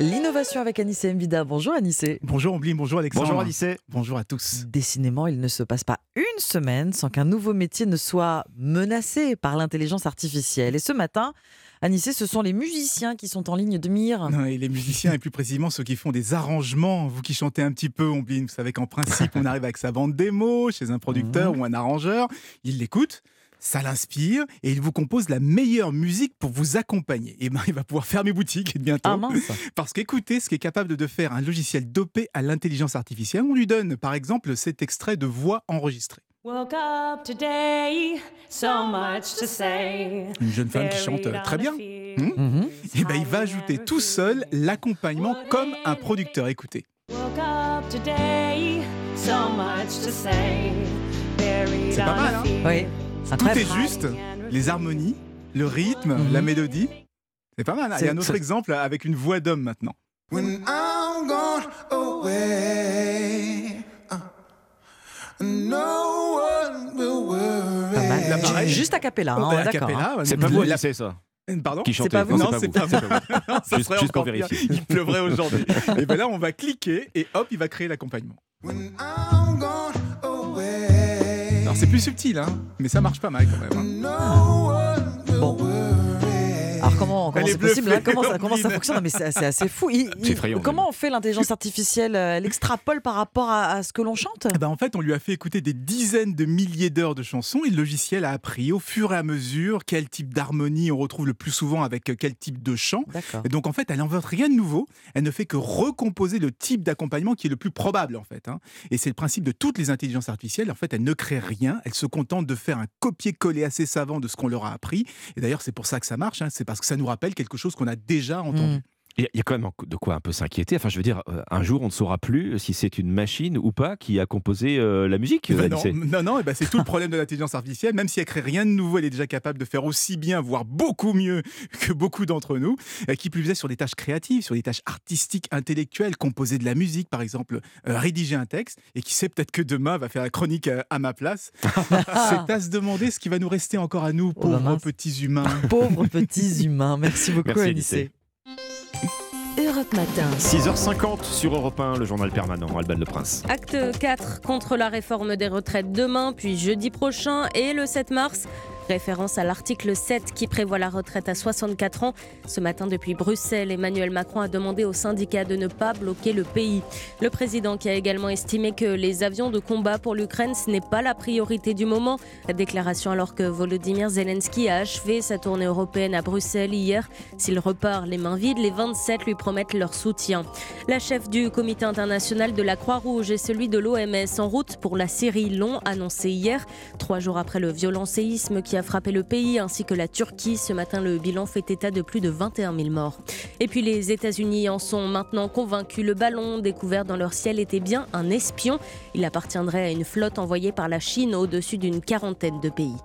L'innovation avec Anissé Mbida. Bonjour Anissé. Bonjour Ombline, bonjour Alexandre. Bonjour Anissé. Bonjour à tous. Décidément, il ne se passe pas une semaine sans qu'un nouveau métier ne soit menacé par l'intelligence artificielle. Et ce matin, Anissé, ce sont les musiciens qui sont en ligne de mire. Non, et les musiciens, et plus précisément ceux qui font des arrangements, vous qui chantez un petit peu, Ombline, vous savez qu'en principe, on arrive avec sa bande démo chez un producteur ou un arrangeur, il l'écoute. Ça l'inspire et il vous compose la meilleure musique pour vous accompagner. Et ben, il va pouvoir fermer boutique bientôt. Ah, mince. Parce qu'écoutez ce qu'est capable de faire un logiciel dopé à l'intelligence artificielle. On lui donne, par exemple, cet extrait de voix enregistrée. Woke up today, so much to say. Une jeune femme qui chante euh, très bien. Hmm Et ben, il va ajouter tout seul l'accompagnement comme un producteur. Écoutez. Woke up today, so much to say. Buried C'est pas mal, a hein. Oui. Tout est juste, les harmonies, le rythme, la mélodie. C'est pas mal. hein. Il y a un autre exemple avec une voix d'homme maintenant. When I'm gone away, no one will worry. Pas mal. Là, pareil. Juste a cappella, hein, bah, a d'accord. cappella, hein. C'est pas vous, la- Anissé, ça Pardon Qui chantez. pas vous Non, c'est c'est pas vous. c'est pas vous. [laughs] Non, ça Juste- serait juste pour encore pire. vérifier. Il pleuvrait aujourd'hui. [laughs] et bien là, on va cliquer et hop, il va créer l'accompagnement. When I'm gone away, Alors c'est plus subtil, hein, mais ça marche pas mal quand même. hein. no one will worry. Alors comment, comment c'est possible hein? Comment, ça, comment ça fonctionne? Non, mais c'est assez fou. Il- C'est il- effrayant, comment on fait l'intelligence artificielle euh, Elle extrapole par rapport à, à ce que l'on chante? Ben, en fait, on lui a fait écouter des dizaines de milliers d'heures de chansons et le logiciel a appris au fur et à mesure quel type d'harmonie on retrouve le plus souvent avec euh, quel type de chant. Et donc, en fait, elle n'invente rien de nouveau. Elle ne fait que recomposer le type d'accompagnement qui est le plus probable, en fait. hein. Et c'est le principe de toutes les intelligences artificielles. En fait, elles ne créent rien. Elles se contentent de faire un copier-coller assez savant de ce qu'on leur a appris. Et d'ailleurs, c'est pour ça que ça marche. hein. C'est parce que ça nous rappelle quelque chose qu'on a déjà entendu. Mm. Il y a- quand même de quoi un peu s'inquiéter. Enfin, je veux dire, euh, un jour, on ne saura plus si c'est une machine ou pas qui a composé euh, la musique. Ben non, Anissé. non, non, ben c'est tout le problème de l'intelligence artificielle. Même si elle crée rien de nouveau, elle est déjà capable de faire aussi bien, voire beaucoup mieux [laughs] que beaucoup d'entre nous. Euh, Qui plus est sur des tâches créatives, sur des tâches artistiques, intellectuelles, composer de la musique, par exemple, euh, rédiger un texte. Et qui sait peut-être que demain va faire la chronique à ma place. [laughs] c'est à se demander ce qui va nous rester encore à nous, Oh, bah pauvres petits humains. Pauvres petits humains. Merci beaucoup Merci, Anissé. Europe Matin. 6h50 sur Europe 1, le journal permanent, Alban Le Prince. Acte 4 contre la réforme des retraites demain, puis jeudi prochain et le 7 mars. Référence à l'article 7 qui prévoit la retraite à 64 ans. Ce matin, depuis Bruxelles, Emmanuel Macron a demandé aux syndicats de ne pas bloquer le pays. Le président qui a également estimé que les avions de combat pour l'Ukraine, ce n'est pas la priorité du moment. Déclaration alors que Volodymyr Zelensky a achevé sa tournée européenne à Bruxelles hier. S'il repart les mains vides, les 27 lui promettent leur soutien. La chef du comité international de la Croix-Rouge et celui de l'OMS en route pour la Syrie l'ont annoncé hier, trois jours après le violent séisme qui a frappé le pays ainsi que la Turquie. Ce matin, le bilan fait état de plus de 21 000 morts. Et puis les États-Unis en sont maintenant convaincus. Le ballon découvert dans leur ciel était bien un espion. Il appartiendrait à une flotte envoyée par la Chine au-dessus d'une quarantaine de pays.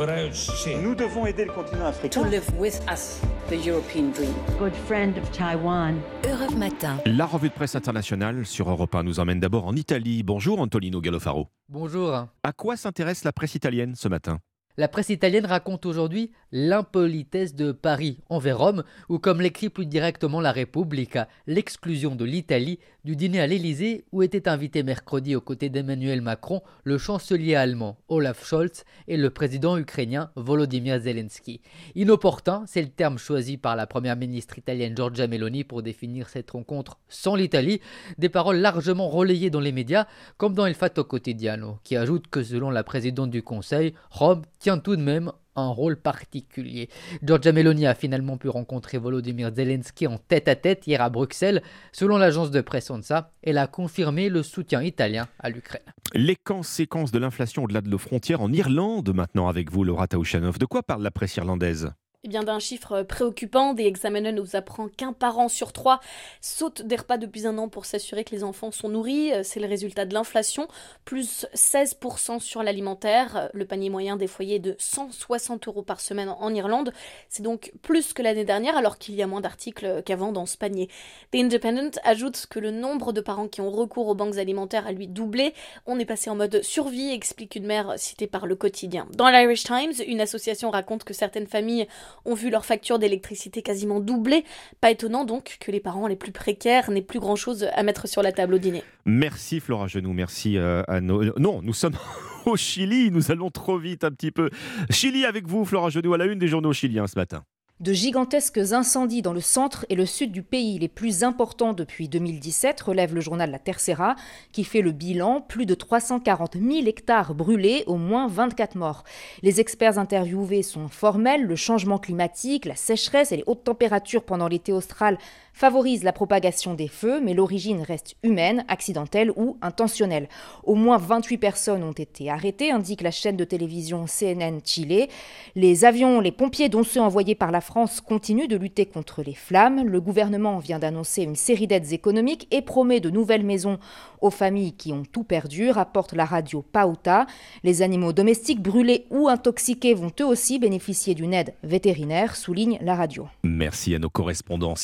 Nous devons aider le continent africain. to live with us the European dream. Good friend of Taiwan. Europe Matin. La revue de presse internationale sur Europe 1 nous emmène d'abord en Italie. Bonjour Antonino Gallofaro. Bonjour. À quoi s'intéresse la presse italienne ce matin? La presse italienne raconte aujourd'hui l'impolitesse de Paris envers Rome, ou comme l'écrit plus directement la Repubblica, l'exclusion de l'Italie du dîner à l'Élysée où était invité mercredi aux côtés d'Emmanuel Macron le chancelier allemand Olaf Scholz et le président ukrainien Volodymyr Zelensky. Inopportun, c'est le terme choisi par la première ministre italienne Giorgia Meloni pour définir cette rencontre sans l'Italie, des paroles largement relayées dans les médias comme dans Il Fatto Quotidiano, qui ajoute que selon la présidente du Conseil, Rome tient tout de même un rôle particulier. Giorgia Meloni a finalement pu rencontrer Volodymyr Zelensky en tête-à-tête hier à Bruxelles. Selon l'agence de presse ONSA, elle a confirmé le soutien italien à l'Ukraine. Les conséquences de l'inflation au-delà de nos frontières en Irlande maintenant avec vous, Laura Taouchanov. De quoi parle la presse irlandaise? Eh bien, d'un chiffre préoccupant, des Examiner nous apprend qu'un parent sur trois saute des repas depuis un an pour s'assurer que les enfants sont nourris. C'est le résultat de l'inflation, plus 16% sur l'alimentaire. Le panier moyen des foyers est de 160 euros par semaine en Irlande. C'est donc plus que l'année dernière, alors qu'il y a moins d'articles qu'avant dans ce panier. The Independent ajoute que le nombre de parents qui ont recours aux banques alimentaires a lui doublé. On est passé en mode survie, explique une mère citée par le quotidien. Dans l'Irish Times, une association raconte que certaines familles ont vu leur facture d'électricité quasiment doubler. Pas étonnant donc que les parents les plus précaires n'aient plus grand-chose à mettre sur la table au dîner. Merci Flora Genoux, merci euh, à nos... Non, nous sommes [laughs] au Chili, nous allons trop vite un petit peu. Chili avec vous, Flora Genoux, à la une des journaux chiliens ce matin. De gigantesques incendies dans le centre et le sud du pays, les plus importants depuis 2017, relève le journal La Tercera, qui fait le bilan, plus de 340 000 hectares brûlés, au moins 24 morts. Les experts interviewés sont formels, le changement climatique, la sécheresse et les hautes températures pendant l'été austral favorisent la propagation des feux, mais l'origine reste humaine, accidentelle ou intentionnelle. Au moins 28 personnes ont été arrêtées, indique la chaîne de télévision CNN Chile. Les avions, les pompiers, dont ceux envoyés par la France, continuent de lutter contre les flammes. Le gouvernement vient d'annoncer une série d'aides économiques et promet de nouvelles maisons aux familles qui ont tout perdu, rapporte la radio Pauta. Les animaux domestiques brûlés ou intoxiqués vont eux aussi bénéficier d'une aide vétérinaire, souligne la radio. Merci à nos correspondants.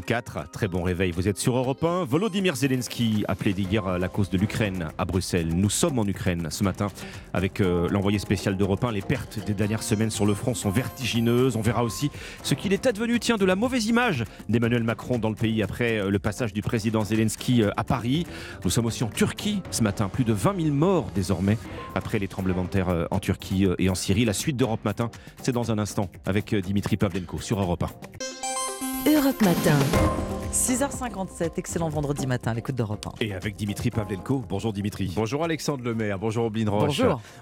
6h54, très bon réveil. Vous êtes sur Europe 1. Volodymyr Zelensky a plaidé hier la cause de l'Ukraine à Bruxelles. Nous sommes en Ukraine ce matin avec euh, l'envoyé spécial d'Europe 1. Les pertes des dernières semaines sur le front sont vertigineuses. On verra aussi ce qu'il est advenu, tiens, de la mauvaise image d'Emmanuel Macron dans le pays après euh, le passage du président Zelensky euh, à Paris. Nous sommes aussi en Turquie ce matin. Plus de 20 000 morts désormais après les tremblements de terre en Turquie et en Syrie. La suite d'Europe Matin, c'est dans un instant avec Dimitri Pavlenko sur Europe 1. Europe Matin. 6h57, excellent vendredi matin, l'écoute d'Europe 1. Et avec Dimitri Pavlenko. Bonjour Dimitri. Bonjour Alexandre Lemaire. Bonjour Oblin Roche. Bonjour.